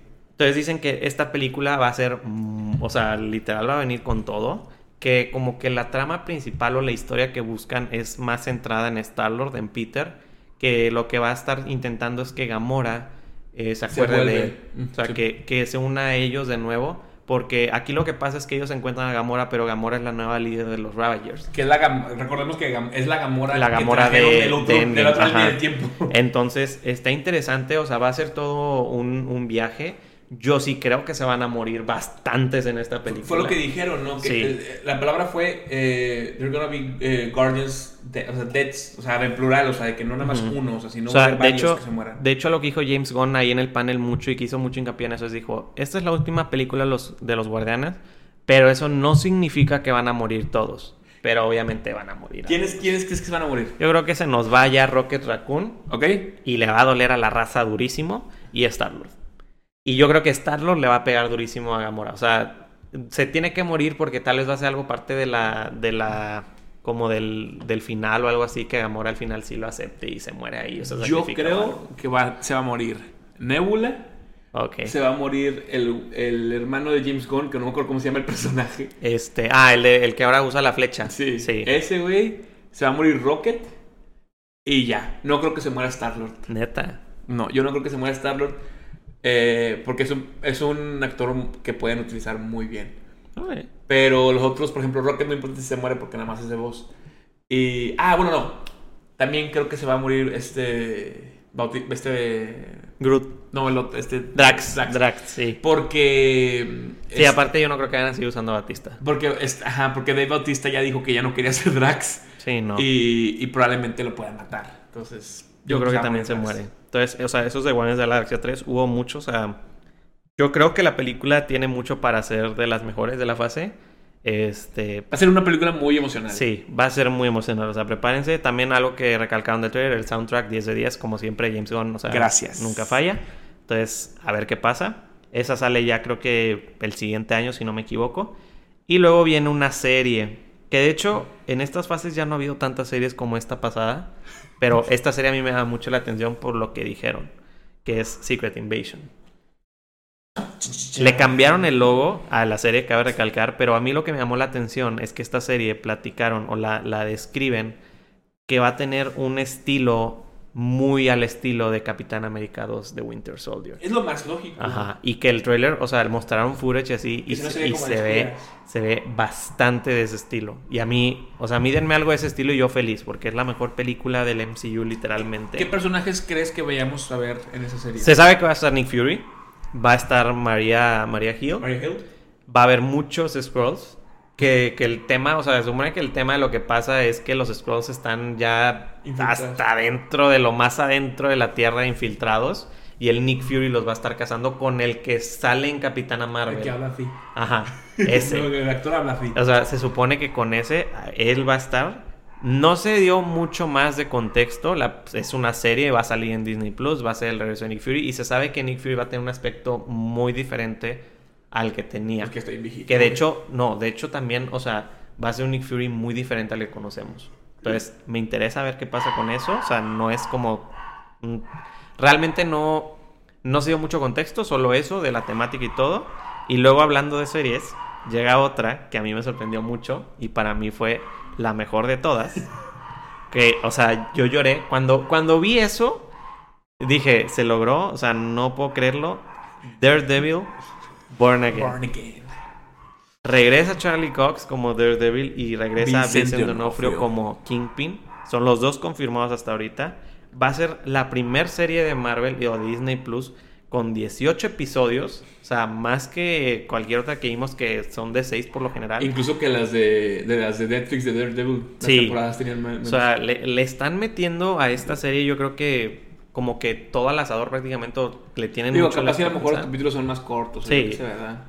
Entonces dicen que esta película va a ser, mm, o sea, literal va a venir con todo. Que como que la trama principal o la historia que buscan es más centrada en Star-Lord, en Peter. Que lo que va a estar intentando es que Gamora eh, se acuerde de él. O sea, Sí. que, que se una a ellos de nuevo. Porque aquí lo que pasa es que ellos encuentran a Gamora, pero Gamora es la nueva líder de los Ravagers. Que es la recordemos que es la Gamora La que Gamora trajeron de- del otro, de del otro tiempo. Entonces, está interesante, o sea, va a ser todo un, un viaje. Yo sí creo que se van a morir bastantes en esta película. Fue lo que dijeron, ¿no? Que Sí. la palabra fue eh, They're gonna be eh, guardians, de- o sea, deaths, o sea, en plural, o sea, de que no nada más uno, o sea, sino O sea, de hecho, que se mueran. de hecho, lo que dijo James Gunn ahí en el panel mucho y que hizo mucho hincapié en eso es dijo, esta es la última película de los, de los guardianes, pero eso no significa que van a morir todos. pero obviamente van a morir. ¿Quiénes, ¿Quiénes crees que van a morir? Yo creo que se nos va ya Rocket Raccoon. ¿Ok? Y le va a doler a la raza durísimo. Y Star-Lord. Y yo creo que Star-Lord le va a pegar durísimo a Gamora. O sea, se tiene que morir porque tal vez va a ser algo parte de la. de la. como del, del final o algo así, que Gamora al final sí lo acepte y se muere ahí. o Yo creo algo. que va, se va a morir Nebula. Ok. Se va a morir el, el hermano de James Gunn, que no me acuerdo cómo se llama el personaje. Este. Ah, el, de- el que ahora usa la flecha. Sí, Sí. Ese güey. Se va a morir Rocket. Y ya. No creo que se muera Star-Lord. Neta. No, yo no creo que se muera Star-Lord. Eh, porque es un, es un actor que pueden utilizar muy bien. Pero los otros, por ejemplo, Rocket no importa si se muere porque nada más es de voz. Y. Ah, bueno, no. También creo que se va a morir este. Este. Groot. No, el otro. Este. Drax. Drax, sí. Porque. Sí, es- aparte yo no creo que vayan a seguir usando a Batista. Porque, es- ajá, porque Dave Bautista ya dijo que ya no quería [LAUGHS] ser Drax. Sí, no. Y, y probablemente lo puedan matar. Entonces. Yo creo que también se Drax. muere. Entonces, o sea, esos de Guardianes de la Galaxia 3 hubo muchos. O sea, yo creo que la película tiene mucho para ser de las mejores de la fase. Este. Va a ser una película muy emocional. Sí, va a ser muy emocional. O sea, prepárense. También algo que recalcaron del trailer, el soundtrack 10 de 10, como siempre, James Gunn, o sea, Gracias. nunca falla. Entonces, a ver qué pasa. Esa sale ya creo que el siguiente año, si no me equivoco. Y luego viene una serie. Que de hecho, en estas fases ya no ha habido tantas series como esta pasada. Pero esta serie a mí me da mucho la atención por lo que dijeron. Que es Secret Invasion. Le cambiaron el logo a la serie, cabe recalcar, pero a mí lo que me llamó la atención es que esta serie platicaron o la, la describen que va a tener un estilo muy al estilo de Capitán América 2 de Winter Soldier. Es lo más lógico. Ajá, y que el trailer, o sea, mostraron footage así y, no se, ve y se ve espías. se ve bastante de ese estilo. Y a mí, o sea, a mí denme algo de ese estilo y yo feliz, porque es la mejor película del MCU literalmente. ¿Qué personajes crees que vayamos a ver en esa serie? Se sabe que va a estar Nick Fury, va a estar María, María Hill, Maria Hill. va a haber muchos Scrolls. Que, que el tema, o sea, se supone que el tema de lo que pasa es que los Scrolls están ya Infiltrados. hasta dentro de lo más adentro de la Tierra infiltrados. Y el Nick Fury los va a estar cazando con el que sale en Capitana El Marvel. que habla así. Ajá, [LAUGHS] ese. el actor habla así. O sea, se supone que con ese él va a estar. No se dio mucho más de contexto. La- es una serie, va a salir en Disney Plus, va a ser el regreso de Nick Fury. Y se sabe que Nick Fury va a tener un aspecto muy diferente al que tenía. Que viejito. Que de hecho, no, de hecho también, o sea, va a ser un Nick Fury muy diferente al que conocemos. Entonces, me interesa ver qué pasa con eso. O sea, no es como. Realmente no. No se dio mucho contexto, solo eso, de la temática y todo. Y luego hablando de series, llega otra que a mí me sorprendió mucho y para mí fue la mejor de todas. [LAUGHS] Que, o sea, yo lloré. Cuando, cuando vi eso, dije, se logró, o sea, no puedo creerlo. Daredevil, Born Again. Born Again. Regresa Charlie Cox como Daredevil y regresa Vincent Vincent D'Onofrio. Como Kingpin. Son los dos confirmados hasta ahorita. Va a ser la primer serie de Marvel o de Disney Plus con 18 episodios. O sea, más que cualquier otra que vimos que son de 6 por lo general. Incluso que las de, de las de Netflix de Daredevil, las Sí. temporadas tenían más. O sea, le, le están metiendo a esta serie, yo creo que como que todo al asador prácticamente le tienen Digo, mucho capaz que a lo mejor los capítulos son más cortos. Sí. ¿verdad?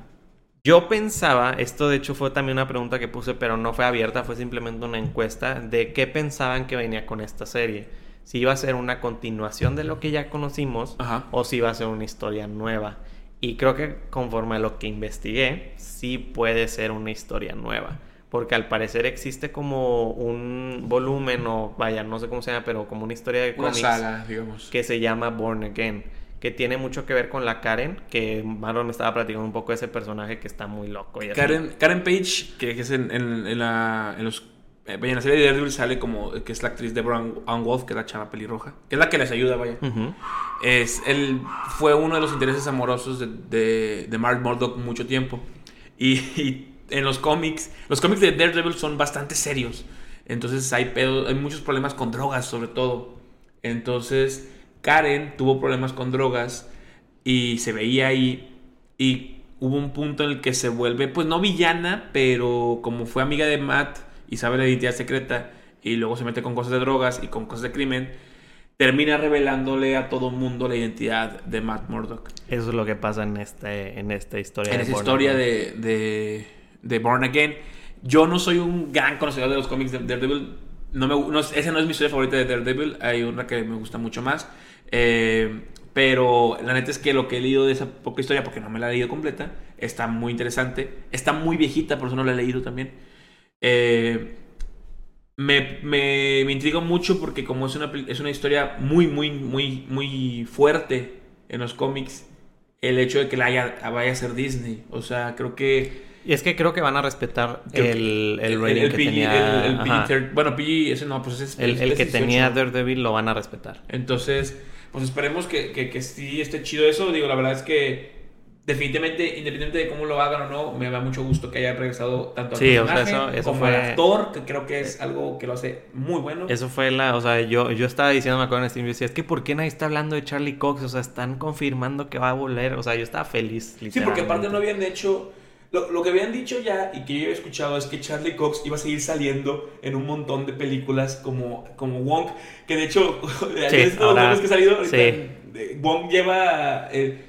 Yo pensaba, esto de hecho fue también una pregunta que puse, pero no fue abierta, fue simplemente una encuesta de qué pensaban que venía con esta serie. Si iba a ser una continuación de lo que ya conocimos Ajá. o si iba a ser una historia nueva. Y creo que conforme a lo que investigué, sí puede ser una historia nueva. Porque al parecer existe como un volumen o vaya, no sé cómo se llama, pero como una historia de Una cómics saga, digamos. que se llama Born Again, que tiene mucho que ver con la Karen, que Marlon me estaba platicando un poco de ese personaje que está muy loco. Y así. Karen, Karen Page, que es en, en, en la, en, los, eh, vaya, en la serie de Daredevil sale como que es la actriz Deborah Ann Wolf, que es la chava pelirroja, que es la que les ayuda, vaya. Ujú. Es, él fue uno de los intereses amorosos de, de, de Mark Murdock mucho tiempo. Y, y en los cómics, los cómics de Daredevil son bastante serios. Entonces hay, pedo- hay muchos problemas con drogas, sobre todo. Entonces Karen tuvo problemas con drogas y se veía ahí. Y hubo un punto en el que se vuelve, pues no villana, pero como fue amiga de Matt y sabe la identidad secreta y luego se mete con cosas de drogas y con cosas de crimen, termina revelándole a todo mundo la identidad de Matt Murdock. Eso es lo que pasa en, este, en esta historia. En esa historia de, de Born Again. Yo no soy un gran conocedor de los cómics de Daredevil. No me, no, esa no es mi historia favorita de Daredevil. Hay una que me gusta mucho más. Eh, pero la neta es que lo que he leído de esa poca historia, porque no me la he leído completa, está muy interesante. Está muy viejita, por eso no la he leído también. Eh, me, me, me, intriga mucho porque como es una, es una historia muy, muy, muy, muy fuerte en los cómics, el hecho de que la vaya a ser Disney. O sea, creo que... Y es que creo que van a respetar el, el, rating que tenía... El, bueno, PG, ese no, pues es... El, que tenía Daredevil lo van a respetar. Entonces, pues esperemos que, que, que sí esté chido eso. Digo, la verdad es que definitivamente, independiente de cómo lo hagan o no, me da mucho gusto que haya regresado tanto al personaje como al actor, que creo que es algo que lo hace muy bueno. Eso fue la, o sea, yo, yo estaba diciendo, me acuerdo en Steam, decía, es que ¿por qué nadie está hablando de Charlie Cox? O sea, están confirmando que va a volver, o sea, yo estaba feliz. Sí, porque aparte no habían hecho... Lo, lo, que habían dicho ya y que yo he escuchado es que Charlie Cox iba a seguir saliendo en un montón de películas como, como Wong, que de hecho, [LAUGHS] de sí, ahora, que ha salido, Wong lleva... Eh,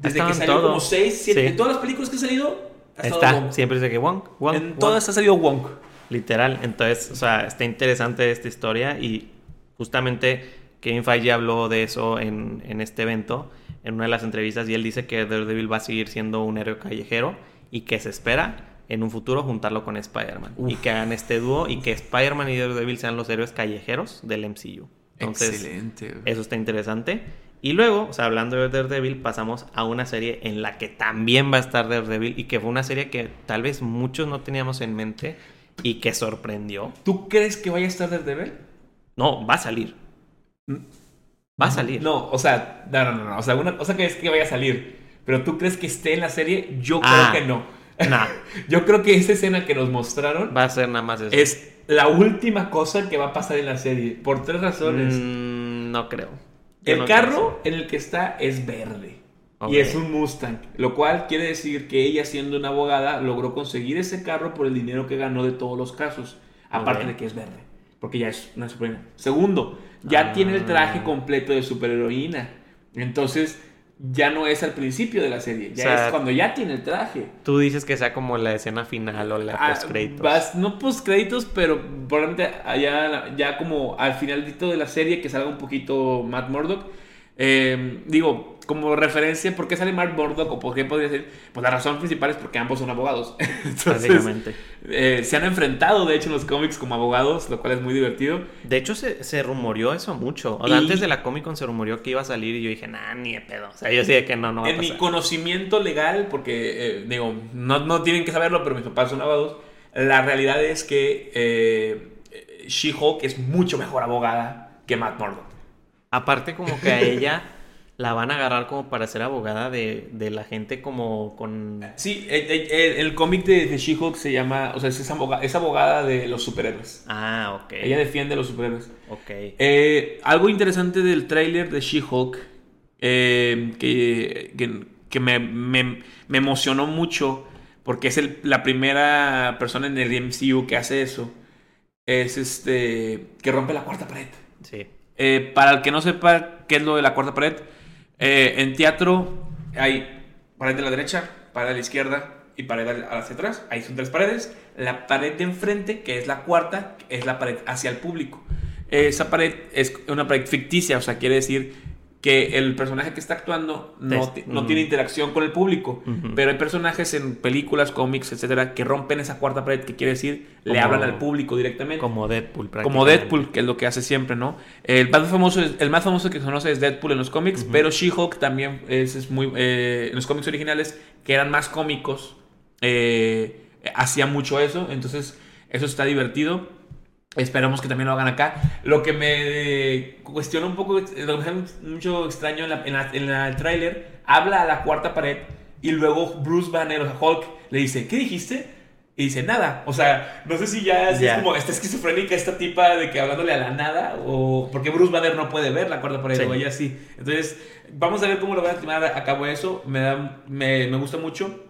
desde que salió como 6, 7. En todas las películas que ha salido, ha Está, siempre dice que Wong, Wong. En todas ha salido Wong. Literal. Entonces, o sea, está interesante esta historia y justamente Kevin Feige habló de eso en, en este evento, en una de las entrevistas, y él dice que Daredevil va a seguir siendo un héroe callejero y que se espera en un futuro juntarlo con Spider-Man. Y que hagan este dúo y que Spider-Man y Daredevil sean los héroes callejeros del MCU. Entonces, Excelente. Eso está interesante. Y luego, o sea, hablando de Daredevil, pasamos a una serie en la que también va a estar Daredevil y que fue una serie que tal vez muchos no teníamos en mente y que sorprendió. ¿Tú crees que vaya a estar Daredevil? No, va a salir. Mm. Va a salir. No, o sea, no, no, no. O sea, una cosa que es que vaya a salir. Pero tú crees que esté en la serie, yo creo ah, que no. No. [LAUGHS] yo creo que esa escena que nos mostraron va a ser nada más eso. Es la última cosa que va a pasar en la serie. Por tres razones. Mm, no creo. El carro en el que está es verde. Y es un Mustang, lo cual quiere decir que ella siendo una abogada logró conseguir ese carro por el dinero que ganó de todos los casos, aparte de que es verde, porque ya es una superheroína. Segundo, ya tiene el traje ah. completo de superheroína. Entonces, ya no es al principio de la serie, ya es cuando ya tiene el traje. Tú dices que sea como la escena final o la ah, post créditos. no post créditos, pero probablemente allá ya como al finalito de la serie que salga un poquito Matt Murdock. Eh, digo, como referencia, ¿por qué sale Mark Murdock o por qué podría ser? Pues la razón principal es porque ambos son abogados. [LAUGHS] Entonces, eh, se han enfrentado, de hecho, en los cómics como abogados, lo cual es muy divertido. De hecho, se, se rumoreó eso mucho. O antes de la Comic Con se rumoreó que iba a salir y yo dije, nah, ni de pedo. O sea, yo sé que no, no va En mi conocimiento legal, porque, eh, digo, no, no, tienen que saberlo, pero mis papás son abogados, la realidad es que eh, She-Hulk es mucho mejor abogada que Matt Murdock. Aparte, como que a ella la van a agarrar como para ser abogada de, la gente como con... Sí, el, cómic de, de She-Hulk se llama, o sea, es, abogada, es abogada de los superhéroes. Ah, ok. Ella defiende a los superhéroes. Ok. Eh, algo interesante del tráiler de She-Hulk eh, que, que, me, me, emocionó mucho porque es la primera persona en el MCU que hace eso. Es este, que rompe la cuarta pared. Sí. Eh, para el que no sepa qué es lo de la cuarta pared, eh, en teatro hay pared de la derecha, pared de la izquierda y pared hacia atrás. Ahí son tres paredes. La pared de enfrente, que es la cuarta, es la pared hacia el público. Esa pared es una pared ficticia, o sea, quiere decir que el personaje que está actuando no, no tiene interacción con el público. Pero hay personajes en películas, cómics, etcétera, que rompen esa cuarta pared, que quiere decir le hablan al público directamente. Como Deadpool, Como Deadpool, que es lo que hace siempre, ¿no? El más famoso, el más famoso que se conoce es Deadpool en los cómics, pero She-Hulk también es, muy. Eh, en los cómics originales, que eran más cómicos, eh, hacía mucho eso. Entonces, eso está divertido. Esperamos que también lo hagan acá. Lo que me cuestiona un poco, lo que me mucho extraño en, la, en, el tráiler, habla a la cuarta pared y luego Bruce Banner, o sea, Hulk, le dice, ¿qué dijiste? Y dice, nada. O sea, no sé si ya es como esta esquizofrénica, esta tipa de que hablándole a la nada, o porque Bruce Banner no puede ver la cuarta pared, o ella sí. Entonces, vamos a ver cómo lo van a llevar a cabo eso. Me, da, me, me gusta mucho.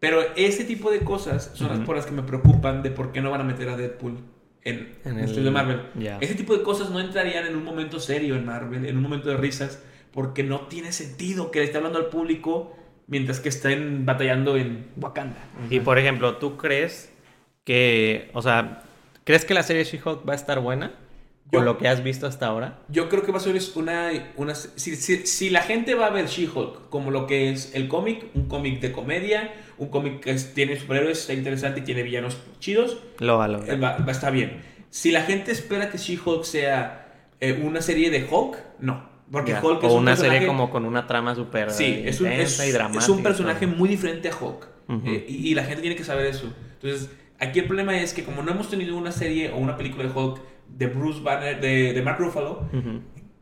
Pero ese tipo de cosas son las por las que me preocupan de por qué no van a meter a Deadpool en, el estudio de Marvel. Ese tipo de cosas no entrarían en un momento serio en Marvel, en un momento de risas, porque no tiene sentido que le esté hablando al público mientras que estén batallando en Wakanda. Y por ejemplo, ¿tú crees que, o sea, ¿crees que la serie She-Hulk va a estar buena? Yo- Con lo que has visto hasta ahora. Yo creo que va a ser una... una si, si- si la gente va a ver She-Hulk como lo que es el cómic, un cómic de comedia, un cómic que es- tiene superhéroes, está interesante y tiene villanos chidos, Lo va eh, va, va a estar bien. Si la gente espera que She-Hulk sea eh, una serie de Hulk, no. Porque Ya. Hulk o es un una serie como con una trama súper Sí, es un, es- y dramática. es un personaje muy diferente a Hulk. Eh, y, y la gente tiene que saber eso. Entonces, aquí el problema es que como no hemos tenido una serie o una película de Hulk de Bruce Banner, de, de Mark Ruffalo.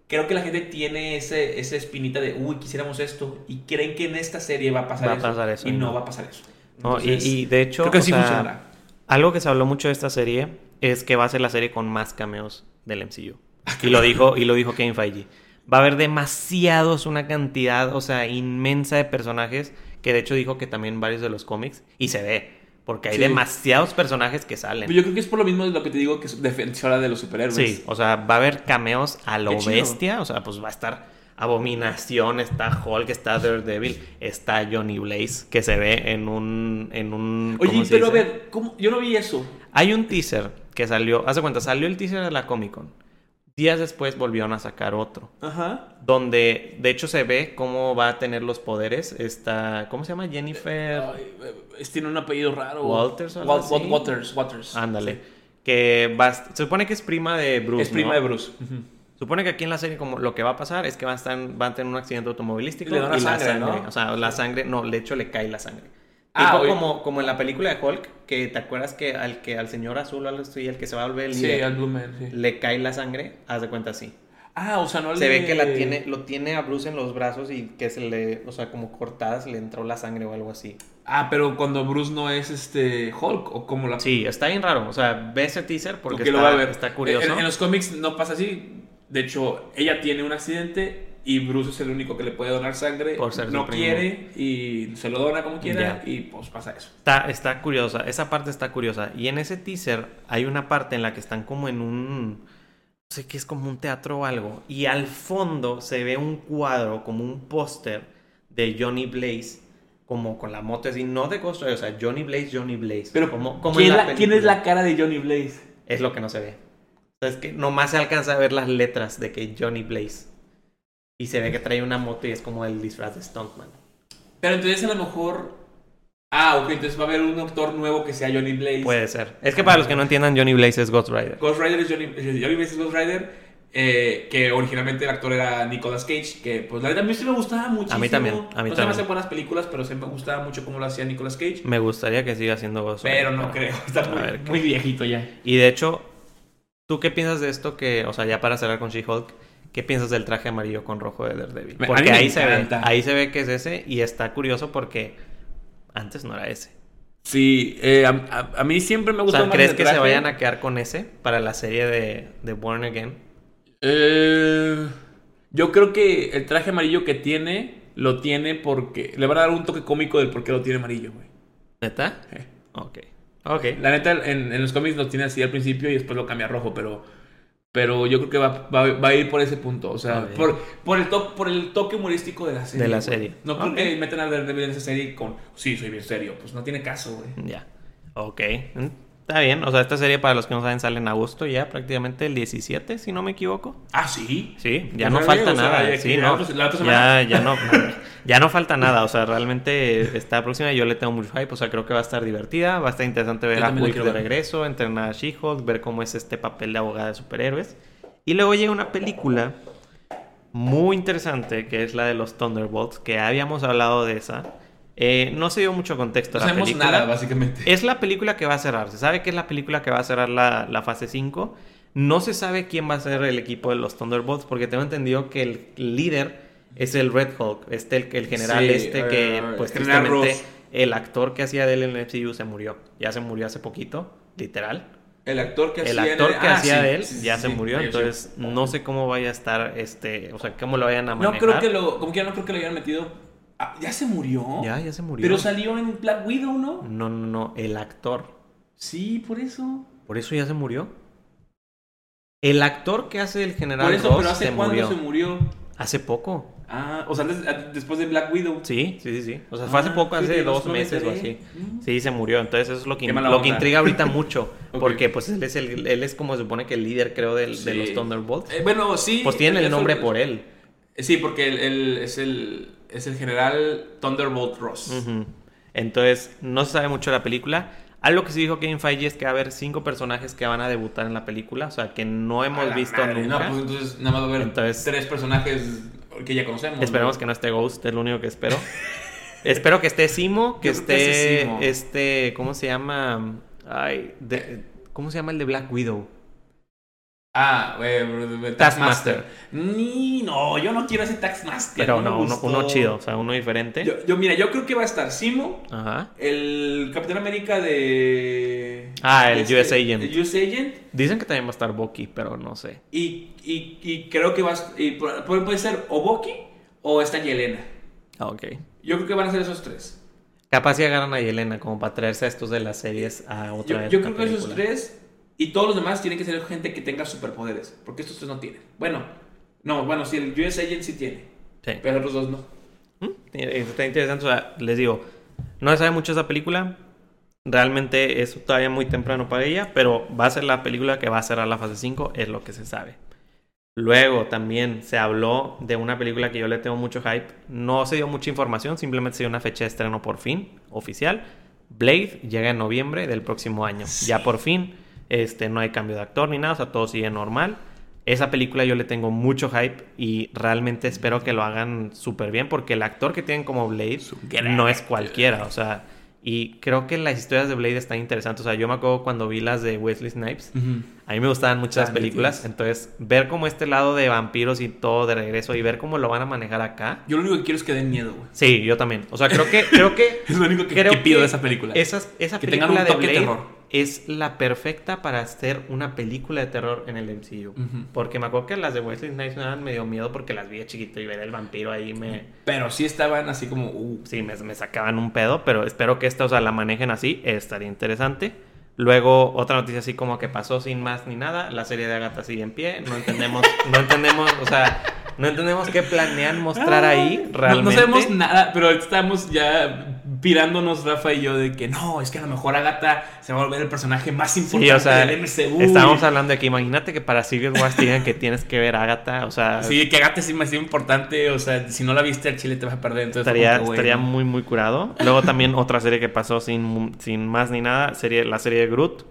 Creo que la gente tiene ese, esa espinita de, uy, quisiéramos esto, y creen que en esta serie va a pasar, Va a eso, pasar eso, Y no no. va a pasar eso. No, y- de hecho, creo que sea, funcionará. algo que se habló mucho de esta serie es que va a ser la serie con más cameos del MCU. Y lo dijo, y lo dijo Kevin Feige. Va a haber demasiados, una cantidad, o sea, inmensa de personajes, que de hecho dijo que también varios de los cómics, y se ve, porque hay Sí. demasiados personajes que salen. Yo creo que es por lo mismo de lo que te digo, que es defensora de los superhéroes. Sí, o sea, va a haber cameos a lo bestia. O sea, pues va a estar Abominación, está Hulk, está Daredevil, está Johnny Blaze, que se ve en un. En un Oye, ¿cómo se pero a ver, ¿cómo? yo no vi eso. Hay un teaser que salió. Haz de cuenta, salió el teaser de la Comic Con. Días después volvieron a sacar otro. Ajá. Donde de hecho se ve cómo va a tener los poderes. Está. ¿Cómo se llama? Jennifer. Eh, tiene un apellido raro. Walters Wal- así. Waters, Waters. Ándale. Sí. Que va se supone que es prima de Bruce. Es prima ¿no? de Bruce. Supone que aquí en la serie como lo que va a pasar es que van a, estar, van a tener un accidente automovilístico Le dona y la sangre, sangre, ¿no? o sea, la sangre, no, de hecho le cae la sangre. Ah, tipo como, como en la película de Hulk, que te acuerdas que al que al señor azul así, el que se va a volver el Sí, líder, al Blue Man, sí. le cae la sangre, haz de cuenta así. Ah, o sea, no Se le... ve que la tiene, lo tiene a Bruce en los brazos y que se le, o sea, como cortadas le entró la sangre o algo así. Ah, pero cuando Bruce no es este Hulk o como la... Sí, está bien raro, o sea, ve ese teaser porque Porque está, lo va a ver. está curioso. En, en los cómics no pasa así. De hecho, ella tiene un accidente y Bruce es el único que le puede donar sangre. Por ser no quiere y se lo dona como quiera y pues pasa eso. Está, está curiosa, esa parte está curiosa. Y en ese teaser hay una parte en la que están como en un. No sé qué es como un teatro o algo. Y al fondo se ve un cuadro, como un póster de Johnny Blaze, como con la moto así, no de Ghost o sea, Johnny Blaze, Johnny Blaze. Pero como, como ¿quién, en la- ¿quién es la cara de Johnny Blaze? Es lo que no se ve. O sea, es que nomás se alcanza a ver las letras de que Johnny Blaze. Y se ve que trae una moto y es como el disfraz de Stuntman. Pero entonces a lo mejor... Ah, ok, entonces va a haber un actor nuevo que sea Johnny Blaze. Puede ser. Es que para los que no entiendan, Johnny Blaze es Ghost Rider. Ghost Rider es Johnny, Johnny Blaze es Ghost Rider. eh, que originalmente el actor era Nicolas Cage, que pues la verdad a mí sí me gustaba muchísimo. A mí también, a mí no se me también. hacen buenas películas, pero sí me gustaba mucho cómo lo hacía Nicolas Cage. Me gustaría que siga siendo Ghost Rider. Pero no creo, está muy, ver muy viejito ya. Y de hecho, ¿tú qué piensas de esto que, o sea, ya para cerrar con She-Hulk, ¿qué piensas del traje amarillo con rojo de Daredevil? Porque ahí se ve, ahí se ve que es ese y está curioso porque antes no era ese. Sí, eh, a, a- a mí siempre me O gusta sea, más ¿crees el que se vayan a quedar con ese para la serie de, de Born Again? Eh, yo creo que el traje amarillo que tiene, lo tiene porque... Le van a dar un toque cómico del por qué lo tiene amarillo, güey. ¿Neta? Eh. Ok. Ok. La neta, en, en los cómics lo tiene así al principio y después lo cambia a rojo, pero... Pero yo creo que va, va- va a ir por ese punto. O sea, por, por, el to- por el toque humorístico de la serie. De la güey. serie. No creo Ok. que metan a Daredevil en esa serie con... Sí, soy bien serio. Pues no tiene caso, güey. Ya. Ok. Está bien. O sea, esta serie, para los que no saben, sale en agosto ya, prácticamente el 17, si no me equivoco. Ah, sí. Sí, ya No falta o sea, nada. ya- sí, ya no. la otra- ya, semana. ya no, [LAUGHS] ya no falta nada. O sea, realmente está próxima y yo le tengo mucho hype. O sea, creo que va a estar divertida. Va a estar interesante ver Yo a Hulk de ver. regreso, entrenar a She-Hulk, ver cómo es este papel de abogada de superhéroes. Y luego llega una película muy interesante que es la de los Thunderbolts, que habíamos hablado de esa. Eh, no se dio mucho contexto No a la sabemos película. nada, básicamente. Es la película que va a cerrar. Se sabe que es la película que va a cerrar la, la fase 5. No se sabe quién va a ser el equipo de los Thunderbolts porque tengo entendido que el líder es el Red Hulk. Este, el, el general Sí, este que, eh, pues tristemente, el actor que hacía de él en el MCU se murió. Ya se murió hace poquito, literal. El actor que El hacía actor que ah, hacía sí, de él sí, ya sí, se murió. Entonces, no sé cómo vaya a estar este. O sea, cómo lo vayan a No manejar. creo que lo. Como que no creo que lo hayan metido. Ah, ya se murió. Ya, ya se murió. Pero salió en Black Widow, ¿no? No, no, no. El actor. Sí, por eso. ¿Por eso ya se murió? El actor que hace el general Por eso, Ross pero ¿hace se cuándo murió. se murió? Hace poco. Ah, o sea, antes- a- después de Black Widow. Sí, sí, sí, sí. O sea, fue hace Ah, poco, hace fíjate, no, dos me meses o así. Sí, se murió. Entonces eso es lo que, lo que intriga ahorita [LAUGHS] mucho. Porque pues él es, el, él es como se supone que el líder, creo, del- de los Thunderbolts. Eh, bueno, sí. Pues tiene el nombre por él. Sí, porque él, él es, el, es el general Thunderbolt Ross. Entonces, no se sabe mucho de la película. Algo que sí dijo Kevin Feige es que va a haber cinco personajes que van a debutar en la película. O sea, que no hemos visto madre, nunca. No, pues entonces nada más va a haber Entonces- tres personajes que ya conocemos. Esperemos ¿no? que no esté Ghost, es lo único que espero. [LAUGHS] espero que esté Simo, que Yo creo que esté Simo. este, ¿cómo se llama? Ay, de- ¿cómo se llama el de Black Widow? Ah, eh, Taskmaster. Ni, no, yo no quiero ese Taskmaster. Pero no, uno, chido, o sea, uno diferente. Yo, yo, mira, yo creo que va a estar Simo, Ajá. el Capitán América de. Ah, el este, US Agent. El US Agent. Dicen que también va a estar Bucky, pero no sé. Y, y, y creo que va a. y puede, ser o Bucky o esta Yelena. Ah, ok. Yo creo que van a ser esos tres. Capaz si agarran a Yelena como para traerse a estos de las series a Yo, otra yo otra creo que esos tres y todos los demás tienen que ser gente que tenga superpoderes. Porque estos tres no tienen. Bueno, no, bueno, sí, el US Agent sí tiene. Sí. Pero los dos no. Mm, Está interesante, o sea, les digo, no se sabe mucho esa película. Realmente es todavía muy temprano para ella, pero va a ser la película que va a cerrar la fase 5, es lo que se sabe. Luego también se habló de una película que yo le tengo mucho hype. No se dio mucha información, simplemente se dio una fecha de estreno por fin, oficial. Blade llega en noviembre del próximo año. Ya por fin, este, no hay cambio de actor ni nada, o sea, todo sigue normal. Esa película yo le tengo mucho hype y realmente espero que lo hagan súper bien porque el actor que tienen como Blade no es cualquiera, o sea, y creo que las historias de Blade están interesantes, o sea, yo me acuerdo cuando vi las de Wesley Snipes, a mí me gustaban muchas las películas, entonces ver como este lado de vampiros y todo de regreso y ver cómo lo van a manejar acá. Yo lo único que quiero es que den miedo, güey. Sí, yo también. O sea, creo que creo que [LAUGHS] Es lo único que, pido de esa película. Esas, esa Que tengan película un de toque de Blade terror. Es la perfecta para hacer una película de terror en el MCU. Porque me acuerdo que las de Wesley Snipes me daban medio miedo porque las vi de chiquito y ver el vampiro ahí me... Pero sí estaban así como. Uh, Sí, me, me sacaban un pedo, pero espero que esta, o sea, la manejen así, estaría interesante. Luego, otra noticia así como que pasó sin más ni nada, la serie de Agatha sigue en pie, no entendemos, [LAUGHS] no entendemos, o sea, no entendemos qué planean mostrar ahí no- realmente. No, sabemos nada, pero estamos ya pirándonos, Rafa y yo, de que no, es que a lo mejor Agatha se va a volver el personaje más importante Sí, o sea, del MCU. estábamos hablando de que imagínate que para Civil War digan que tienes que ver a Agatha, o sea, Sí, que Agatha es demasiado importante, o sea, si no la viste al chile te vas a perder. Entonces, estaría, que, estaría muy, muy curado. Luego también otra serie que pasó sin, sin más ni nada, serie, la serie de Groot.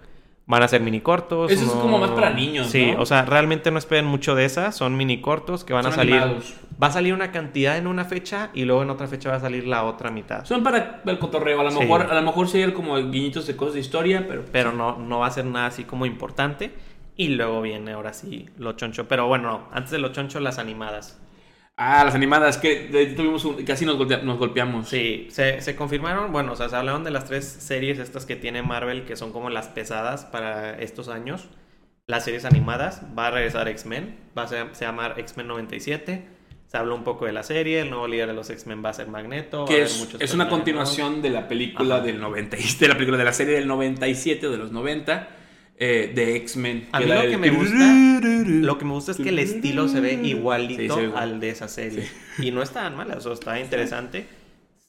Van a ser mini cortos. Eso es como más para niños, Sí, ¿no? o sea, realmente no esperen mucho de esas. Son mini cortos que van Son a salir. animados. Va a salir una cantidad en una fecha y luego en otra fecha va a salir la otra mitad. Son para el cotorreo, a lo Sí. mejor, a lo mejor hay como guiñitos de cosas de historia, pero... Pero no, no va a ser nada así como importante. Y luego viene ahora sí lo choncho. Pero bueno, no, antes de lo choncho, las animadas. Ah, las animadas, que de- tuvimos un- casi nos, golpea- nos golpeamos. Sí, se, se confirmaron, bueno, o sea, se hablaron de las tres series estas que tiene Marvel, que son como las pesadas para estos años. Las series animadas, va a regresar X-Men, va a ser, se llama X-Men 97. Se habló un poco de la serie, el nuevo líder de los X-Men va a ser Magneto. Que es, es una continuación de la película Ajá. del 90, de la película de la serie del 97 o de los 90 eh, de X-Men. A mí lo que me gusta, [LAUGHS] lo que me gusta es que el estilo se ve igualito al de esa serie. [LAUGHS] Y no está tan mal, o sea, está interesante.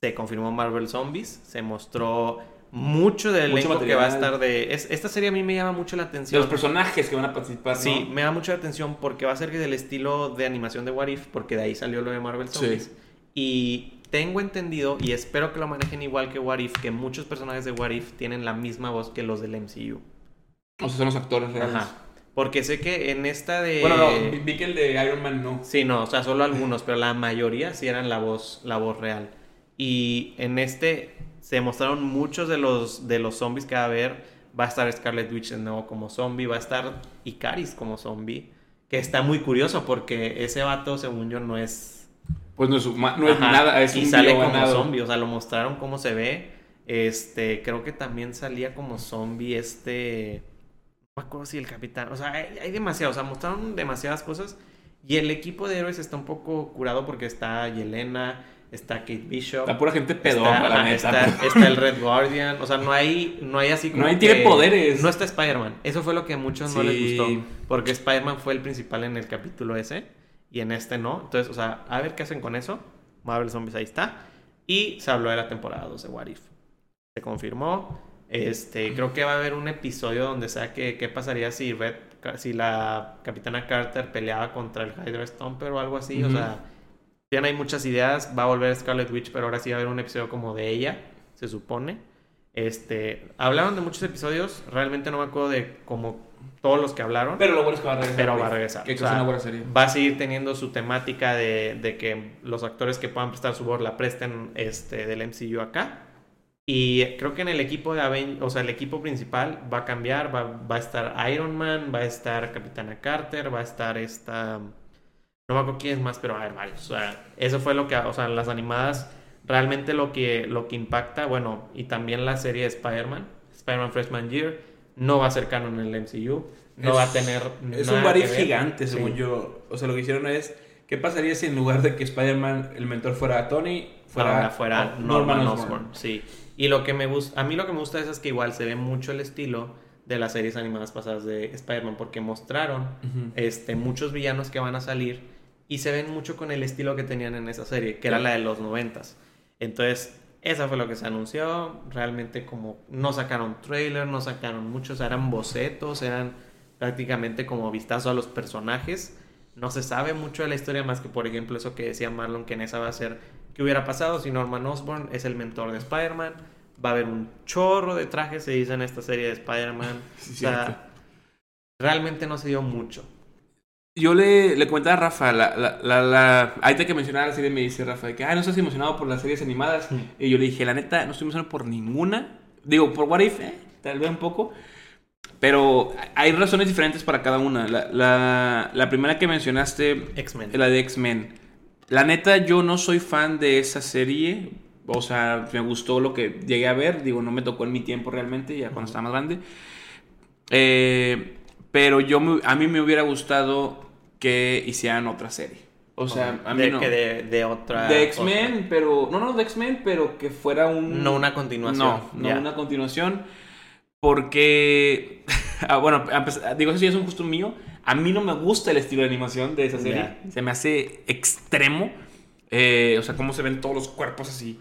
Se confirmó Marvel Zombies, se mostró mucho del Mucho elenco que va a estar de... es- esta serie a mí me llama mucho la de atención. los personajes que van a participar, ¿no? Sí, me da mucha atención porque va a ser del estilo de animación de What If, porque de ahí salió lo de Marvel Zombies. Y tengo entendido, y espero que lo manejen igual que What If, que muchos personajes de What If tienen la misma voz que los del MCU. O sea, son los actores reales. Ajá. Porque sé que en esta de... Bueno, no, vi- que el de Iron Man no. Sí, no, o sea, solo algunos, pero la mayoría sí eran la voz, la voz real. Y en este se mostraron muchos de los, de los zombies que va a haber. Va a estar Scarlet Witch de nuevo como zombie, va a estar Icaris como zombie. Que está muy curioso porque ese vato, según yo, no es... Pues no es, no es nada, es y un sale como ganado. zombie, o sea, lo mostraron cómo se ve. Este, creo que también salía como zombie este... Acuerdo si el capitán... O sea, hay, hay demasiado, o sea, mostraron demasiadas cosas. Y el equipo de héroes está un poco curado porque está Yelena, está Kate Bishop. La pura gente está, pedorra, la neta. está, está el Red Guardian. O sea, no hay, no hay así como. No hay- tiene poderes. No está Spider-Man. Eso fue lo que a muchos no les gustó. Porque Spider-Man fue el principal en el capítulo ese. y en este no. Entonces, o sea, a ver qué hacen con eso. Marvel Zombies ahí está. Y se habló de la temporada 2 de What If. Se confirmó. Este, creo que va a haber un episodio donde sea que qué pasaría si Red, si la Capitana Carter peleaba contra el Hydra Stomper o algo así. O sea, tienen hay muchas ideas. Va a volver Scarlet Witch, pero ahora sí va a haber un episodio como de ella, se supone. Este, hablaron de muchos episodios. Realmente no me acuerdo de como todos los que hablaron. Pero lo bueno es que va a regresar. Pero va a regresar. Que O es sea, una buena serie. va a seguir teniendo su temática de, de que los actores que puedan prestar su voz la presten este, del MCU acá. Y creo que en el equipo de Aven o sea, el equipo principal va a cambiar, va, va a estar Iron Man, va a estar Capitana Carter, va a estar esta... No me acuerdo quién es más, pero va a haber varios. O sea, eso fue lo que, o sea, las animadas, realmente lo que, lo que impacta, bueno, y también la serie de Spider-Man, Spider-Man Freshman Year, no va a ser canon en el MCU, no Es- va a tener... Es nada un barif gigante, según Sí. yo. O sea, lo que hicieron es. ¿Qué pasaría si en lugar de que Spider-Man, el mentor fuera Tony, fuera, fuera Norman, Osborn? Osborn. Sí. Y lo que me gusta, a mí lo que me gusta eso es que igual se ve mucho el estilo de las series animadas pasadas de Spider-Man porque mostraron este, muchos villanos que van a salir y se ven mucho con el estilo que tenían en esa serie, que era la de los noventas. Entonces, esa fue lo que se anunció. Realmente como no sacaron trailer, no sacaron muchos, eran bocetos, eran prácticamente como vistazo a los personajes. No se sabe mucho de la historia más que, por ejemplo, eso que decía Marlon, que en esa va a ser qué hubiera pasado si Norman Osborn es el mentor de Spider-Man. Va a haber un chorro de trajes, se dice en esta serie de Spider-Man. [LAUGHS] Sí, o sea, realmente no se dio mucho. Yo le, le comentaba a Rafa, la, la, la, la- ahorita que mencionaba la serie me dice Rafa que, ah, no estás emocionado por las series animadas. Mm. Y yo le dije, la neta, no estoy emocionado por ninguna. Digo, por What If, eh, tal vez un poco. Pero hay razones diferentes para cada una. La, la, la primera que mencionaste, X-Men. la de X-Men. La neta, yo no soy fan de esa serie. O sea, me gustó lo que llegué a ver. Digo, no me tocó en mi tiempo realmente, ya cuando estaba más grande. Eh, pero yo me- a mí me hubiera gustado que hicieran otra serie. O sea, a mí de, no. que de, de otra. De X-Men, pero. No, no, de X-Men, pero que fuera un. No una continuación. No, no una continuación. Porque. [LAUGHS] ah, bueno, a pesar- digo, eso sí es un gusto mío. A mí no me gusta el estilo de animación de esa serie. Ya. Se me hace extremo. Eh, o sea, cómo se ven todos los cuerpos así.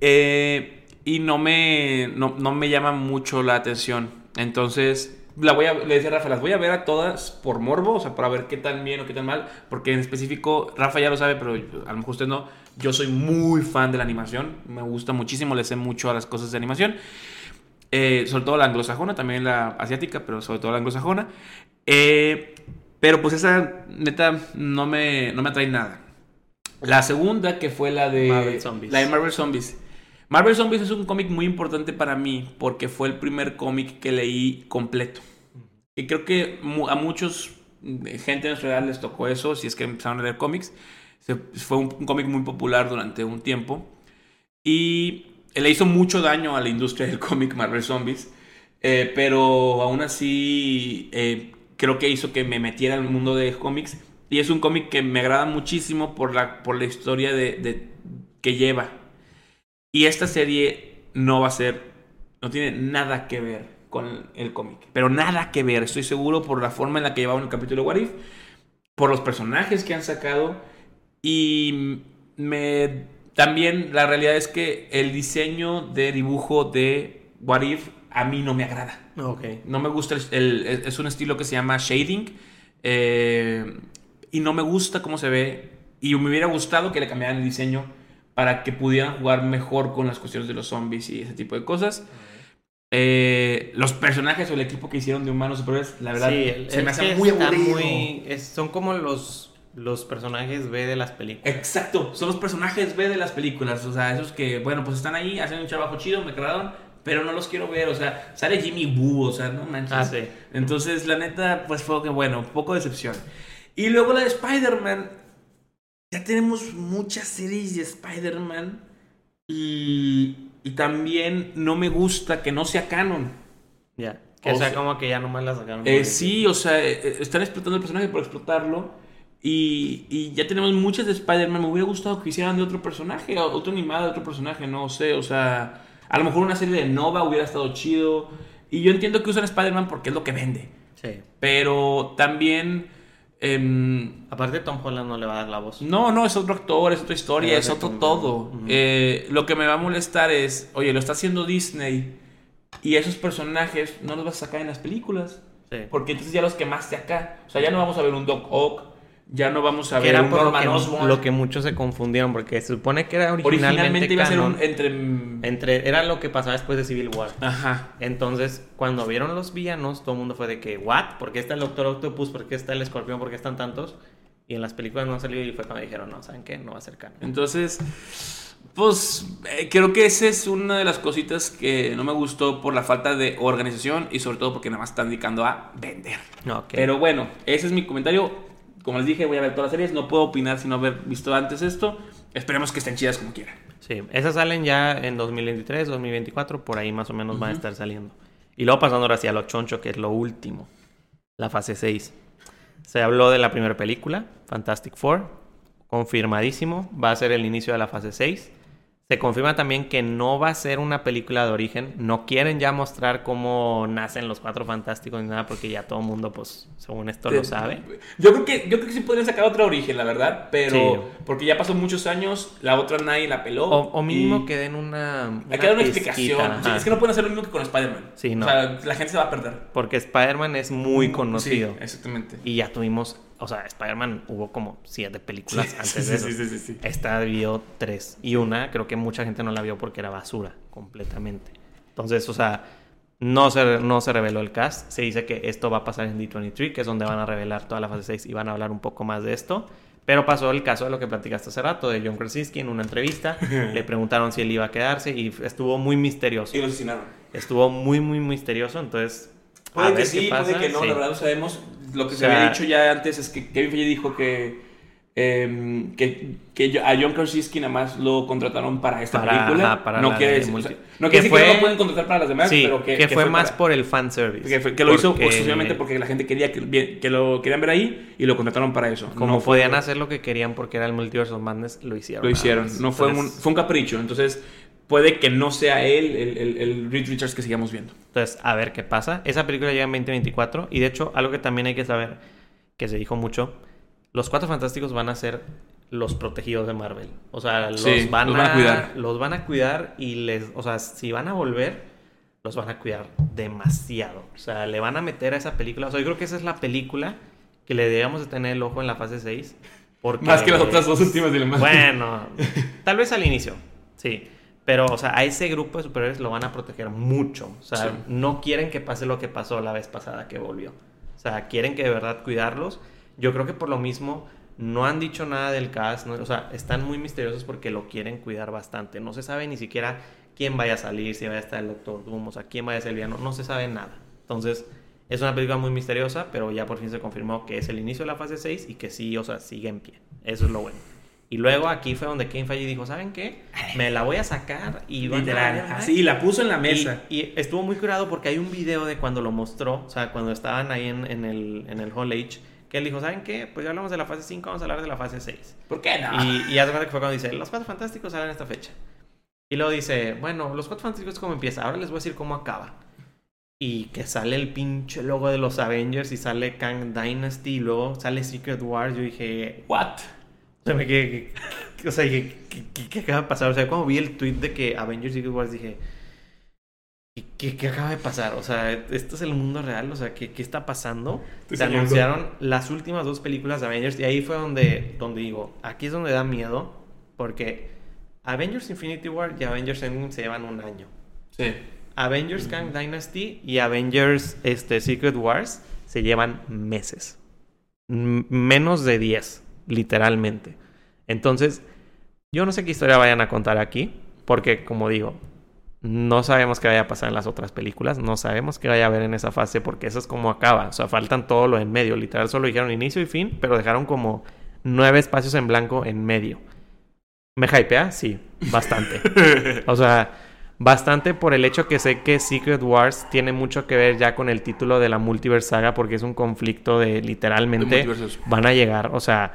Eh, y no me, no, no me llama mucho la atención. Entonces, la voy a, le decía a Rafa, las voy a ver a todas por morbo, o sea, para ver qué tan bien o qué tan mal. Porque en específico, Rafa ya lo sabe, pero a lo mejor usted no. Yo soy muy fan de la animación. Me gusta muchísimo, le sé mucho a las cosas de animación. Eh, sobre todo la anglosajona, también la asiática, pero sobre todo la anglosajona. Eh, pero pues esa neta no me, no me atrae nada. La segunda, que fue la de Marvel Zombies. La de Marvel Zombies. Marvel Zombies es un cómic muy importante para mí porque fue el primer cómic que leí completo. Y creo que a muchos mm, gente en nuestra edad les tocó eso, si es que empezaron a leer cómics. Fue un, un cómic muy popular durante un tiempo. Y le hizo mucho daño a la industria del [LAUGHS] cómic Marvel Zombies. Eh, pero aún así eh, creo que hizo que me metiera en el mundo de cómics. Y es un cómic que me agrada muchísimo por la, por la historia de, que lleva. Y esta serie no va a ser, no tiene nada que ver con el cómic. Pero nada que ver, estoy seguro por la forma en la que llevaban el capítulo de What If, por los personajes que han sacado. Y me también la realidad es que el diseño de dibujo de What If a mí no me agrada. No me gusta el, el- es un estilo que se llama shading eh, y no me gusta cómo se ve y me hubiera gustado que le cambiaran el diseño para que pudieran jugar mejor con las cuestiones de los zombies y ese tipo de cosas. Eh, los personajes o el equipo que hicieron de humanos superiores, la verdad, Sí, se me hace muy está aburrido. muy- es- son como los, los personajes B de las películas. Exacto, son los personajes B de las películas, o sea, esos que, bueno, pues están ahí, hacen un trabajo chido, me agradaron, pero no los quiero ver, o sea, sale Jimmy Woo, o sea, no manches. Ah, sí. Entonces, la neta, pues fue que, bueno, poco de decepción. Y luego la de Spider-Man, ya tenemos muchas series de Spider-Man y, y también no me gusta que no sea canon. Ya. Que O sea, sea- como que ya nomás la sacaron. Eh, sí, o sea, eh, están explotando el personaje por explotarlo. Y, y ya tenemos muchas de Spider-Man. Me hubiera gustado que hicieran de otro personaje, otro animado de otro personaje, no sé. O sea, a lo mejor una serie de Nova hubiera estado chido. Y yo entiendo que usan Spider-Man porque es lo que vende. Sí. Pero también em, Aparte, Tom Holland no le va a dar la voz. no, no, es otro actor, es otra historia, es otro todo. Eh, lo que me va a molestar es, oye, lo está haciendo Disney y esos personajes no los vas a sacar en las películas. Sí. Porque entonces ya los quemaste acá. O sea, ya no vamos a ver un Doc Ock, ya no vamos a Que ver era un por lo que, lo que muchos se confundieron, porque se supone que era originalmente, Originalmente iba a ser un entre... Entre, era lo que pasaba después de Civil War. Ajá. Entonces, cuando vieron los villanos, todo el mundo fue de que, ¿what? ¿Por qué está el Doctor Octopus? ¿Por qué está el Escorpión? ¿Por qué están tantos? Y en las películas no han salido y fue cuando dijeron, no, ¿saben qué? No va a ser canon. Entonces, pues eh, creo que esa es una de las cositas que no me gustó por la falta de organización y sobre todo porque nada más están dedicando a vender. Ok. Pero bueno, ese es mi comentario. Como les dije, voy a ver todas las series. No puedo opinar sin haber visto antes esto. Esperemos que estén chidas como quieran. Sí, esas salen ya en 2023, 2024, por ahí más o menos van a estar saliendo. Y luego pasando ahora hacia lo choncho, que es lo último, la fase 6. Se habló de la primera película, Fantastic Four, confirmadísimo, va a ser el inicio de la fase 6. Se confirma también que no va a ser una película de origen, no quieren ya mostrar cómo nacen los cuatro fantásticos ni nada, porque ya todo el mundo, pues, según esto lo sabe. Yo creo que, yo creo que sí podrían sacar otra origen, la verdad. Pero Sí. porque ya pasó muchos años, la otra nadie la peló. O, o mínimo y- que den una... Hay que dar una explicación. Sí, es que no pueden hacer lo mismo que con Spider-Man. Sí, no. O sea, la gente se va a perder. Porque Spider-Man es muy conocido. Sí, exactamente. Y ya tuvimos, o sea, Spider-Man hubo como siete películas Sí, antes sí, de eso. sí, sí, sí. Esta vio tres. Y una, creo que mucha gente no la vio porque era basura, completamente. Entonces, o sea, no se, no se reveló el cast. Se dice que esto va a pasar en D23, que es donde van a revelar toda la fase 6 y van a hablar un poco más de esto. Pero pasó el caso de lo que platicaste hace rato, de John Krasinski en una entrevista. [LAUGHS] Le preguntaron si él iba a quedarse y estuvo muy misterioso. Y lo asesinaron. Estuvo muy, muy misterioso. Entonces, Puede que sí, puede que no, Sí. la verdad no sabemos. Lo que O se había dicho ya antes es que Kevin Feige dijo que, em, que, que a John Krasinski nada más lo contrataron para esta Para- película. ajá, para no quiere de decir, multi- o sea, no que que no fue- lo pueden contratar para las demás, Sí, pero que, que, fue, más para- por el fanservice. que, fue- que lo hizo exclusivamente porque la gente quería que, lo querían ver ahí y lo contrataron para eso. Como No fue- podían hacer lo que querían porque era el Multiverse of Madness, lo hicieron. Lo hicieron. No fue un, fue un capricho. Entonces, puede que no sea él el, el, el Reed Richards que sigamos viendo. Entonces, a ver qué pasa. Esa película llega en 2024. Y de hecho, algo que también hay que saber, que se dijo mucho, los Cuatro Fantásticos van a ser los protegidos de Marvel. O sea, los, Sí, van, los van a cuidar. Los van a cuidar y les... O sea, si van a volver, los van a cuidar demasiado. O sea, le van a meter a esa película. O sea, yo creo que esa es la película que le debíamos de tener el ojo en la fase 6. Porque, [LAUGHS] Más que las otras dos últimas de la. Bueno, tal vez al inicio, sí. Pero, o sea, a ese grupo de superhéroes lo van a proteger mucho. O sea, Sí. no quieren que pase lo que pasó la vez pasada que volvió. O sea, quieren que de verdad cuidarlos. Yo creo que por lo mismo no han dicho nada del cast. ¿no? O sea, están muy misteriosos porque lo quieren cuidar bastante. No se sabe ni siquiera quién vaya a salir, si vaya a estar el Doctor Doom, o sea, quién vaya a ser el villano. No se sabe nada. Entonces, es una película muy misteriosa, pero ya por fin se confirmó que es el inicio de la fase 6 y que sí, o sea, sigue en pie. Eso es lo bueno. Y luego aquí fue donde Kane Feige dijo, ¿saben qué? Me la voy a sacar y Literal. valer madre". Así, la puso en la mesa. Y, y estuvo muy curado porque hay un video de cuando lo mostró, o sea, cuando estaban ahí en, en el, en el Hall H, que él dijo, ¿saben qué? Pues ya hablamos de la fase 5, vamos a hablar de la fase 6. ¿Por qué no? Y, y hace cuenta que fue cuando dice, los cuatro fantásticos salen esta fecha. Y luego dice, bueno, los cuatro fantásticos cómo empieza, ahora les voy a decir cómo acaba. Y que sale el pinche logo de los Avengers y sale Kang Dynasty y luego sale Secret Wars. Yo dije, What? O sea, me quedé, o sea, ¿qué, qué- qué acaba de pasar? O sea, cuando vi el tweet de que Avengers Secret Wars dije, ¿qué, qué- acaba de pasar? O sea, ¿esto es el mundo real? O sea, ¿qué, qué está pasando? Estoy Se anunciaron las últimas dos películas de Avengers y ahí fue donde, donde digo, aquí es donde da miedo porque Avengers Infinity War y Avengers Endgame se llevan un año. Sí. Avengers Kang Dynasty y Avengers este, Secret Wars se llevan meses. M- menos de 10, literalmente. Entonces, yo no sé qué historia vayan a contar aquí, porque como digo, no sabemos qué vaya a pasar en las otras películas, no sabemos qué vaya a haber en esa fase, porque eso es como acaba. O sea, faltan todo lo en medio. Literal, solo dijeron inicio y fin, pero dejaron como nueve espacios en blanco en medio. ¿Me hypea? Sí, bastante. [LAUGHS] O sea, bastante por el hecho que sé que Secret Wars tiene mucho que ver ya con el título de la Multiverse Saga, porque es un conflicto de literalmente van a llegar. O sea,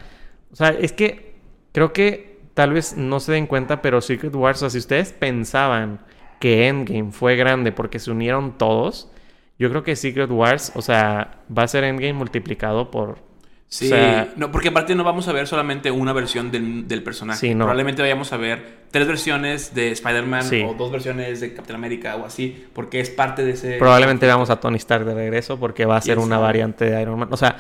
o sea, es que creo que tal vez no se den cuenta, pero Secret Wars, o sea, si ustedes pensaban que Endgame fue grande porque se unieron todos, yo creo que Secret Wars, o sea, va a ser Endgame multiplicado por Sí, no, porque aparte no vamos a ver solamente una versión del, personaje. Sí, no. Probablemente vayamos a ver tres versiones de Spider-Man o dos versiones de Captain America o así, porque es parte de ese... Probablemente veamos a Tony Stark de regreso porque va a ser una variante de Iron Man. O sea,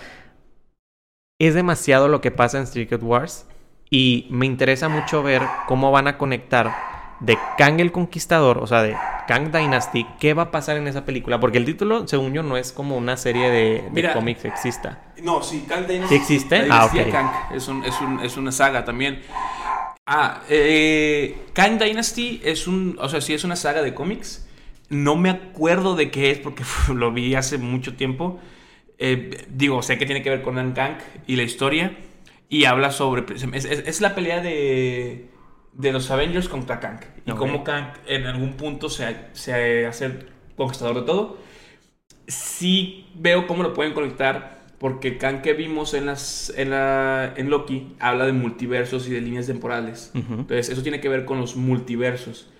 es demasiado lo que pasa en Secret Wars y me interesa mucho ver cómo van a conectar de Kang el Conquistador, o sea, de Kang Dynasty, ¿qué va a pasar en esa película? Porque el título, según yo, no es como una serie de, cómics exista. No, sí, Kang Dynasty. ¿Sí existe? ah, ok. Kang es, un, es, un, es, una saga también. Ah, eh, Kang Dynasty es un, o sea, sí es una saga de cómics. No me acuerdo de qué es porque [LAUGHS] lo vi hace mucho tiempo. Eh, digo, sé que tiene que ver con Kang y la historia. Y habla sobre... es la pelea de de los Avengers contra Kang. Y cómo Kang en algún punto se, se hace conquistador de todo. Sí veo cómo lo pueden conectar. Porque Kang que vimos en, las, en, la, en Loki habla de multiversos y de líneas temporales. Entonces, eso tiene que ver con los multiversos.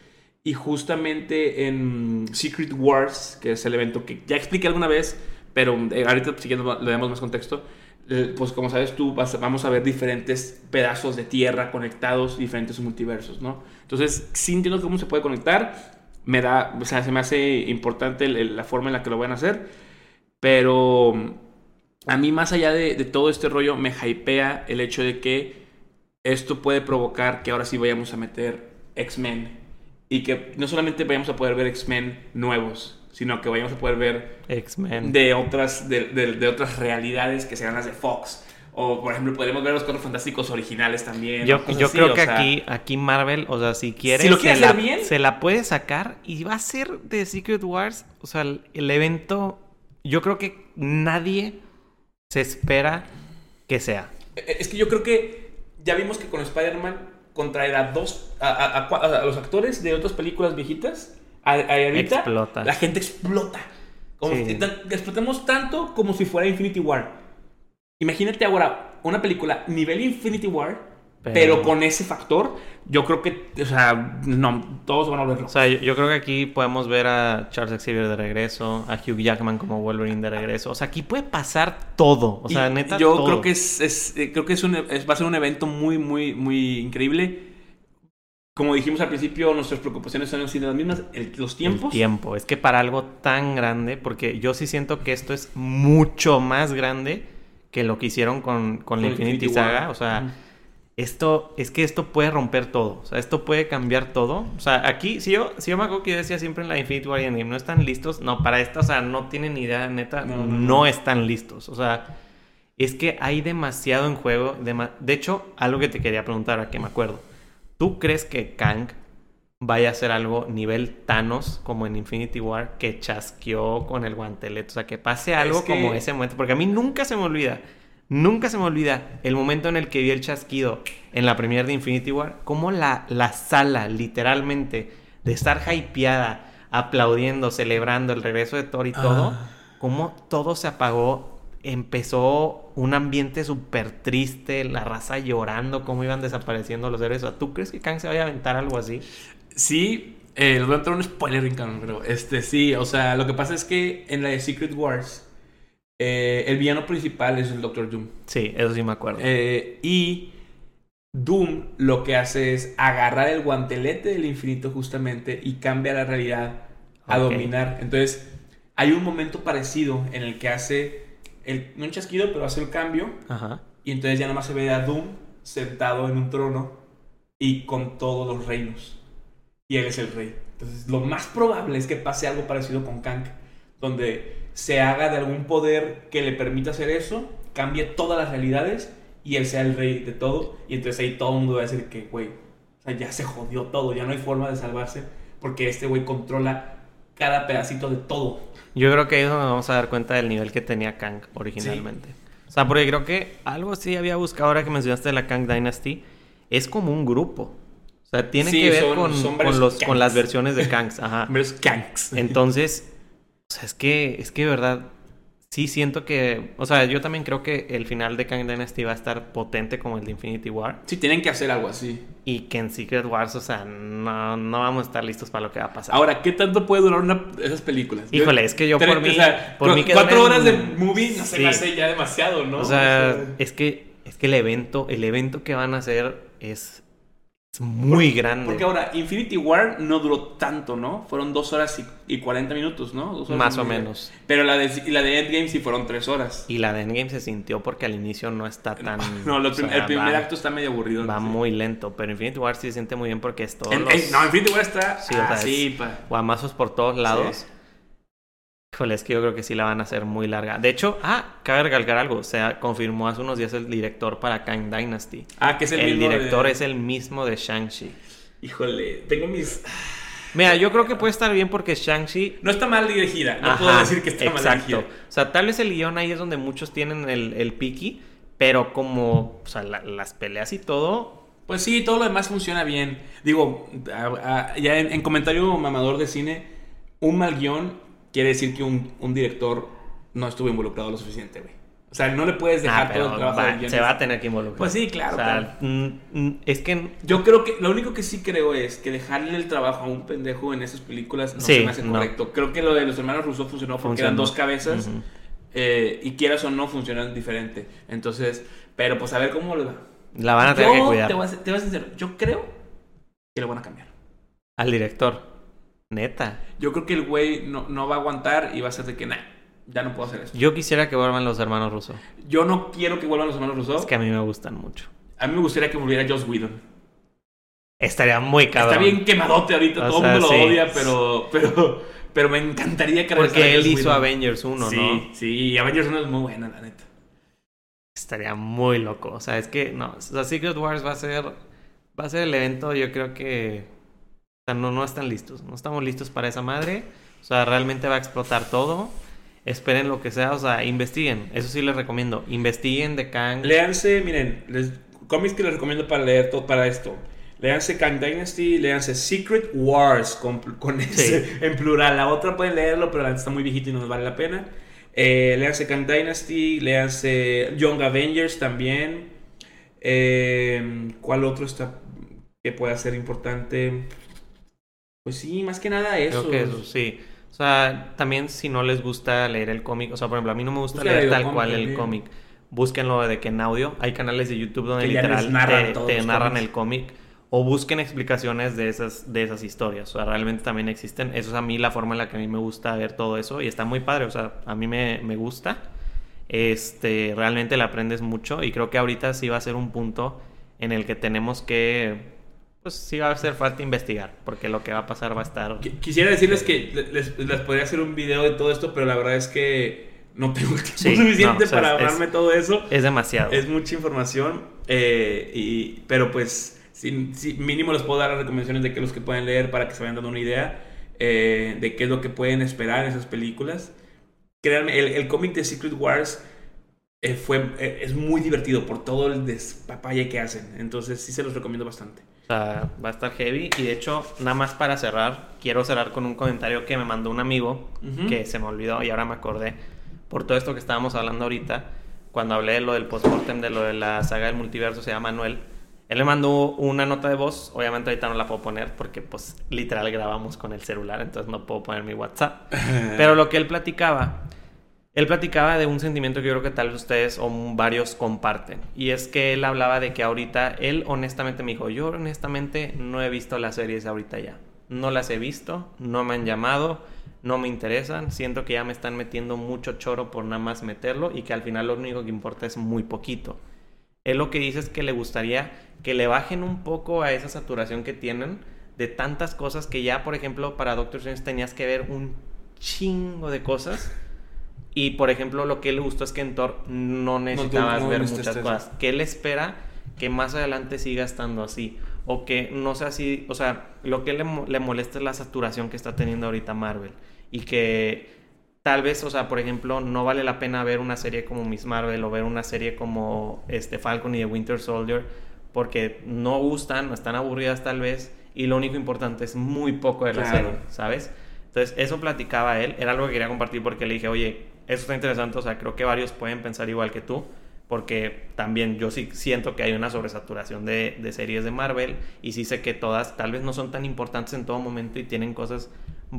Y justamente en Secret Wars, que es el evento que ya expliqué alguna vez, pero eh, ahorita si le damos más contexto, eh, pues como sabes tú, vamos a ver diferentes pedazos de tierra conectados, diferentes multiversos, ¿no? Entonces, sí entiendo cómo se puede conectar, me da, o sea, se me hace importante la forma en la que lo van a hacer, pero a mí más allá de, todo este rollo, me hypea el hecho de que esto puede provocar que ahora sí vayamos a meter X-Men y que no solamente vayamos a poder ver X-Men nuevos, sino que vayamos a poder ver X-Men de otras, de, otras realidades que sean las de Fox. O, por ejemplo, podemos ver los Cuatro Fantásticos originales también. Yo, yo creo que aquí, aquí Marvel, o sea, si quiere, si lo quiere se, hacer la, bien, se la puede sacar y va a ser de Secret Wars. O sea, el, evento, yo creo que nadie se espera que sea. E, e, es que yo creo que ya vimos que con Spider-Man contraer a dos, a los actores de otras películas viejitas ahorita explota. la gente explota. Como explotamos tanto como si fuera Infinity War. Imagínate ahora una película nivel Infinity War, pero, con ese factor, yo creo que, o sea, no, todos van a verlo. O sea, yo, creo que aquí podemos ver a Charles Xavier de regreso, a Hugh Jackman como Wolverine de regreso. O sea, aquí puede pasar todo. O sea, neta, yo creo que es, eh, creo que es, un, va a ser un evento muy, muy, muy increíble como dijimos al principio, nuestras preocupaciones son las mismas, los tiempos. El tiempo, es que para algo tan grande, porque yo sí siento que esto es mucho más grande que lo que hicieron con, con la Infinity, Saga. O sea, esto, es que esto puede romper todo. O sea, esto puede cambiar todo. O sea, aquí, si yo, si yo me acuerdo que yo decía siempre en la Infinity War y Endgame, no están listos. No, para esto, o sea, no tienen idea, neta, no, están listos. O sea, es que hay demasiado en juego. de hecho, algo que te quería preguntar, a que me acuerdo. ¿Tú crees que Kang vaya a hacer algo nivel Thanos como en Infinity War que chasqueó con el guantelete? O sea, que pase algo como ese momento. Porque a mí nunca se me olvida, nunca se me olvida el momento en el que vi el chasquido en la premiere de Infinity War. Como la, la sala, literalmente, de estar hypeada, aplaudiendo, celebrando el regreso de Thor y todo, ah. como todo se apagó empezó un ambiente súper triste, la raza llorando, cómo iban desapareciendo los héroes. ¿Tú crees que Kang se vaya a aventar algo así? Sí, eh, les voy a entrar un spoiler, pero este sí, o sea, lo que pasa es que en la de Secret Wars, eh, el villano principal es el Doctor Doom. Sí, eso sí me acuerdo. Eh, y Doom lo que hace es agarrar el guantelete del infinito justamente y cambia la realidad a dominar. Entonces, hay un momento parecido en el que hace el, no un chasquido, pero hace el cambio. Ajá. Y entonces ya nada más se ve a Doom sentado en un trono y con todos los reinos. Y él es el rey. Entonces lo más probable es que pase algo parecido con Kang, donde se haga de algún poder que le permita hacer eso, cambie todas las realidades y él sea el rey de todo. Y entonces ahí todo el mundo va a decir que, güey, o sea, ya se jodió todo, ya no hay forma de salvarse porque este güey controla cada pedacito de todo. Yo creo que ahí es donde nos vamos a dar cuenta del nivel que tenía Kang originalmente. O sea, porque creo que algo sí había buscado ahora que mencionaste la Kang Dynasty. Es como un grupo. O sea, tiene que ver con, con, los, con, las versiones de Kangs. Ajá. [LAUGHS] Kangs. Entonces, o sea, es que, es que de verdad, sí siento que, o sea, yo también creo que el final de Kang Dynasty va a estar potente como el de Infinity War. Sí, tienen que hacer algo así. Y que en Secret Wars, o sea, no, no vamos a estar listos para lo que va a pasar. Ahora, ¿qué tanto puede durar una esas películas? Híjole, es que yo por mí, o sea, por mí cuatro horas de movie no se Sí. me hace ya demasiado, ¿no? O sea, es que, es que el evento, el evento que van a hacer es, es muy grande. Porque ahora, Infinity War no duró tanto, ¿no? Fueron dos horas y, y 40 minutos, ¿no? Dos horas Más o menos. Pero la de, la de Endgame sí fueron tres horas. Y la de Endgame se sintió porque al inicio no está tan... [LAUGHS] No, prim- sea, el primer va- acto está medio aburrido. Va sí. muy lento, pero Infinity War sí se siente muy bien porque es todo los no, Infinity War está Sí, o sea, así, es- guamazos por todos lados. Híjole, es que yo creo que sí la van a hacer muy larga. De hecho, ah, cabe recalcar algo. O sea, confirmó hace unos días el director para Kang Dynasty. Ah, que es el, El, mismo de- director es el mismo de Shang-Chi. Híjole, tengo mis... Mira, yo creo que puede estar bien porque Shang-Chi No está mal dirigida, no Ajá, puedo decir que está mal exacto. dirigida. O sea, tal vez el guion ahí es donde muchos tienen el, el piqui, pero como, o sea, la- las peleas y todo, Pues sí, todo lo demás funciona bien. Digo, a- a- ya en, en comentario mamador de cine, un mal guion quiere decir que un, un director no estuvo involucrado lo suficiente, güey. O sea, no le puedes dejar ah, todo el trabajo va- se va a tener que involucrar. Pues sí, claro, O sea, mm, es que Yo creo que lo único que sí creo es que dejarle el trabajo a un pendejo en esas películas no Sí, se me hace no. correcto. Creo que lo de los hermanos Russo funcionó porque eran dos cabezas eh, y quieras o no funcionan diferente. Entonces, pero pues a ver cómo le va. la van a tener que Yo cuidar te voy a, te voy a ser sincero, yo creo que lo van a cambiar. al director. Neta. Yo creo que el güey no, no va a aguantar y va a ser de que, nah, ya no puedo hacer esto. Yo quisiera que vuelvan los hermanos rusos. Yo no quiero que vuelvan los hermanos Russo. Es que a mí me gustan mucho. A mí me gustaría que volviera Joss Whedon. Estaría muy cabrón. Está bien quemadote ahorita, O todo el mundo sí. lo odia, pero, pero, pero me encantaría que Porque él hizo Whedon. Avengers 1, sí, ¿no? Sí, y Avengers 1 es muy buena, la neta. Estaría muy loco. O sea, es que no. O sea, Secret Wars va a ser. Va a ser el evento, yo creo que. O sea, no, no están listos. No estamos listos para esa madre. O sea, realmente va a explotar todo. Esperen lo que sea. O sea, investiguen. Eso sí les recomiendo. Investiguen de Kang. Léanse, miren, les, cómics que les recomiendo para leer todo, para esto. Léanse Kang Dynasty, léanse Secret Wars con, con ese, en plural. La otra pueden leerlo, pero la está muy viejito y no vale la pena. Eh, léanse Kang Dynasty, léanse Young Avengers también. Eh, ¿Cuál otro está que pueda ser importante? Pues sí, más que nada eso. Creo que eso, sí. O sea, también si no les gusta leer el cómic. O sea, por ejemplo, a mí no me gusta Busca leer tal cual el cómic. Búsquenlo de que en audio. Hay canales de YouTube donde Que literal narran te, narran cómics. el cómic. O busquen explicaciones de esas, de esas historias. O sea, realmente también existen. Eso es a mí la forma en la que a mí me gusta ver todo eso. Y está muy padre. O sea, a mí me, me gusta. Este, realmente le aprendes mucho. Y creo que ahorita sí va a ser un punto en el que tenemos que. Pues sí va a hacer falta investigar. Porque lo que va a pasar va a estar. Qui- Quisiera decirles que les, les podría hacer un video de todo esto, pero la verdad es que no tengo el tiempo Sí, suficiente no, o sea, para es- ahorrarme todo eso. Es demasiado. Es mucha información, eh, y, pero pues si, si mínimo les puedo dar las recomendaciones de qué es los que pueden leer para que se vayan dando una idea eh, de qué es lo que pueden esperar en esas películas. Créanme, el, el cómic de Secret Wars eh, fue, eh, es muy divertido por todo el despapalle que hacen. Entonces sí se los recomiendo bastante. O sea, va a estar heavy. Y de hecho, nada más para cerrar, quiero cerrar con un comentario que me mandó un amigo que se me olvidó y ahora me acordé. Por todo esto que estábamos hablando ahorita, cuando hablé de lo del postmortem, de lo de la saga del multiverso, se llama Manuel. Él me mandó una nota de voz. Obviamente, ahorita no la puedo poner porque, pues, literal grabamos con el celular, entonces no puedo poner mi WhatsApp. [LAUGHS] Pero lo que él platicaba, él platicaba de un sentimiento que yo creo que tal vez ustedes o varios comparten. Y es que él hablaba de que ahorita, él honestamente me dijo, yo honestamente no he visto las series ahorita ya. No las he visto, no me han llamado, no me interesan. Siento que ya me están metiendo mucho choro por nada más meterlo y que al final lo único que importa es muy poquito. Él lo que dice es que le gustaría que le bajen un poco a esa saturación que tienen de tantas cosas que ya, por ejemplo, para Doctor Strange tenías que ver un chingo de cosas. Y, por ejemplo, lo que le gustó es que en Thor no necesitabas no ver muchas cosas. Que él espera que más adelante siga estando así. O que no sea así. O sea, lo que le, le molesta es la saturación que está teniendo ahorita Marvel. Y que tal vez, o sea, por ejemplo, no vale la pena ver una serie como Miss Marvel o ver una serie como este Falcon y The Winter Soldier porque no gustan, están aburridas tal vez y lo único importante es muy poco de la Claro. serie, ¿sabes? Entonces, eso platicaba él, era algo que quería compartir porque le dije, oye, eso está interesante, o sea, creo que varios pueden pensar igual que tú, porque también yo sí siento que hay una sobresaturación de, de series de Marvel y sí sé que todas tal vez no son tan importantes en todo momento y tienen cosas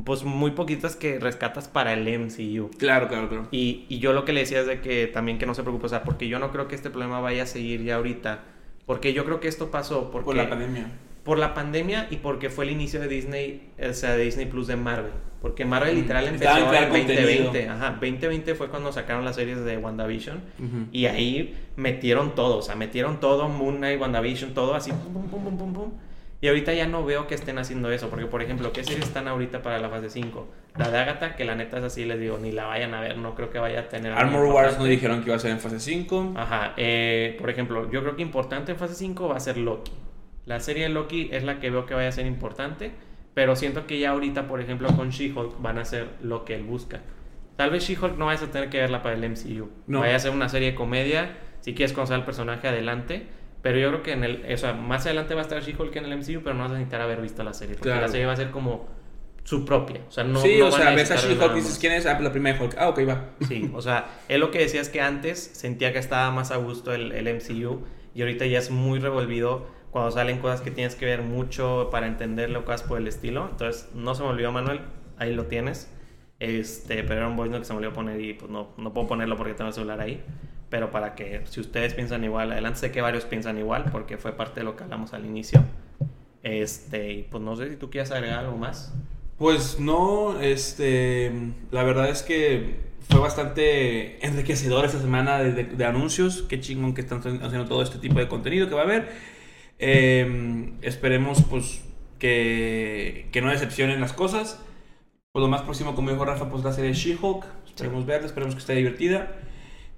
pues muy poquitas que rescatas para el MCU. Claro, claro, claro. Y, y yo lo que le decía es de que también que no se preocupe, o sea, porque yo no creo que este problema vaya a seguir ya ahorita, porque yo creo que esto pasó porque, Por la pandemia. Por la pandemia y porque fue el inicio de Disney, o sea, de Disney Plus de Marvel. Porque Marvel Mm, literal estaba empezó en crear en 2020. contenido. Ajá, 2020 fue cuando sacaron las series de WandaVision. Ujú. Y ahí metieron todo, o sea, metieron todo, Moon Knight, WandaVision, todo así, pum, pum, pum, pum. Y ahorita ya no veo que estén haciendo eso, porque por ejemplo, ¿qué series están ahorita para la fase 5? La de Agatha, que la neta es así, les digo, ni la vayan a ver, no creo que vaya a tener... Armor Wars nos dijeron que iba a ser en fase 5. Ajá, eh, por ejemplo, yo creo que importante en fase 5 va a ser Loki. La serie de Loki es la que veo que vaya a ser importante, pero siento que ya ahorita, por ejemplo, con She-Hulk van a hacer lo que él busca. Tal vez She-Hulk no vayas a tener que verla para el MCU. No. Vaya a ser una serie de comedia, si quieres conocer al personaje adelante, pero yo creo que en el, o sea, más adelante va a estar She-Hulk en el MCU, pero no vas a necesitar haber visto la serie, porque Claro. la serie va a ser como su propia. O sea, no, sí, no o sea, ves a She-Hulk y dices. ¿quién es? Ah, pues la primera de Hulk. Ah, ok, va. Sí, o sea, él lo que decía es que antes sentía que estaba más a gusto el, el MCU y ahorita ya es muy revolvido cuando salen cosas que tienes que ver mucho para entenderlo, cosas por el estilo. Entonces, no se me olvidó, Manuel, ahí lo tienes. Este, pero era un voice note que se me olvidó poner y pues no, no puedo ponerlo porque tengo el celular ahí. Pero para que, si ustedes piensan igual, adelante sé que varios piensan igual porque fue parte de lo que hablamos al inicio. Este, y pues no sé si tú quieres agregar algo más. Pues no, este, la verdad es que fue bastante enriquecedor esta semana de, de- de anuncios. Qué chingón que están haciendo todo este tipo de contenido que va a haber. Eh, esperemos, pues, que, que no decepcionen las cosas. Pues lo más próximo, como dijo Rafa, pues la serie She-Hulk. Esperemos verla, esperemos que esté divertida.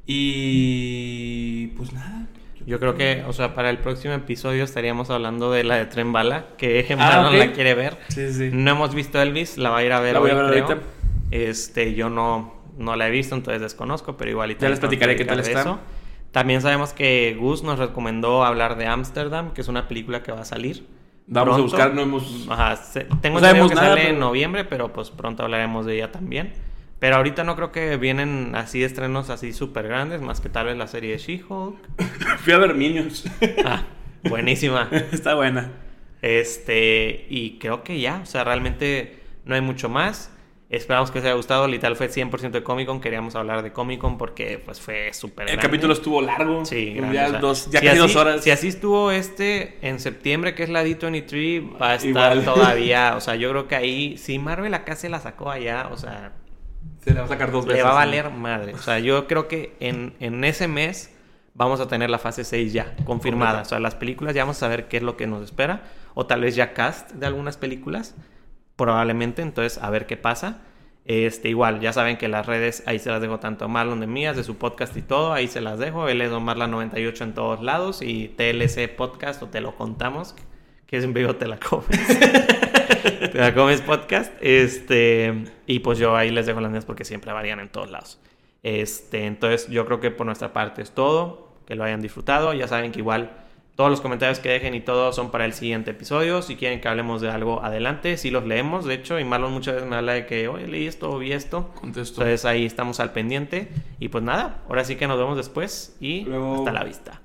Y pues nada. Yo creo que, o sea, para el próximo episodio estaríamos hablando de la de Tren Bala, que Ah, [LAUGHS] Marlon ok. la quiere ver. Sí, sí. No hemos visto Elvis, la va a ir a ver La voy a hoy, ver creo. ahorita. Este, yo no, no la he visto, entonces desconozco, pero igual y Ya les platicaré qué tal está. eso. También sabemos que Gus nos recomendó hablar de Amsterdam, que es una película que va a salir. Vamos a buscar, no hemos... Ajá, se- tengo No sabemos que nada, sale pero- en noviembre, pero pues pronto hablaremos de ella también. Pero ahorita no creo que vienen así estrenos así súper grandes, más que tal vez la serie de She-Hulk. [LAUGHS] Fui a ver Minions. Ah, buenísima. [LAUGHS] Está buena. Este, y creo que ya, o sea, realmente no hay mucho más. Esperamos que os haya gustado. Literal fue 100% de Comic Con. Queríamos hablar de Comic Con porque pues fue súper El grande. capítulo estuvo largo. Sí, ya, grande, o sea, dos, ya si casi así- dos horas. Si así estuvo este en septiembre, que es la D23, va a estar Igual. [LAUGHS] todavía. O sea, yo creo que ahí, si Marvel acá se la sacó allá, o sea, Se le va a sacar dos veces. le va a ¿no? valer madre. O sea, yo creo que en, en ese mes vamos a tener la fase 6 ya confirmada. Completa. O sea, las películas ya vamos a saber qué es lo que nos espera. O tal vez ya cast de algunas películas. Probablemente. Entonces, a ver qué pasa. Este, igual, ya saben que las redes, ahí se las dejo tanto a Marlon de mías, de su podcast y todo, ahí se las dejo. Él es Omarla98 en todos lados y TLC Podcast o Te lo contamos, que siempre digo Te la comes. [LAUGHS] te la comes podcast. Este, y pues yo ahí les dejo las mías porque siempre varían en todos lados. Este, entonces yo creo que por nuestra parte es todo. Que lo hayan disfrutado. Ya saben que igual todos los comentarios que dejen y todo son para el siguiente episodio. Si quieren que hablemos de algo adelante, sí los leemos. De hecho, y Marlon muchas veces me habla de que, oye, leí esto vi esto. Contesto. Entonces ahí estamos al pendiente. Y pues nada, ahora sí que nos vemos después y Luego. hasta la vista.